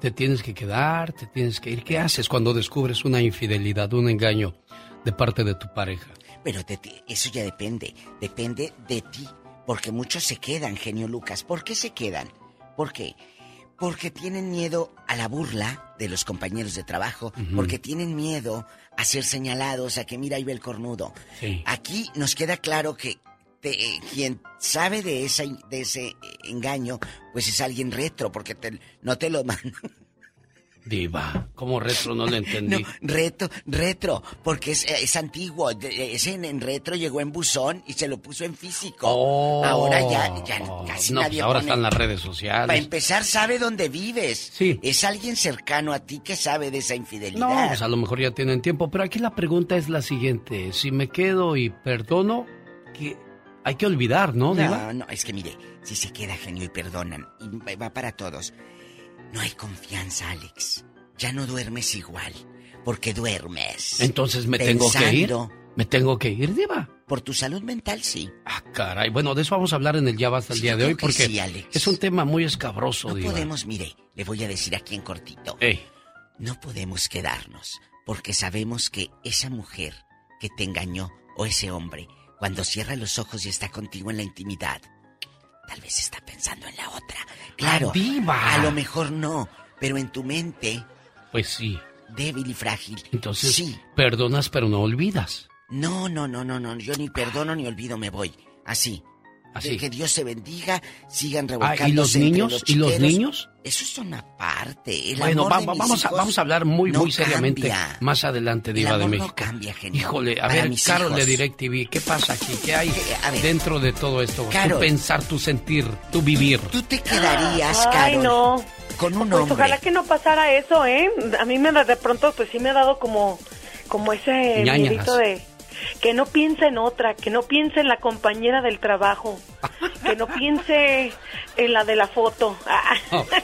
te tienes que quedar, te tienes que ir. ¿Qué haces cuando descubres una infidelidad, un engaño de parte de tu pareja? Pero de ti- eso ya depende, depende de ti, porque muchos se quedan, genio Lucas. ¿Por qué se quedan? ¿Por qué? Porque tienen miedo a la burla de los compañeros de trabajo, porque tienen miedo a ser señalados, a que mira ahí ve el cornudo. Sí. Aquí nos queda claro que te- eh, quien sabe de, esa, de ese eh, engaño, pues es alguien retro, porque te- no te lo mandan. Diva, como retro no le entendí. No, retro, retro, porque es, eh, es antiguo. de- Ese en, en retro llegó en buzón y se lo puso en físico. Oh. Ahora ya, ya casi no, nadie pues ahora pone- están las redes Para sociales. empezar, sabe dónde vives. Sí. Es alguien cercano a ti que sabe de esa infidelidad. No, pues a lo mejor ya tienen tiempo, pero aquí la pregunta es la siguiente. Si me quedo y perdono, que hay que olvidar, ¿no, Diva? No, no, es que mire, si se queda genio y perdonan, y va para todos, no hay confianza, Alex. Ya no duermes igual, porque duermes. Entonces me tengo que ir. ¿Me tengo que ir, Diva? Por tu salud mental, sí. Ah, caray. Bueno, de eso vamos a hablar en el Ya Basta el día de hoy, que porque sí, Alex. es un tema muy escabroso, No Diva. podemos, mire, le voy a decir aquí en cortito. Ey. No podemos quedarnos, porque sabemos que esa mujer que te engañó, o ese hombre, cuando cierra los ojos y está contigo en la intimidad, tal vez está pensando en la otra. Claro, Ah, diva. a lo mejor no, pero en tu mente, Pues sí. débil y frágil, Entonces, sí. perdonas pero no olvidas. No, no, no, no, no, yo ni perdono ni olvido, me voy. Así. Así. De que Dios se bendiga, sigan Ah, revolcándose ¿y los niños? los ¿Y los niños? Eso es una parte. El bueno, amor va- vamos, a, vamos a hablar muy, no muy seriamente cambia. más adelante, El Diva de amor no México. cambia, genio. Híjole, a Para ver, Carol hijos. de DirecTV, ¿qué pasa aquí? ¿Qué hay ver. dentro de todo esto? Carol. Tu pensar, tu sentir, tu vivir. ¿Tú te quedarías, Ay, Carol, no. con un Pues hombre? ojalá que no pasara eso, ¿eh? A mí me da de pronto, pues sí me ha dado como, como ese de que no piense en otra, que no piense en la compañera del trabajo, que no piense en la de la foto.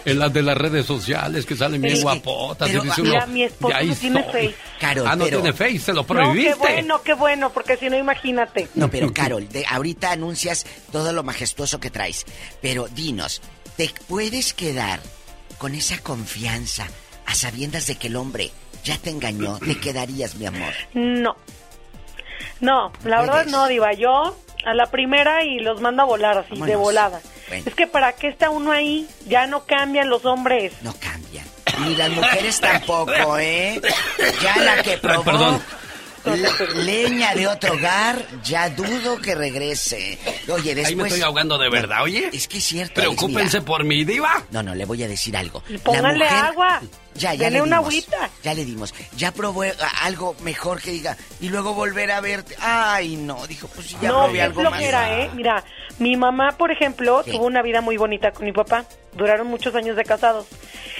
En las de las redes sociales que salen bien guapotas. y pero, dice mira, uno, mi esposo "De ahí no tiene soy". Face. Carol, ah, no pero- tiene face, se lo No, prohibiste. qué bueno, qué bueno, porque si no, imagínate. No, pero Carol, de, ahorita anuncias todo lo majestuoso que traes. Pero dinos, ¿te puedes quedar con esa confianza a sabiendas de que el hombre ya te engañó? ¿Te quedarías, mi amor? No. No, la verdad no, Diva. Yo a la primera y los mando a volar así, de volada. Bueno. Es que para qué está uno ahí, ya no cambian los hombres. No cambian. Ni las mujeres tampoco, ¿eh? Ya la que probó Perdón. leña de otro hogar, ya dudo que regrese. Oye, después... Ahí me estoy ahogando de verdad, oye. Es que es cierto. Preocúpense por mi diva. No, no, le voy a decir algo. Pónganle mujer- agua. Ya, ya Denle le una dimos. agüita. Ya le dimos. Ya probó eh, algo mejor que diga. Y luego volver a verte. Ay, no. Dijo, pues ya no, probé algo más. flojera, ¿eh? Mira, mi mamá, por ejemplo, ¿Qué? tuvo una vida muy bonita con mi papá. Duraron muchos años de casados.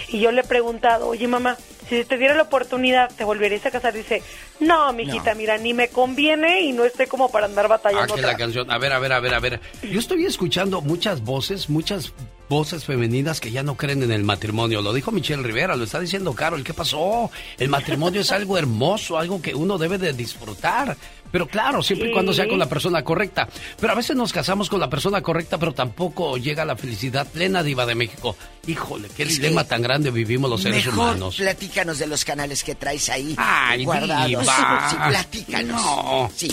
Y yo le he preguntado, oye, mamá, si te diera la oportunidad, ¿te volverías a casar? Dice, no, mijita, No. mira, ni me conviene y no estoy como para andar Ah, batallando. que la canción. A ver, a ver, a ver, a ver. Yo estoy escuchando muchas voces, muchas voces femeninas que ya no creen en el matrimonio. Lo dijo Michelle Rivera, lo está diciendo Carol. ¿Qué pasó? El matrimonio es algo hermoso, algo que uno debe de disfrutar. Pero claro, siempre y cuando sea con la persona correcta. Pero a veces nos casamos con la persona correcta, pero tampoco llega la felicidad plena, Diva de México. Híjole, qué dilema tan grande vivimos los seres Mejor humanos. platícanos de los canales que traes ahí Ay, guardados. Diva. Sí, platícanos. No. Sí.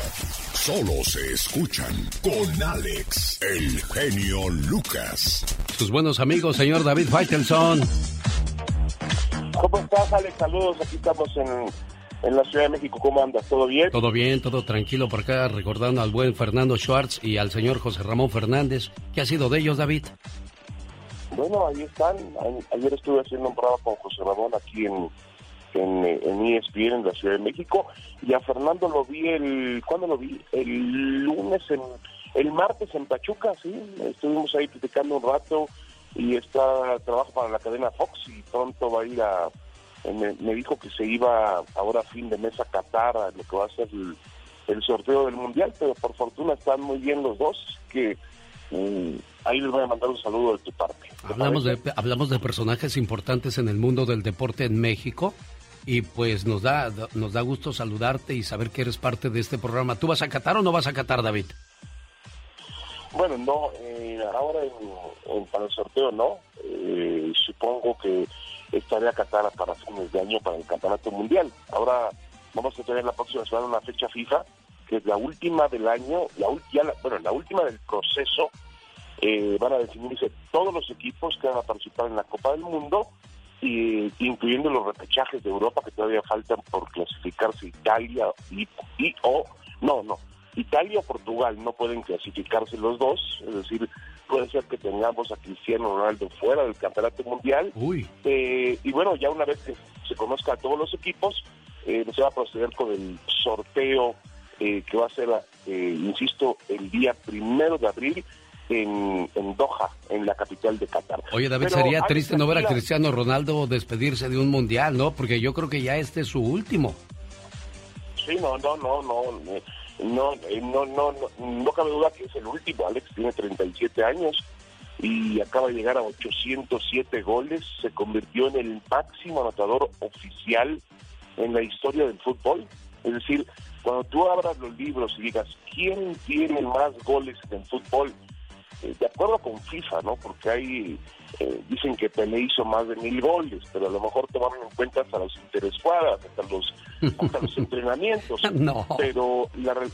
Solo se escuchan con Alex, el genio Lucas. Sus buenos amigos, señor David Faitelson. ¿Cómo estás, Alex? Saludos, aquí estamos en, en la Ciudad de México. ¿Cómo andas? ¿Todo bien? Todo bien, todo tranquilo por acá, recordando al buen Fernando Schwartz y al señor José Ramón Fernández. ¿Qué ha sido de ellos, David? Bueno, ahí están. Ayer estuve haciendo un programa con José Ramón aquí en, en, eh, en ESPN en la Ciudad de México y a Fernando lo vi el... ¿Cuándo lo vi? El lunes, en, el martes en Pachuca, sí. Estuvimos ahí platicando un rato y está trabaja para la cadena Fox y pronto va a ir a... Me, me dijo que se iba ahora a fin de mes a Qatar a lo que va a ser el, el sorteo del Mundial, pero por fortuna están muy bien los dos, que mm, ahí les voy a mandar un saludo de tu parte. Hablamos de, hablamos de personajes importantes en el mundo del deporte en México y pues nos da, nos da gusto saludarte y saber que eres parte de este programa. ¿Tú vas a Qatar o no vas a Qatar, David? Bueno, no, eh, ahora en- para el sorteo no. Eh, supongo que estaré a Qatar para fines de año para el Campeonato Mundial. Ahora vamos a tener la próxima semana una fecha fija, que es la última del año, la, ya bueno, la última del proceso. Eh, van a definirse todos los equipos que van a participar en la Copa del Mundo, y, incluyendo los repechajes de Europa que todavía faltan por clasificarse Italia y, y o no, no, Italia o Portugal no pueden clasificarse los dos, es decir, puede ser que tengamos a Cristiano Ronaldo fuera del campeonato mundial. Uy. Eh, y bueno, ya una vez que se conozca a todos los equipos, eh, se va a proceder con el sorteo eh, que va a ser, eh, insisto, el día primero de abril en, en Doha, en la capital de Qatar. Oye, David, Pero, sería triste no ver a. Cristiano Ronaldo despedirse de un mundial, ¿no? Porque yo creo que ya este es su último. Sí, no, no, no, no, no, eh, no, no, no, no cabe duda que es el último. Alex tiene 37 años y acaba de llegar a 807 goles. Se convirtió en el máximo anotador oficial en la historia del fútbol. Es decir, cuando tú abras los libros y digas quién tiene más goles en el fútbol, de acuerdo con FIFA, ¿no? Porque hay, eh, dicen que Pelé hizo más de mil goles, pero a lo mejor tomaron en cuenta hasta los interescuadras, hasta los, hasta los entrenamientos. No. Pero la re-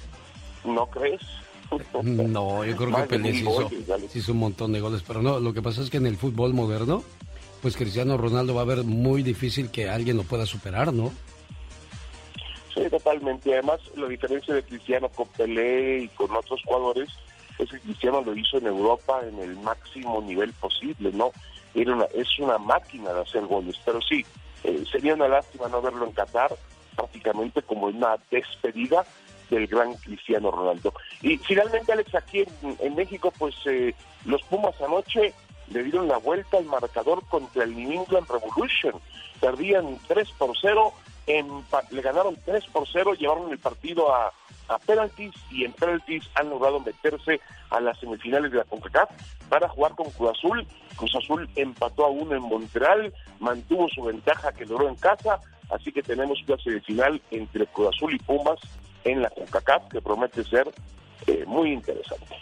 ¿no crees? No, yo creo que Más Pelé hizo, goles, hizo un montón de goles, pero no, lo que pasa es que en el fútbol moderno, pues Cristiano Ronaldo va a ver muy difícil que alguien lo pueda superar, ¿no? Sí, totalmente. Además, la diferencia de Cristiano con Pelé y con otros jugadores es que Cristiano lo hizo en Europa en el máximo nivel posible, ¿no? Era una, es una máquina de hacer goles, pero sí, eh, sería una lástima no verlo en Qatar, prácticamente como una despedida del gran Cristiano Ronaldo. Y finalmente, Alex, aquí en, en México, pues eh, los Pumas anoche le dieron la vuelta al marcador contra el New England Revolution. Perdían 3 por 0, empa- le ganaron 3 por 0, llevaron el partido a, a penaltis y en penaltis han logrado meterse a las semifinales de la CONCACAF para jugar con Cruz Azul. Cruz Azul empató a uno en Montreal, mantuvo su ventaja que logró en casa, así que tenemos clase de final entre Cruz Azul y Pumas en la CONCACAF que promete ser eh, muy interesante.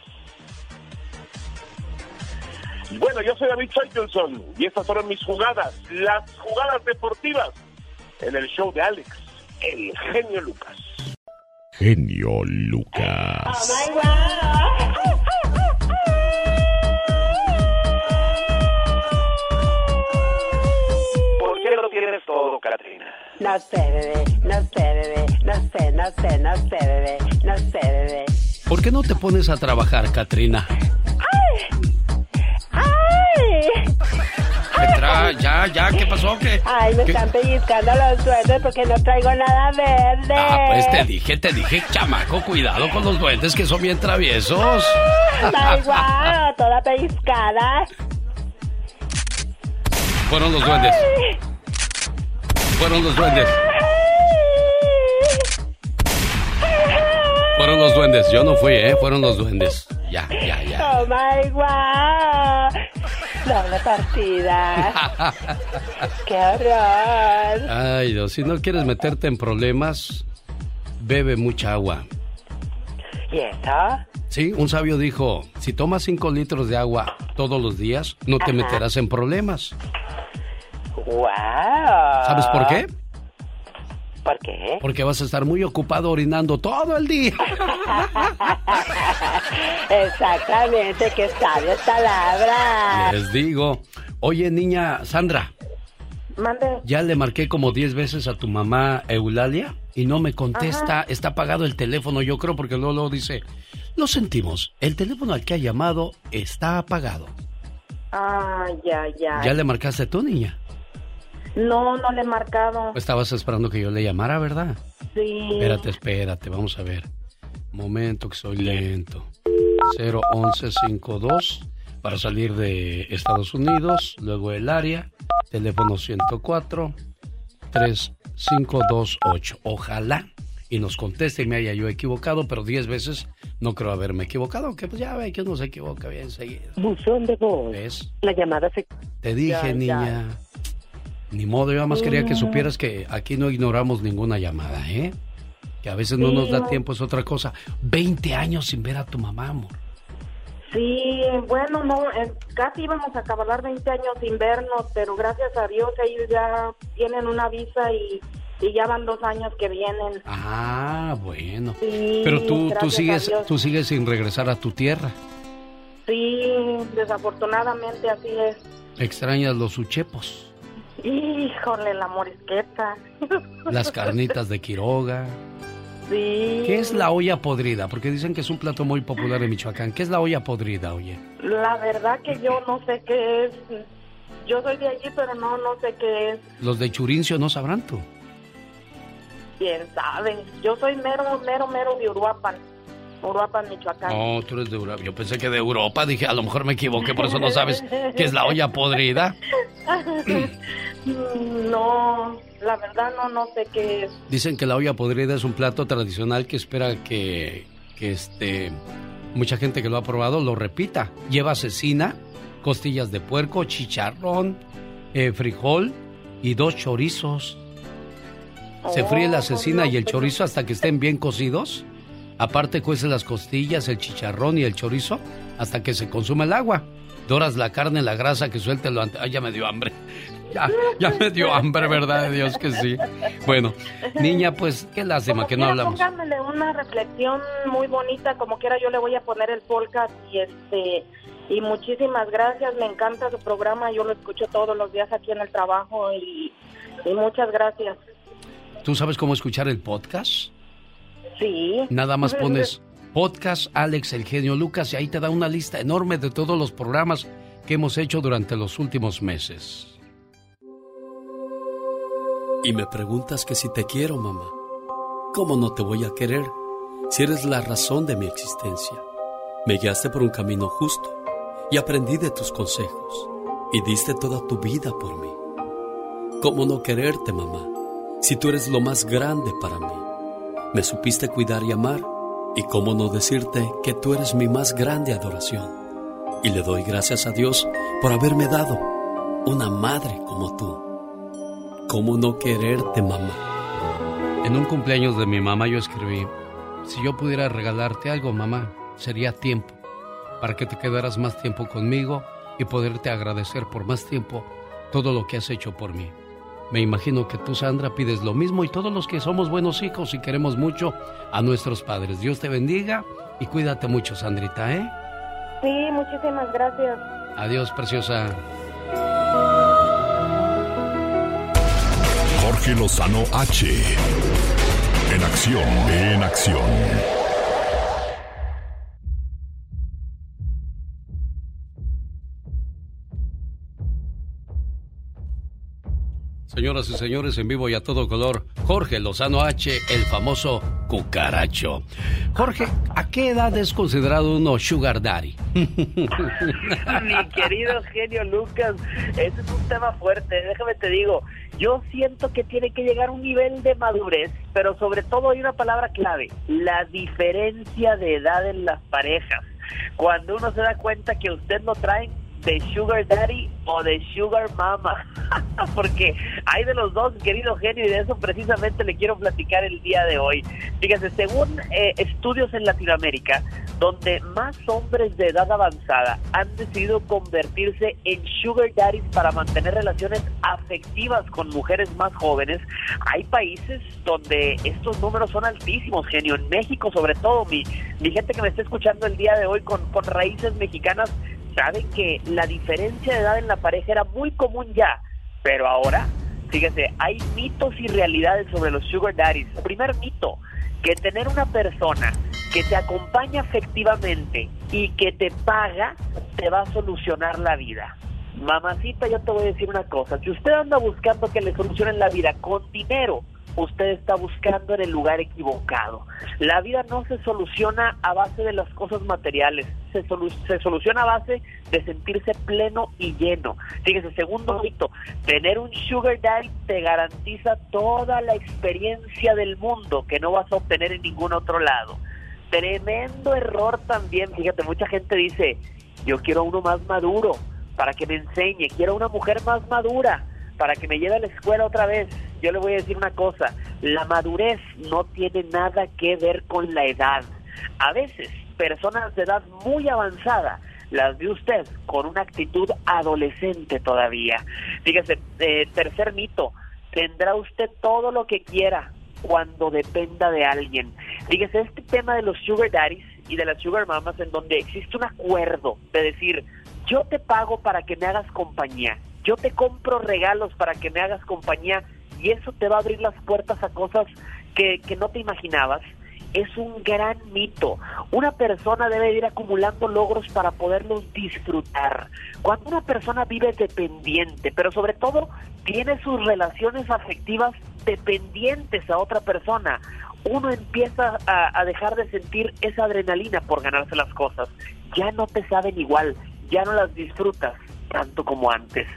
Bueno, yo soy David Faitelson y estas fueron mis jugadas, las jugadas deportivas en el show de Alex, el genio Lucas. Genio Lucas. ¿Por qué lo tienes todo, Katrina? No sé, bebé, no sé, bebé, no sé, no sé, no sé, bebé, no sé, bebé. ¿Por qué no te pones a trabajar, Katrina? ¡Ay! Petra, ya, ya, ¿qué pasó? ¿Qué? Ay, me ¿Qué? están pellizcando los duendes porque no traigo nada verde. Ah, pues te dije, te dije, chamaco, cuidado con los duendes que son bien traviesos. Da igual, toda pellizcada. Fueron los duendes. Fueron los duendes. Fueron los duendes. Yo no fui, ¿eh? Fueron los duendes. Ya, ya, ya. Oh my god. Doble partida. Qué horror. Ay, Dios, si no quieres meterte en problemas, bebe mucha agua. ¿Y eso? Sí, un sabio dijo, si tomas 5 litros de agua todos los días, no te Ajá. meterás en problemas. Wow. ¿Sabes por qué? ¿Por qué? Porque vas a estar muy ocupado orinando todo el día. Exactamente, qué sabias palabras. Les digo. Oye, niña Sandra, Mande. ya le marqué como 10 veces a tu mamá Eulalia y no me contesta. Ajá. Está apagado el teléfono, yo creo, porque luego, luego dice, lo sentimos, el teléfono al que ha llamado está apagado. Ah, ya, ya. ¿Ya le marcaste tú, niña? No, no le he marcado. Estabas esperando que yo le llamara, ¿verdad? Sí. Espérate, espérate, vamos a ver. Momento que soy lento. 01152 para salir de Estados Unidos, luego el área, teléfono 104 3528. Ojalá y nos conteste y me haya yo equivocado, pero 10 veces no creo haberme equivocado, que pues ya ve que uno se equivoca bien seguido. Buzón de voz. ¿Ves? La llamada se... Te dije, Ya, ya. Ni modo, yo además quería que supieras que aquí no ignoramos ninguna llamada, ¿eh? Que a veces no nos da no. tiempo, es otra cosa. 20 años sin ver a tu mamá, amor. Sí, bueno, no, eh, casi íbamos a acabar 20 años sin vernos, pero gracias a Dios ellos ya tienen una visa y, y ya van dos años que vienen. Ah, bueno. Sí, Pero tú, tú sigues, tú sigues sin regresar a tu tierra. Sí, desafortunadamente así es. Extrañas los uchepos, Híjole, la morisqueta. las carnitas de Quiroga. Sí. ¿Qué es la olla podrida? Porque dicen que es un plato muy popular en Michoacán. ¿Qué es la olla podrida, oye? La verdad que yo no sé qué es. Yo soy de allí, pero no, no sé qué es. Los de Churincio no sabrán tú. Quién sabe. Yo soy mero, mero, mero de Uruapan. Uruapan, Michoacán. No, tú eres de Europa. Yo pensé que de Europa. Dije, a lo mejor me equivoqué, por eso no sabes qué es la olla podrida. no, la verdad no, no sé qué es. Dicen que la olla podrida es un plato tradicional que espera que, que este, mucha gente que lo ha probado lo repita. Lleva cecina, costillas de puerco, chicharrón, eh, frijol y dos chorizos. Se fríe la cecina y el chorizo hasta que estén bien cocidos. Aparte cuece las costillas, el chicharrón y el chorizo hasta que se consuma el agua. Doras la carne, la grasa que suelte lo ante... Ay, ya me dio hambre. Ya, ya me dio hambre, ¿verdad? de Dios que sí. Bueno, niña, pues qué lástima Como que no hablamos. Pónganmele una reflexión muy bonita, como quiera yo le voy a poner el podcast y este y muchísimas gracias, me encanta su programa, yo lo escucho todos los días aquí en el trabajo y, y muchas gracias. ¿Tú sabes cómo escuchar el podcast? Sí. Nada más pones podcast Alex el genio Lucas y ahí te da una lista enorme de todos los programas que hemos hecho durante los últimos meses. Y me preguntas que si te quiero, mamá. ¿Cómo no te voy a querer si eres la razón de mi existencia? Me guiaste por un camino justo y aprendí de tus consejos y diste toda tu vida por mí. ¿Cómo no quererte, mamá, si tú eres lo más grande para mí? Me supiste cuidar y amar y cómo no decirte que tú eres mi más grande adoración. Y le doy gracias a Dios por haberme dado una madre como tú. ¿Cómo no quererte, mamá? En un cumpleaños de mi mamá yo escribí, si yo pudiera regalarte algo, mamá, sería tiempo, para que te quedaras más tiempo conmigo y poderte agradecer por más tiempo todo lo que has hecho por mí. Me imagino que tú, Sandra, pides lo mismo y todos los que somos buenos hijos y queremos mucho a nuestros padres. Dios te bendiga y cuídate mucho, Sandrita, ¿eh? Sí, muchísimas gracias. Adiós, preciosa. Jorge Lozano H. En acción, en acción. Señoras y señores, en vivo y a todo color, Jorge Lozano H, el famoso cucaracho. Jorge, ¿a qué edad es considerado uno sugar daddy? Mi querido genio Lucas, ese es un tema fuerte, déjame te digo, yo siento que tiene que llegar a un nivel de madurez, pero sobre todo hay una palabra clave, la diferencia de edad en las parejas. Cuando uno se da cuenta que usted no trae de Sugar Daddy o de Sugar Mama. Porque hay de los dos, querido genio, y de eso precisamente le quiero platicar el día de hoy. Fíjese, según eh, estudios en Latinoamérica, donde más hombres de edad avanzada han decidido convertirse en Sugar Daddies para mantener relaciones afectivas con mujeres más jóvenes, hay países donde estos números son altísimos, genio. En México, sobre todo, mi, mi gente que me está escuchando el día de hoy con, con raíces mexicanas, saben que la diferencia de edad en la pareja era muy común ya, pero ahora, fíjese, hay mitos y realidades sobre los sugar daddies. Primer mito, que tener una persona que te acompaña afectivamente y que te paga, te va a solucionar la vida. Mamacita, yo te voy a decir una cosa, si usted anda buscando que le solucionen la vida con dinero, usted está buscando en el lugar equivocado. La vida no se soluciona a base de las cosas materiales, se, se soluciona a base de sentirse pleno y lleno. Fíjese, segundo mito, tener un sugar daddy te garantiza toda la experiencia del mundo que no vas a obtener en ningún otro lado. Tremendo error también, fíjate, mucha gente dice, yo quiero uno más maduro para que me enseñe, quiero una mujer más madura para que me lleve a la escuela otra vez. Yo le voy a decir una cosa, la madurez no tiene nada que ver con la edad. A veces, personas de edad muy avanzada las ve usted con una actitud adolescente todavía. Fíjese, eh, tercer mito, tendrá usted todo lo que quiera cuando dependa de alguien. Fíjese, este tema de los sugar daddies y de las sugar mamas en donde existe un acuerdo de decir, yo te pago para que me hagas compañía, yo te compro regalos para que me hagas compañía y eso te va a abrir las puertas a cosas que, que no te imaginabas. Es un gran mito. Una persona debe ir acumulando logros para poderlos disfrutar. Cuando una persona vive dependiente, pero sobre todo tiene sus relaciones afectivas dependientes a otra persona, uno empieza a, a, dejar de sentir esa adrenalina por ganarse las cosas. Ya no te saben igual, ya no las disfrutas tanto como antes.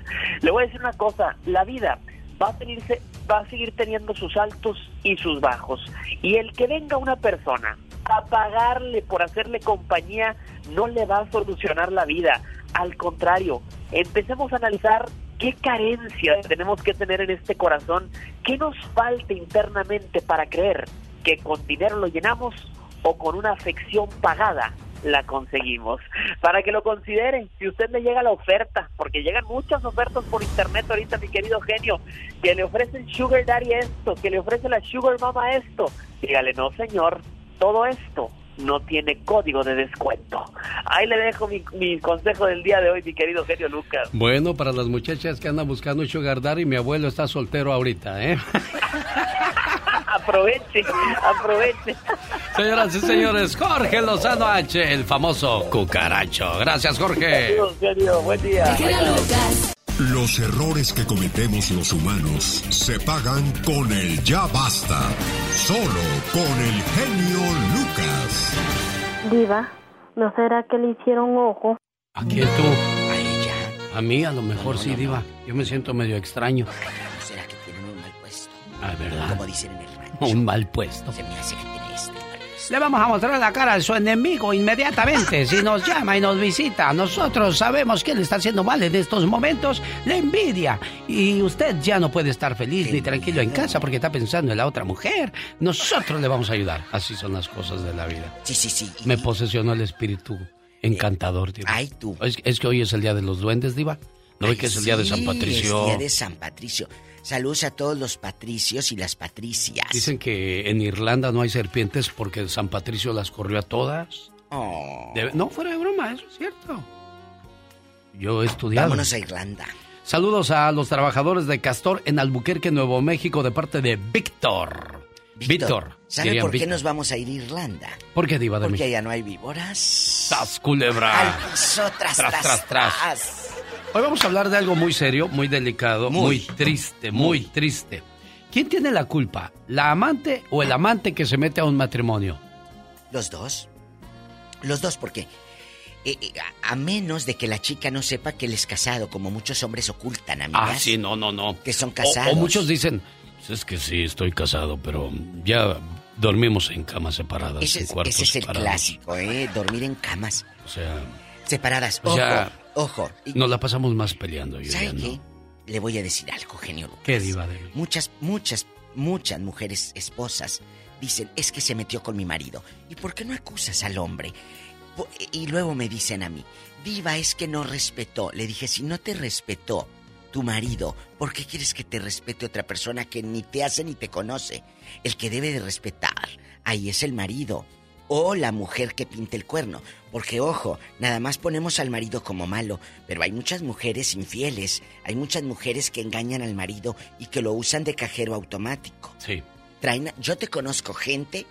Le voy a decir una cosa, la vida va a, tenirse, va a seguir teniendo sus altos y sus bajos. Y el que venga una persona a pagarle por hacerle compañía no le va a solucionar la vida. Al contrario, empecemos a analizar qué carencias tenemos que tener en este corazón, qué nos falta internamente para creer que con dinero lo llenamos o con una afección pagada la conseguimos. Para que lo consideren, si usted le llega la oferta, porque llegan muchas ofertas por internet ahorita, mi querido genio, que le ofrecen Sugar Daddy esto, que le ofrece la Sugar Mama esto, dígale, no señor, todo esto no tiene código de descuento. Ahí le dejo mi, mi, consejo del día de hoy, mi querido genio Lucas. Bueno, para las muchachas que andan buscando Sugar Daddy, mi abuelo está soltero ahorita, ¿eh? aproveche, aproveche. Señoras y señores, Jorge Lozano H, el famoso cucaracho. Gracias, Jorge. Buen día. Los errores que cometemos los humanos se pagan con el ya basta. Solo con el genio Lucas. Diva, ¿no será que le hicieron ojo? ¿A quién tú? A ella. A mí a lo mejor no, sí, no, Diva. Yo me siento medio extraño. ¿No será que tienen un mal puesto? Ah, ¿verdad? Como dicen en el. Un mal puesto. Se me hace que tiene este mal puesto. Le vamos a mostrar la cara a su enemigo inmediatamente. Si nos llama y nos visita, nosotros sabemos que le está haciendo mal en estos momentos, la envidia. Y usted ya no puede estar feliz ni tranquilo en casa porque está pensando en la otra mujer. Nosotros le vamos a ayudar. Así son las cosas de la vida. Sí, sí, sí. Me posesionó el espíritu encantador, Diva. Ay, tú. Es, es, que hoy es el día de los duendes, Diva. ¿No ve que es el día de San Patricio? Es el día de San Patricio. Saludos a todos los patricios y las patricias. Dicen que en Irlanda no hay serpientes porque San Patricio las corrió a todas. Oh. No, fuera de broma, eso es cierto. Yo he estudiado. Vámonos a Irlanda. Saludos a los trabajadores de Castor en Albuquerque, Nuevo México, de parte de Víctor. Víctor. ¿Sabe por qué nos vamos a ir a Irlanda? ¿Por qué, Diva de Porque allá no hay víboras. ¡Sas, culebra! Al piso, tras, tras, tras, tras. tras. Hoy vamos a hablar de algo muy serio, muy delicado, muy, triste, muy, triste. ¿Quién tiene la culpa? ¿La amante o el amante que se mete a un matrimonio? Los dos. Los dos, porque eh, eh, a, menos de que la chica no sepa que él es casado, como muchos hombres ocultan, amigas. Ah, sí, no, no, no. Que son casados. O, muchos dicen, "Pues es que sí, estoy casado, pero ya dormimos en camas separadas, Ese en es, cuartos ese es el separados". clásico, ¿eh? Dormir en camas O sea, separadas. o Ojo, sea, ojo. nos la pasamos más peleando, yo ¿Sabe ya, ¿no? qué? Le voy a decir algo, genio Lucas. ¿Qué diva de mí? Muchas, muchas, muchas mujeres esposas dicen, es que se metió con mi marido. ¿Y por qué no acusas al hombre? Y luego me dicen a mí, diva, es que no respetó. Le dije, si no te respetó tu marido, ¿por qué quieres que te respete otra persona que ni te hace ni te conoce? El que debe de respetar, ahí es el marido. O la mujer que pinta el cuerno. Porque, ojo, nada más ponemos al marido como malo, pero hay muchas mujeres infieles, hay muchas mujeres que engañan al marido y que lo usan de cajero automático. Sí. Traen, yo te conozco gente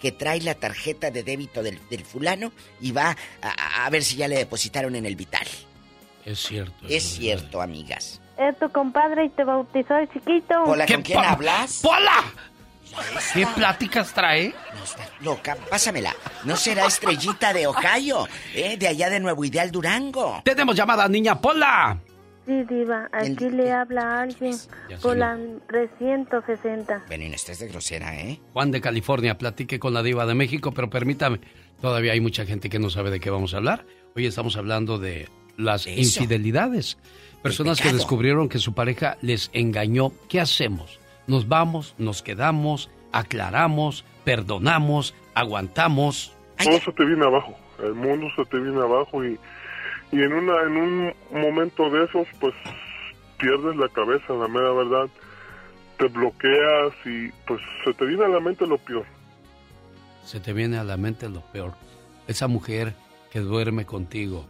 que trae la tarjeta de débito del, del fulano y va a, a ver si ya le depositaron en el vital. Es cierto. Es cierto, amigas. Es tu compadre y te bautizó de chiquito. Hola, ¿con quién hablas? ¡Pola! ¿Qué pláticas trae? No está loca, pásamela. ¿No será estrellita de Ohio? ¿Eh? De allá de Nuevo Ideal Durango. Tenemos llamada, niña Pola. Sí, diva, aquí le habla a alguien no. la 360. Bueno, y no estés de grosera, ¿eh? Juan de California, platique con la diva de México, pero permítame, todavía hay mucha gente que no sabe de qué vamos a hablar. Hoy estamos hablando de las Eso. infidelidades. Personas que descubrieron que su pareja les engañó. ¿Qué hacemos? ¿Nos vamos? ¿Nos quedamos? ¿Aclaramos? ¿Perdonamos? ¿Aguantamos? Todo se te viene abajo, el mundo se te viene abajo y, y en una en un momento de esos pues pierdes la cabeza, la mera verdad, te bloqueas y pues se te viene a la mente lo peor. Se te viene a la mente lo peor. Esa mujer que duerme contigo,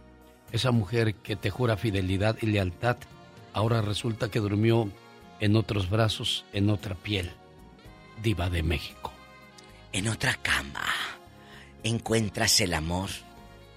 esa mujer que te jura fidelidad y lealtad, ahora resulta que durmió en otros brazos, en otra piel. Diva de México. En otra cama encuentras el amor.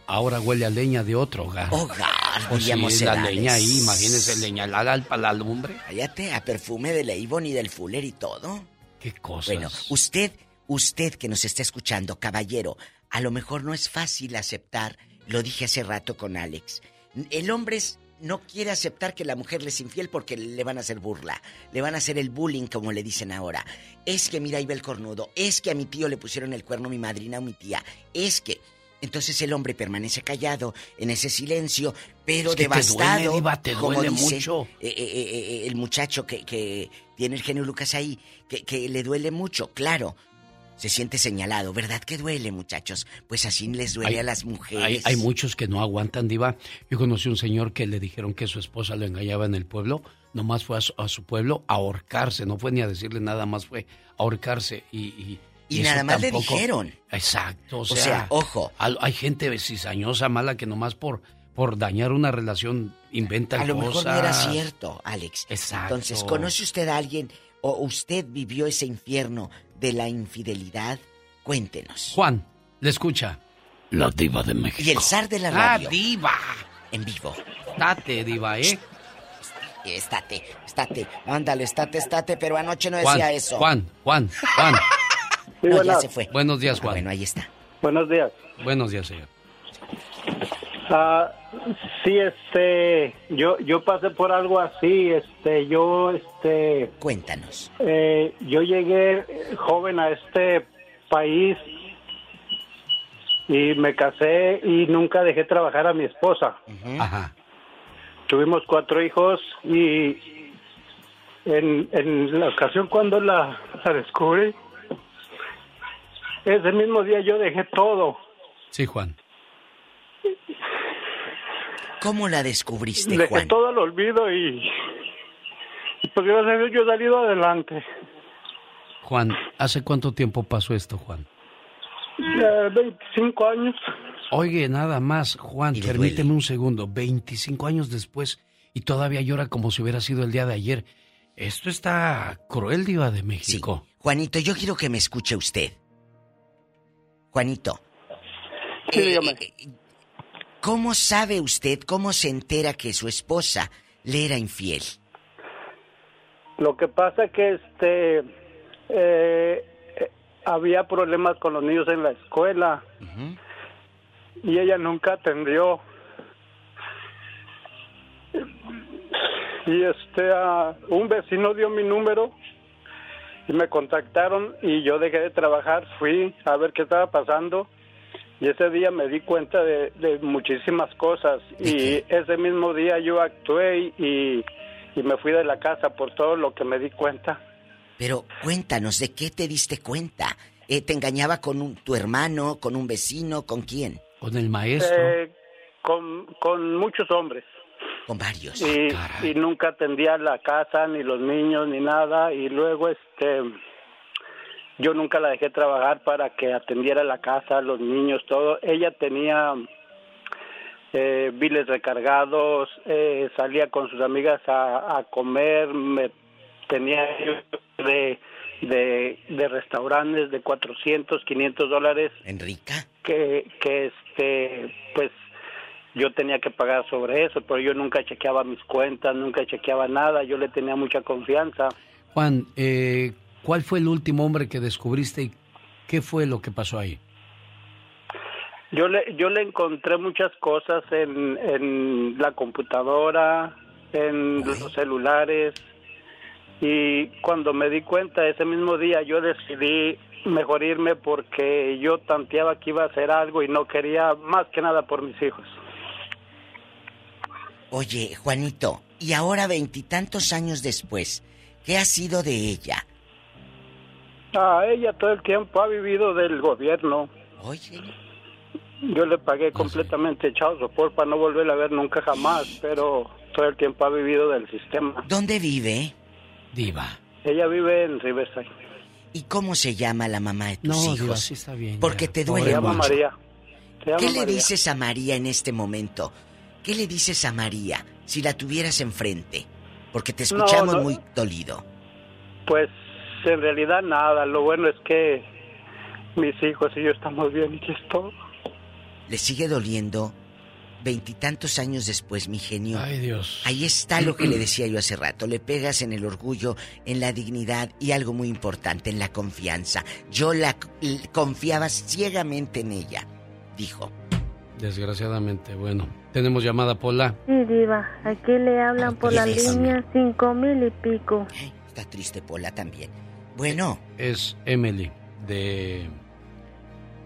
Ahora huele a leña de otro hogar. Hogar, Pues sí, diríamos la leña ahí, imagínese leña la, la, para la lumbre. Cállate, a perfume de Leivon y del Fuller y todo. Qué cosas. Bueno, usted, usted que nos está escuchando, caballero, a lo mejor no es fácil aceptar, lo dije hace rato con Alex. El hombre es- no quiere aceptar que la mujer le es infiel porque le van a hacer burla, le van a hacer el bullying como le dicen ahora. Es que mira ahí ve el cornudo, es que a mi tío le pusieron el cuerno mi madrina o mi tía, es que... Entonces el hombre permanece callado en ese silencio, pero Es que te devastado. duele, Diva, te como dice, mucho. eh, eh, eh, el muchacho que, que tiene el genio Lucas ahí, que, que le duele mucho, claro. Se siente señalado, ¿verdad que duele, muchachos? Pues así les duele Hay- a las mujeres. Hay, hay muchos que no aguantan, Diva. Yo conocí un señor que le dijeron que su esposa lo engañaba en el pueblo. Nomás fue a su, a su pueblo a ahorcarse. No fue ni a decirle nada más, fue a ahorcarse. Y, y, nada más le dijeron. Exacto. O O sea, ojo. Hay gente cizañosa, mala, que nomás por, por dañar una relación inventan A lo cosas. mejor no era cierto, Alex. Exacto. Entonces, ¿conoce usted a alguien o usted vivió ese infierno de la infidelidad? Cuéntenos. Juan, le escucha. La diva de México. Y el zar de la La radio. diva. En vivo. Date, diva, ¿eh? Estate, estate. Ándale, estate, estate, pero anoche no Juan, decía eso. Juan, Juan, Juan. No, ya se fue. Buenos días, Juan. bueno, ahí está. Buenos días. Buenos días, señor. Ah, sí, este, yo, yo pasé por algo así, este, yo, este. Cuéntanos. Eh, yo llegué joven a este país y me casé y nunca dejé trabajar a mi esposa. Ajá. Tuvimos cuatro hijos y en, en la ocasión cuando la, la descubrí, ese mismo día yo dejé todo. Sí, Juan. ¿Cómo la descubriste, Dejé Juan? todo al olvido y, y pues gracias a Dios yo he salido adelante. Juan, ¿hace cuánto tiempo pasó esto, Juan? Ya 25 años. Oye, nada más, Juan, permíteme un segundo. 25 años después y todavía llora como si hubiera sido el día de ayer. Esto está cruel, Diva de México. Juanito, yo quiero que me escuche usted. Juanito. Sí, eh, dígame. eh, ¿Cómo sabe usted, cómo se entera que su esposa le era infiel? Lo que pasa que este eh, eh, había problemas con los niños en la escuela y ella nunca atendió. Y este un vecino dio mi número y me contactaron y yo dejé de trabajar, fui a ver qué estaba pasando y ese día me di cuenta de, de muchísimas cosas y ese mismo día yo actué y, y me fui de la casa por todo lo que me di cuenta. Pero cuéntanos, ¿de qué te diste cuenta? Eh, ¿Te engañaba con un- tu hermano, con un vecino, con quién? Con el maestro. Eh, con, con muchos hombres. Con varios. Y, y nunca atendía la casa, ni los niños, ni nada. Y luego, este, yo nunca la dejé trabajar para que atendiera la casa, los niños, todo. Ella tenía eh, biles recargados, eh, salía con sus amigas a, a comer, me tenía de, de, de restaurantes de 400, 500 dólares. Enrica. Que, que este, pues yo tenía que pagar sobre eso, pero yo nunca chequeaba mis cuentas, nunca chequeaba nada, yo le tenía mucha confianza. Juan, eh, ¿cuál fue el último hombre que descubriste y qué fue lo que pasó ahí? Yo le, yo le encontré muchas cosas en, en la computadora, en los celulares, y cuando me di cuenta ese mismo día yo decidí mejor irme porque yo tanteaba que iba a hacer algo y no quería más que nada por mis hijos. Oye, Juanito, y ahora veintitantos años después, ¿qué ha sido de ella? Ah, ella todo el tiempo ha vivido del gobierno. Oye. Yo le pagué completamente echado sopor para no volverla a ver nunca jamás, pero todo el tiempo ha vivido del sistema. ¿Dónde vive? Diva. Ella vive en Riverside. ¿Y cómo se llama la mamá de tus No, hijos? Diva, sí está bien, Porque ya. te Se duele llama mucho. María. Se llama ¿Qué le María. dices a María en este momento? ¿Qué le dices a María si la tuvieras enfrente? Porque te No, escuchamos no. muy dolido. Pues en realidad nada, lo bueno es que mis hijos y yo estamos bien y que es todo. ¿Le sigue doliendo? Veintitantos años después, mi genio. Ay, Dios. Ahí está lo que le decía yo hace rato. Le pegas en el orgullo, en la dignidad y algo muy importante, en la confianza. Yo la confiaba ciegamente en ella, dijo. Desgraciadamente, bueno. Tenemos llamada Pola. Sí, diva, aquí le hablan por la Diles. línea cinco mil y pico. Está triste Pola también. Bueno. Es Emily de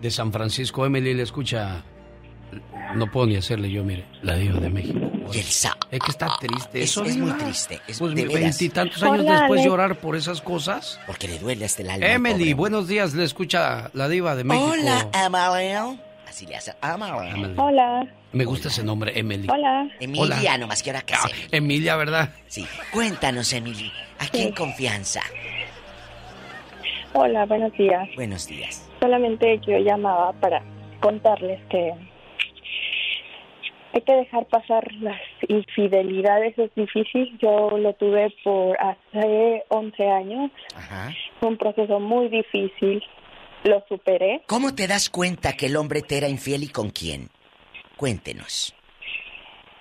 de San Francisco. Emily le escucha. No puedo ni hacerle yo, mire, la diva de México. Y el sa- Es que está triste. Es- Eso es muy Diva. triste, es pues veintitantos años Hola, después Alex. llorar por esas cosas. Porque le duele hasta el alma. Emily, buenos días. Le escucha la diva de México. Hola, Amaral. Así le hace. Emily. Hola. Me gusta ese nombre, Emily. Hola. Emilia, Hola. nomás que ahora que Ah, Emilia, ¿verdad? Sí. Cuéntanos, Emily. Aquí en confianza. Hola, buenos días. Buenos días. Solamente yo llamaba para contarles que hay que dejar pasar las infidelidades, es difícil. Yo lo tuve por hace 11 años. Fue un proceso muy difícil. Lo superé. ¿Cómo te das cuenta que el hombre te era infiel y con quién? Cuéntenos.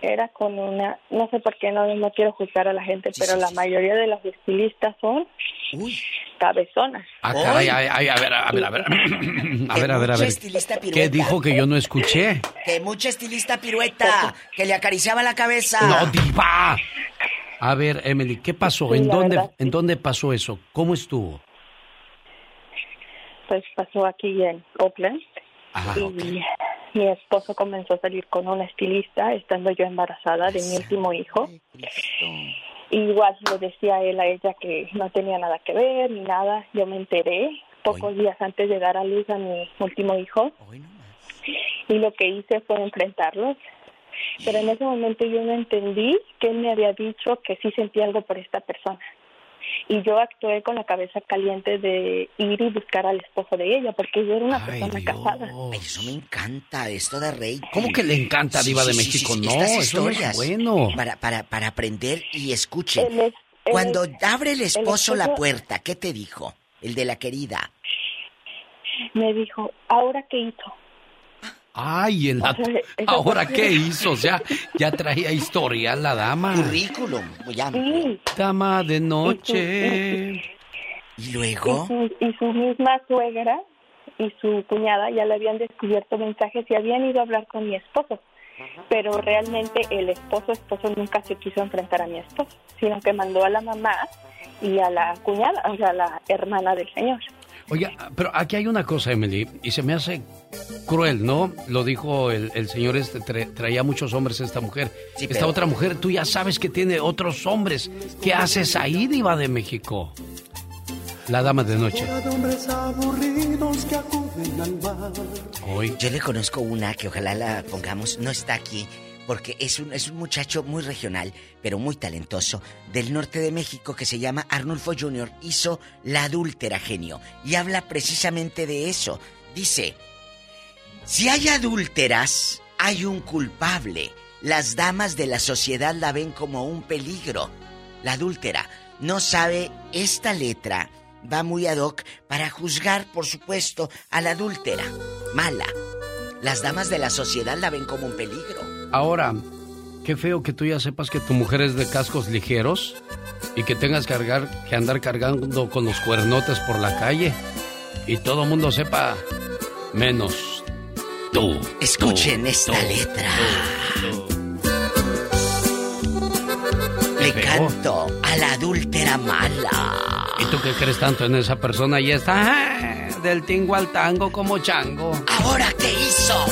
Era con una, no sé por qué no, no quiero juzgar a la gente, pero la mayoría de las estilistas son cabezonas. Ah, caray, ay, ay, a ver, a ver, a ver. A ver, a ver, a mucha ver. estilista ¿Qué dijo que yo no escuché? Que mucha estilista pirueta, que le acariciaba la cabeza. No, diva. A ver, Emily, ¿qué pasó? ¿En dónde, verdad, ¿En dónde pasó eso? ¿Cómo estuvo? Pues pasó aquí en Oakland. Ajá, y mi esposo comenzó a salir con una estilista estando yo embarazada de mi último hijo. Y igual le decía él a ella que no tenía nada que ver ni nada. Yo me enteré pocos días antes de dar a luz a mi último hijo. Y lo que hice fue enfrentarlos. Pero en ese momento yo no entendí que él me había dicho que sí sentía algo por esta persona. Y yo actué con la cabeza caliente de ir y buscar al esposo de ella, porque yo era una persona casada. Ay, eso me encanta, esto de rey. ¿Cómo que le encanta, Diva de México? No, estas eso no es historias bueno. Para, para, para aprender y escuchen. Es- Cuando abre el el esposo la esposo- puerta, ¿qué te dijo? El de la querida. Me dijo, ¿ahora qué hizo? Ay, en la... O sea, eso ¿ahora qué hizo? O sea, ya traía historial la dama. Currículum, ya. Sí. Dama de noche. ¿Y Y luego? su, y su misma suegra y su cuñada ya le habían descubierto mensajes y habían ido a hablar con mi esposo. Pero realmente el esposo esposo nunca se quiso enfrentar a mi esposo, sino que mandó a la mamá y a la cuñada, o sea, a la hermana del señor. Oye, pero aquí hay una cosa, Emily, y se me hace cruel, ¿no? Lo dijo el, el señor este, tra- traía muchos hombres esta mujer. Sí, esta pero- otra mujer, tú ya sabes que tiene otros hombres. ¿Qué haces ahí, diva de México? La dama de noche. Hoy. Yo le conozco una que ojalá la pongamos, no está aquí, porque es un, es un muchacho muy regional, pero muy talentoso, del norte de México que se llama Arnulfo Jr. Hizo La adúltera genio y habla precisamente de eso. Dice, si hay adúlteras, hay un culpable. Las damas de la sociedad la ven como un peligro. La adúltera no sabe esta letra. Va muy ad hoc para juzgar, por supuesto, a la adúltera. Mala. Las damas de la sociedad la ven como un peligro. Ahora, qué feo que tú ya sepas que tu mujer es de cascos ligeros y que tengas que, cargar, que andar cargando con los cuernotes por la calle y todo mundo sepa menos tú. Escuchen tú, esta tú, letra. tú. Le feo. canto a la adúltera mala. ¿Y tú qué crees tanto en esa persona? Y está ah, del tingo al tango como chango. ¿Ahora qué hizo?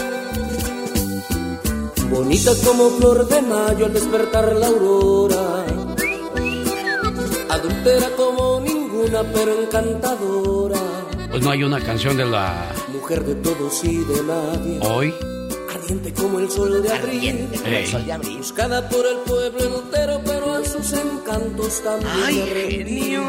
Bonita como flor de mayo al despertar la aurora. Adultera como ninguna, pero encantadora. Pues no hay una canción de la Mujer de todos y de nadie. hoy. Ardiente como el sol de abril. Ardiente como el Ey. sol de abril. Buscada por el pueblo entero, pero a sus encantos también ¡Ay, genio!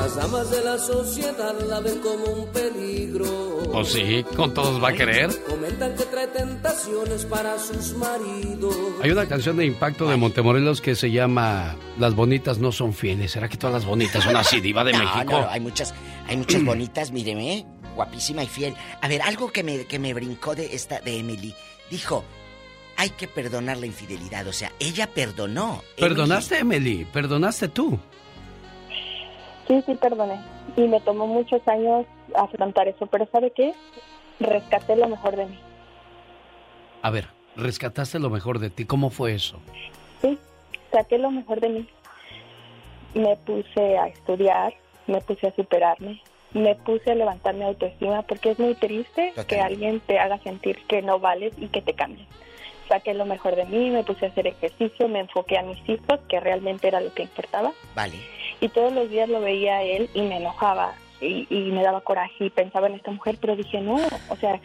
Las damas de la sociedad la ven como un peligro. Pues sí, con todos va a querer. Comentan que trae tentaciones para sus maridos. Hay una canción de impacto de Montemorelos que se llama Las bonitas no son fieles. ¿Será que todas las bonitas son así, diva de no, México? No, hay muchas, hay muchas bonitas, míreme, guapísima y fiel. A ver, algo que me, que me brincó de esta, de Emily. Dijo, hay que perdonar la infidelidad. O sea, ella perdonó. ¿Perdonaste, Emily? ¿Perdonaste tú? Sí, sí, perdoné. Y me tomó muchos años afrontar eso, pero ¿sabe qué? Rescaté lo mejor de mí. A ver, rescataste lo mejor de ti. ¿Cómo fue eso? Sí, saqué lo mejor de mí. Me puse a estudiar, me puse a superarme, me puse a levantar mi autoestima porque es muy triste que alguien te haga sentir que no vales y que te cambien. Saqué lo mejor de mí, me puse a hacer ejercicio, me enfoqué a mis hijos, que realmente era lo que importaba. Vale. Y todos los días lo veía a él y me enojaba y, y me daba coraje y pensaba en esta mujer, pero dije, no, o sea,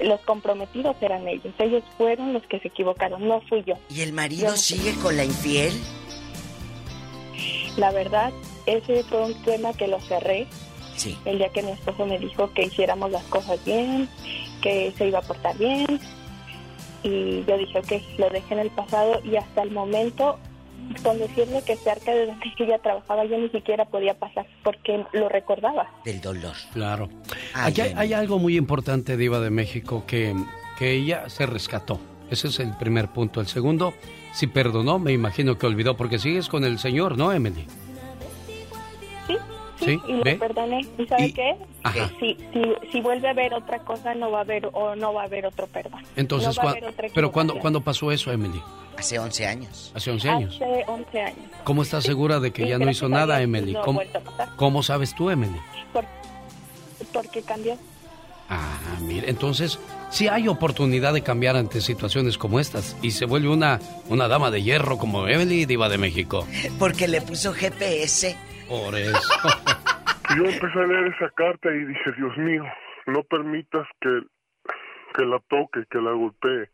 los comprometidos eran ellos, ellos fueron los que se equivocaron, no fui yo. ¿Y el marido Yo- sigue con la infiel? La verdad, ese fue un tema que lo cerré Sí. el día que mi esposo me dijo que hiciéramos las cosas bien, que se iba a portar bien. Y yo dije, ok, lo dejé en el pasado y hasta el momento, con decirle que cerca de donde yo ya trabajaba, yo ni siquiera podía pasar porque lo recordaba. Del dolor. Claro. Ay, Aquí hay algo muy importante, Diva de México, que, que ella se rescató. Ese es el primer punto. El segundo, si perdonó, me imagino que olvidó, porque sigues con el señor, ¿no, Emily? Sí, sí, Sí, y lo ¿ve? perdoné. ¿Y sabe Y- qué? Ajá. Si, si, si vuelve a haber otra cosa, no va a haber o no va a haber otro perdón. Entonces, no va a cua- haber otra ¿pero cuándo, cuándo pasó eso, Emily? Hace 11 años. Hace 11 años. Hace 11 años. ¿Cómo estás segura de que Sí, ya no hizo nada, Emily? no ¿Cómo, cómo sabes tú, Emily? Por- porque cambió. Ah, mire, entonces sí hay oportunidad de cambiar ante situaciones como estas y se vuelve una, una dama de hierro como Emily, diva de México. Porque le puso GPS. Por eso. Yo empecé a leer esa carta y dije, Dios mío, no permitas que, que la toque, que la golpee.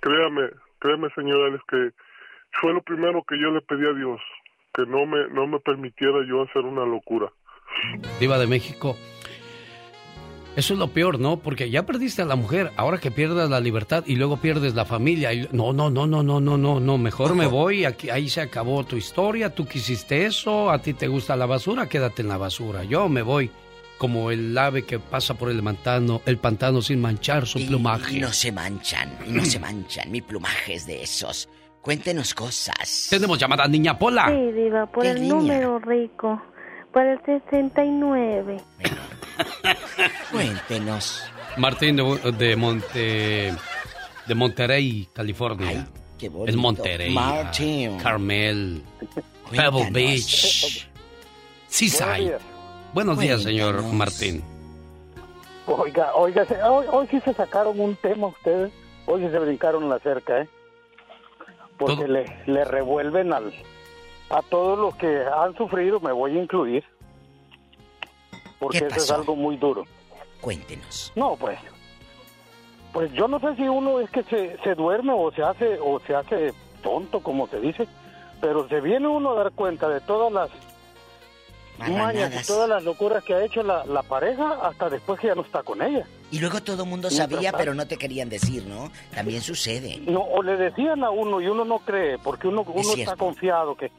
Créame, créame, señora, es que fue lo primero que yo le pedí a Dios, que no me, no me permitiera yo hacer una locura. Diva de México. Eso es lo peor, ¿no? Porque ya perdiste a la mujer, ahora que pierdas la libertad y luego pierdes la familia. Y... No, no, no, no, no, no, no, no. Mejor me voy, aquí, ahí se acabó tu historia, tú quisiste eso, a ti te gusta la basura, quédate en la basura. Yo me voy. como el ave que pasa por el pantano, el pantano sin manchar su plumaje. Y no se manchan, no se manchan. Mi plumaje es de esos. Cuéntenos cosas. Tenemos llamada Niña Pola. Sí, Diva, por ¿Qué el niña? número rico. Por el 69. Cuéntenos. Martín de, de Monte de Monterrey, California. qué bonito. Es Monterrey. Martín. Carmel. Cuéntanos. Pebble Beach. Seaside. Buenos días, señor Martín. Oiga, oiga, hoy, hoy sí se sacaron un tema ustedes. Hoy sí se brincaron la cerca, ¿eh? Porque le, le revuelven al, a todos los que han sufrido, me voy a incluir. Porque ¿Qué eso es algo muy duro. Cuéntenos. No, pues. Pues yo no sé si uno es que se, se duerme o se hace o se hace tonto, como se dice, pero se viene uno a dar cuenta de todas las mañas y todas las locuras que ha hecho la, la pareja hasta después que ya no está con ella. Y luego todo el mundo sabía, pero no te querían decir, ¿no? También sucede. No, o le decían a uno y uno no cree, porque uno, uno está confiado que,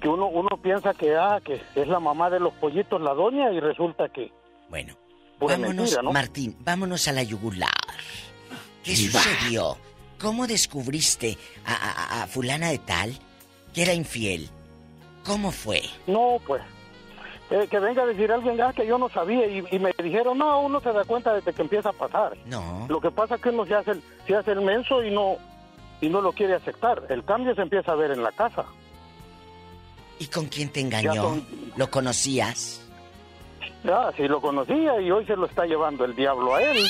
que uno, uno piensa que, ah, que es la mamá de los pollitos la doña y resulta que... Bueno, vámonos, mentira, ¿no? Martín, vámonos a la yugular. ¿Qué sucedió? ¿Cómo descubriste a, a- a fulana de tal que era infiel? ¿Cómo fue? No, pues, eh, que venga a decir alguien ah, que yo no sabía y, y me dijeron, no, uno se da cuenta desde que empieza a pasar. No. Lo que pasa es que uno se hace el, se hace el menso y no, y no lo quiere aceptar. El cambio se empieza a ver en la casa. ¿Y con quién te engañó? ¿Lo conocías? Ya, sí lo conocía y hoy se lo está llevando el diablo a él.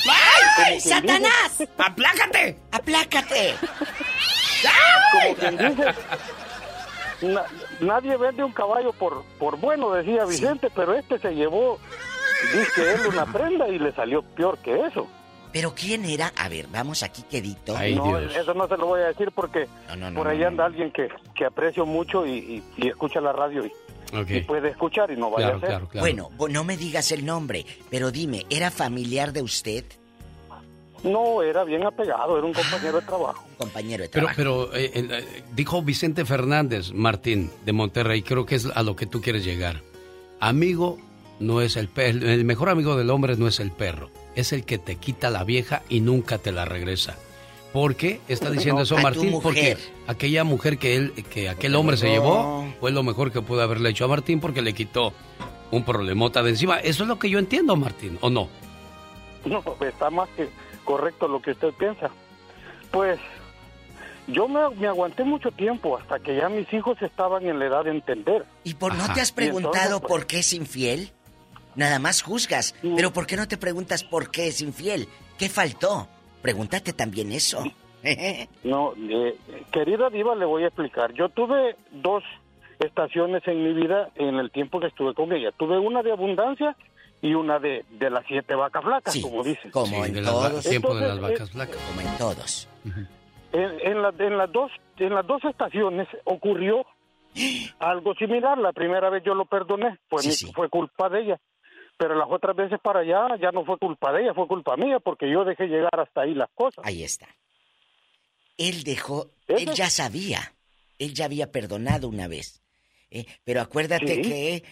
¡Ay, Satanás! dice- ¡Aplácate! ¡Aplácate! Como quien dice, na- nadie vende un caballo por, por bueno, decía Vicente, pero este se llevó, dice él, una prenda y le salió peor que eso. ¿Pero quién era? A ver, vamos aquí quedito. no, eso no se lo voy a decir porque no, por no, ahí no, anda alguien que, que aprecio mucho y, y- y escucha la radio y, puede escuchar y no vaya Claro, a ser. claro, claro. Bueno, no me digas el nombre, pero dime, ¿era familiar de usted? No, era bien apegado, era un compañero de trabajo. Un compañero de Pero, trabajo. pero eh, eh, dijo Vicente Fernández, Martín, de Monterrey, creo que es a lo que tú quieres llegar. Amigo no es el perro, el mejor amigo del hombre no es el perro, es el que te quita la vieja y nunca te la regresa. ¿Por qué está diciendo No, eso Martín? Porque aquella mujer que él, que aquel hombre se No. llevó, fue lo mejor que pudo haberle hecho a Martín porque le quitó un problemota de encima. Eso es lo que yo entiendo, Martín, ¿o no? No, está más que correcto lo que usted piensa. Pues yo me, me aguanté mucho tiempo hasta que ya mis hijos estaban en la edad de entender. ¿Y por no Ajá. te has preguntado entonces, pues, por qué es infiel? Nada más juzgas, pero ¿por qué no te preguntas por qué es infiel? ¿Qué faltó? Pregúntate también eso. No, eh, querida Diva, le voy a explicar. Yo tuve dos estaciones en mi vida en el tiempo que estuve con ella. Tuve una de abundancia y una de, de las siete vacas flacas, como dicen. Como Sí, en de las va- todos. tiempo de las vacas flacas. Como en todos. En, en la- en las dos en las dos estaciones ocurrió algo similar. La primera vez yo lo perdoné, fue, mi- fue culpa de ella. Pero las otras veces para allá ya no fue culpa de ella, fue culpa mía porque yo dejé llegar hasta ahí las cosas. Ahí está. Él dejó, él ya sabía, él ya había perdonado una vez. ¿eh? Pero acuérdate Sí. que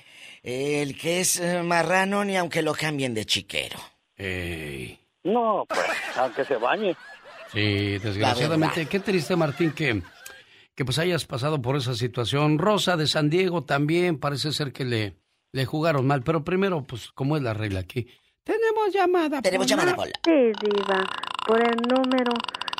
eh, el que es eh, marrano ni aunque lo cambien de chiquero. Ey. No, pues, aunque se bañe. Sí, desgraciadamente. Qué triste, Martín, que, que pues hayas pasado por esa situación. Rosa de San Diego también parece ser que le, le jugaron mal. Pero primero, pues, ¿cómo es la regla aquí? Tenemos llamada. Tenemos Pola. llamada, Pola. Sí, Diva, por el número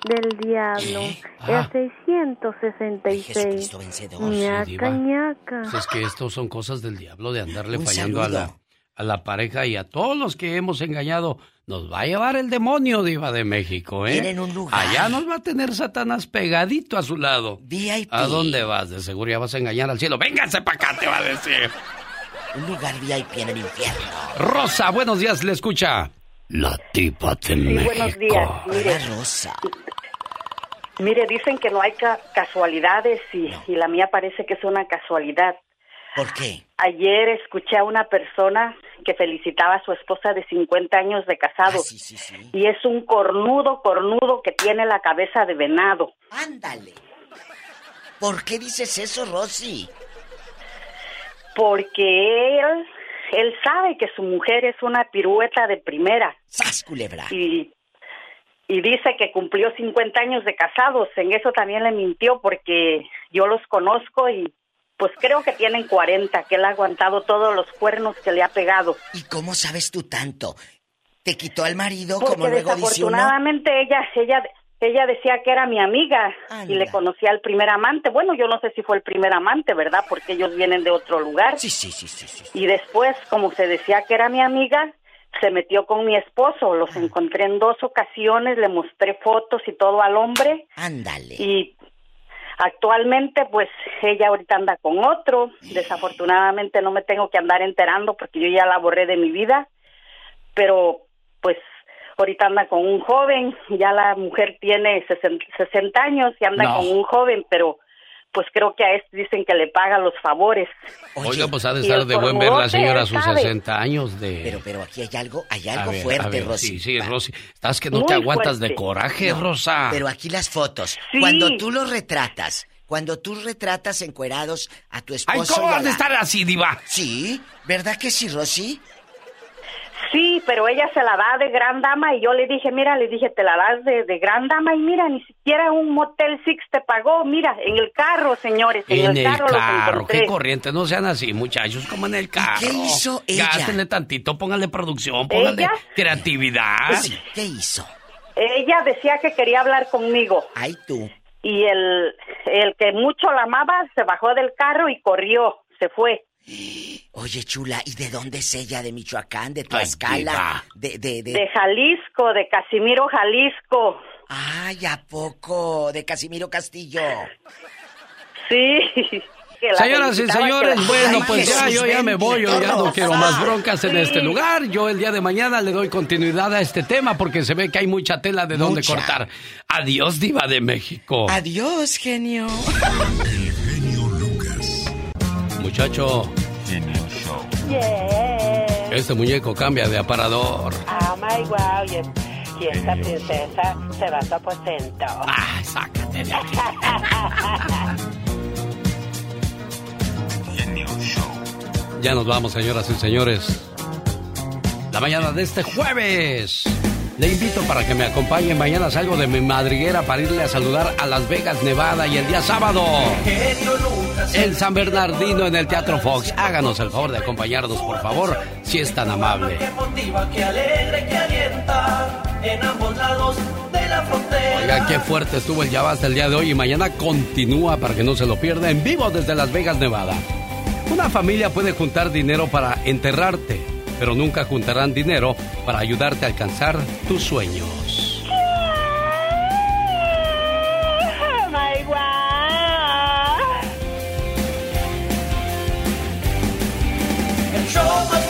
del diablo. Ah. El 666. ñaca, Diva. ñaca. Pues es que estos son cosas del diablo de andarle Un fallando a la, a la pareja y a todos los que hemos engañado. Nos va a llevar el demonio, Diva de México, ¿eh? Tienen un lugar. Allá nos va a tener Satanás pegadito a su lado. VIP. ¿A dónde vas? De seguro ya vas a engañar al cielo. ¡Vénganse para acá! Te va a decir. Un lugar VIP en el infierno. Rosa, buenos días, le escucha. La tipa de Sí, México. buenos días. Mire, Rosa. mire, dicen que no hay ca- casualidades y, y la mía parece que es una casualidad. ¿Por qué? Ayer escuché a una persona que felicitaba a su esposa de 50 años de casado. Y es un cornudo, cornudo que tiene la cabeza de venado. Ándale. ¿Por qué dices eso, Rosy? Porque él él sabe que su mujer es una pirueta de primera. ¡Sas, culebra! Y, y dice que cumplió 50 años de casados. En eso también le mintió porque yo los conozco y pues creo que tienen 40, que él ha aguantado todos los cuernos que le ha pegado. ¿Y cómo sabes tú tanto? ¿Te quitó al marido Porque como luego dice uno? desafortunadamente ella, ella, ella decía que era mi amiga y le conocía al primer amante. Bueno, yo no sé si fue el primer amante, ¿verdad? Porque ellos vienen de otro lugar. Sí, sí, sí, sí. sí. Y después, como se decía que era mi amiga, se metió con mi esposo. Los Ah. encontré en dos ocasiones, le mostré fotos y todo al hombre. Ándale. Y actualmente, pues ella ahorita anda con otro. Desafortunadamente no me tengo que andar enterando porque yo ya la borré de mi vida. Pero, pues, ahorita anda con un joven. Ya la mujer tiene 60 60 años y anda No. con un joven, pero pues creo que a este dicen que le paga los favores. Oiga, pues ha de estar de buen ver la señora a sus sabe. 60 años de... Pero, pero aquí hay algo, hay algo ver, fuerte, Rosy. Sí, sí, Rosy. Estás que no Muy te aguantas de coraje, No, Rosa. Pero aquí las fotos. Sí. Cuando tú los retratas, cuando tú retratas encuerados a tu esposo. Ay, ¿cómo y a la- estar así, diva? Sí, ¿verdad que sí, Rosy? Sí, pero ella se la da de gran dama y yo le dije, mira, le dije, te la das de, de gran dama y mira, ni siquiera un Motel Six te pagó, mira, en el carro, señores, en, En el carro, carro, qué corriente, no sean así, muchachos, como en el carro. qué hizo ella? Gástenle tantito, póngale producción, póngale ¿Ella? creatividad. Sí, ¿qué hizo? Ella decía que quería hablar conmigo. Ay, tú. Y el, el que mucho la amaba se bajó del carro y corrió, se fue. Oye, chula, ¿y de dónde es ella? ¿De Michoacán? ¿De Tlaxcala? ¿De, de, de... De Jalisco, de Casimiro, Jalisco. Ay, ¿a poco? ¿De Casimiro Castillo? Sí. Señoras y señores, la- bueno, Ay, pues ya, Jesús yo ya me voy, yo ya no quiero más broncas en Sí. este lugar. Yo el día de mañana le doy continuidad a este tema porque se ve que hay mucha tela de dónde Mucha. cortar. Adiós, diva de México. Adiós, genio. Muchacho, Yeah. este muñeco cambia de aparador. Oh my wow. Y, y esta princesa se va a su aposento. Ah, sácate de aquí. Ya nos vamos, señoras y señores. La mañana de este jueves. Le invito para que me acompañe. Mañana salgo de mi madriguera para irle a saludar a Las Vegas, Nevada. Y el día sábado, en San Bernardino, en el Teatro Fox. Háganos el favor de acompañarnos, por favor, si es tan amable. Oiga, qué fuerte estuvo el Ya Basta el día de hoy y mañana continúa para que no se lo pierda en vivo desde Las Vegas, Nevada. Una familia puede juntar dinero para enterrarte, pero nunca juntarán dinero para ayudarte a alcanzar tus sueños. Oh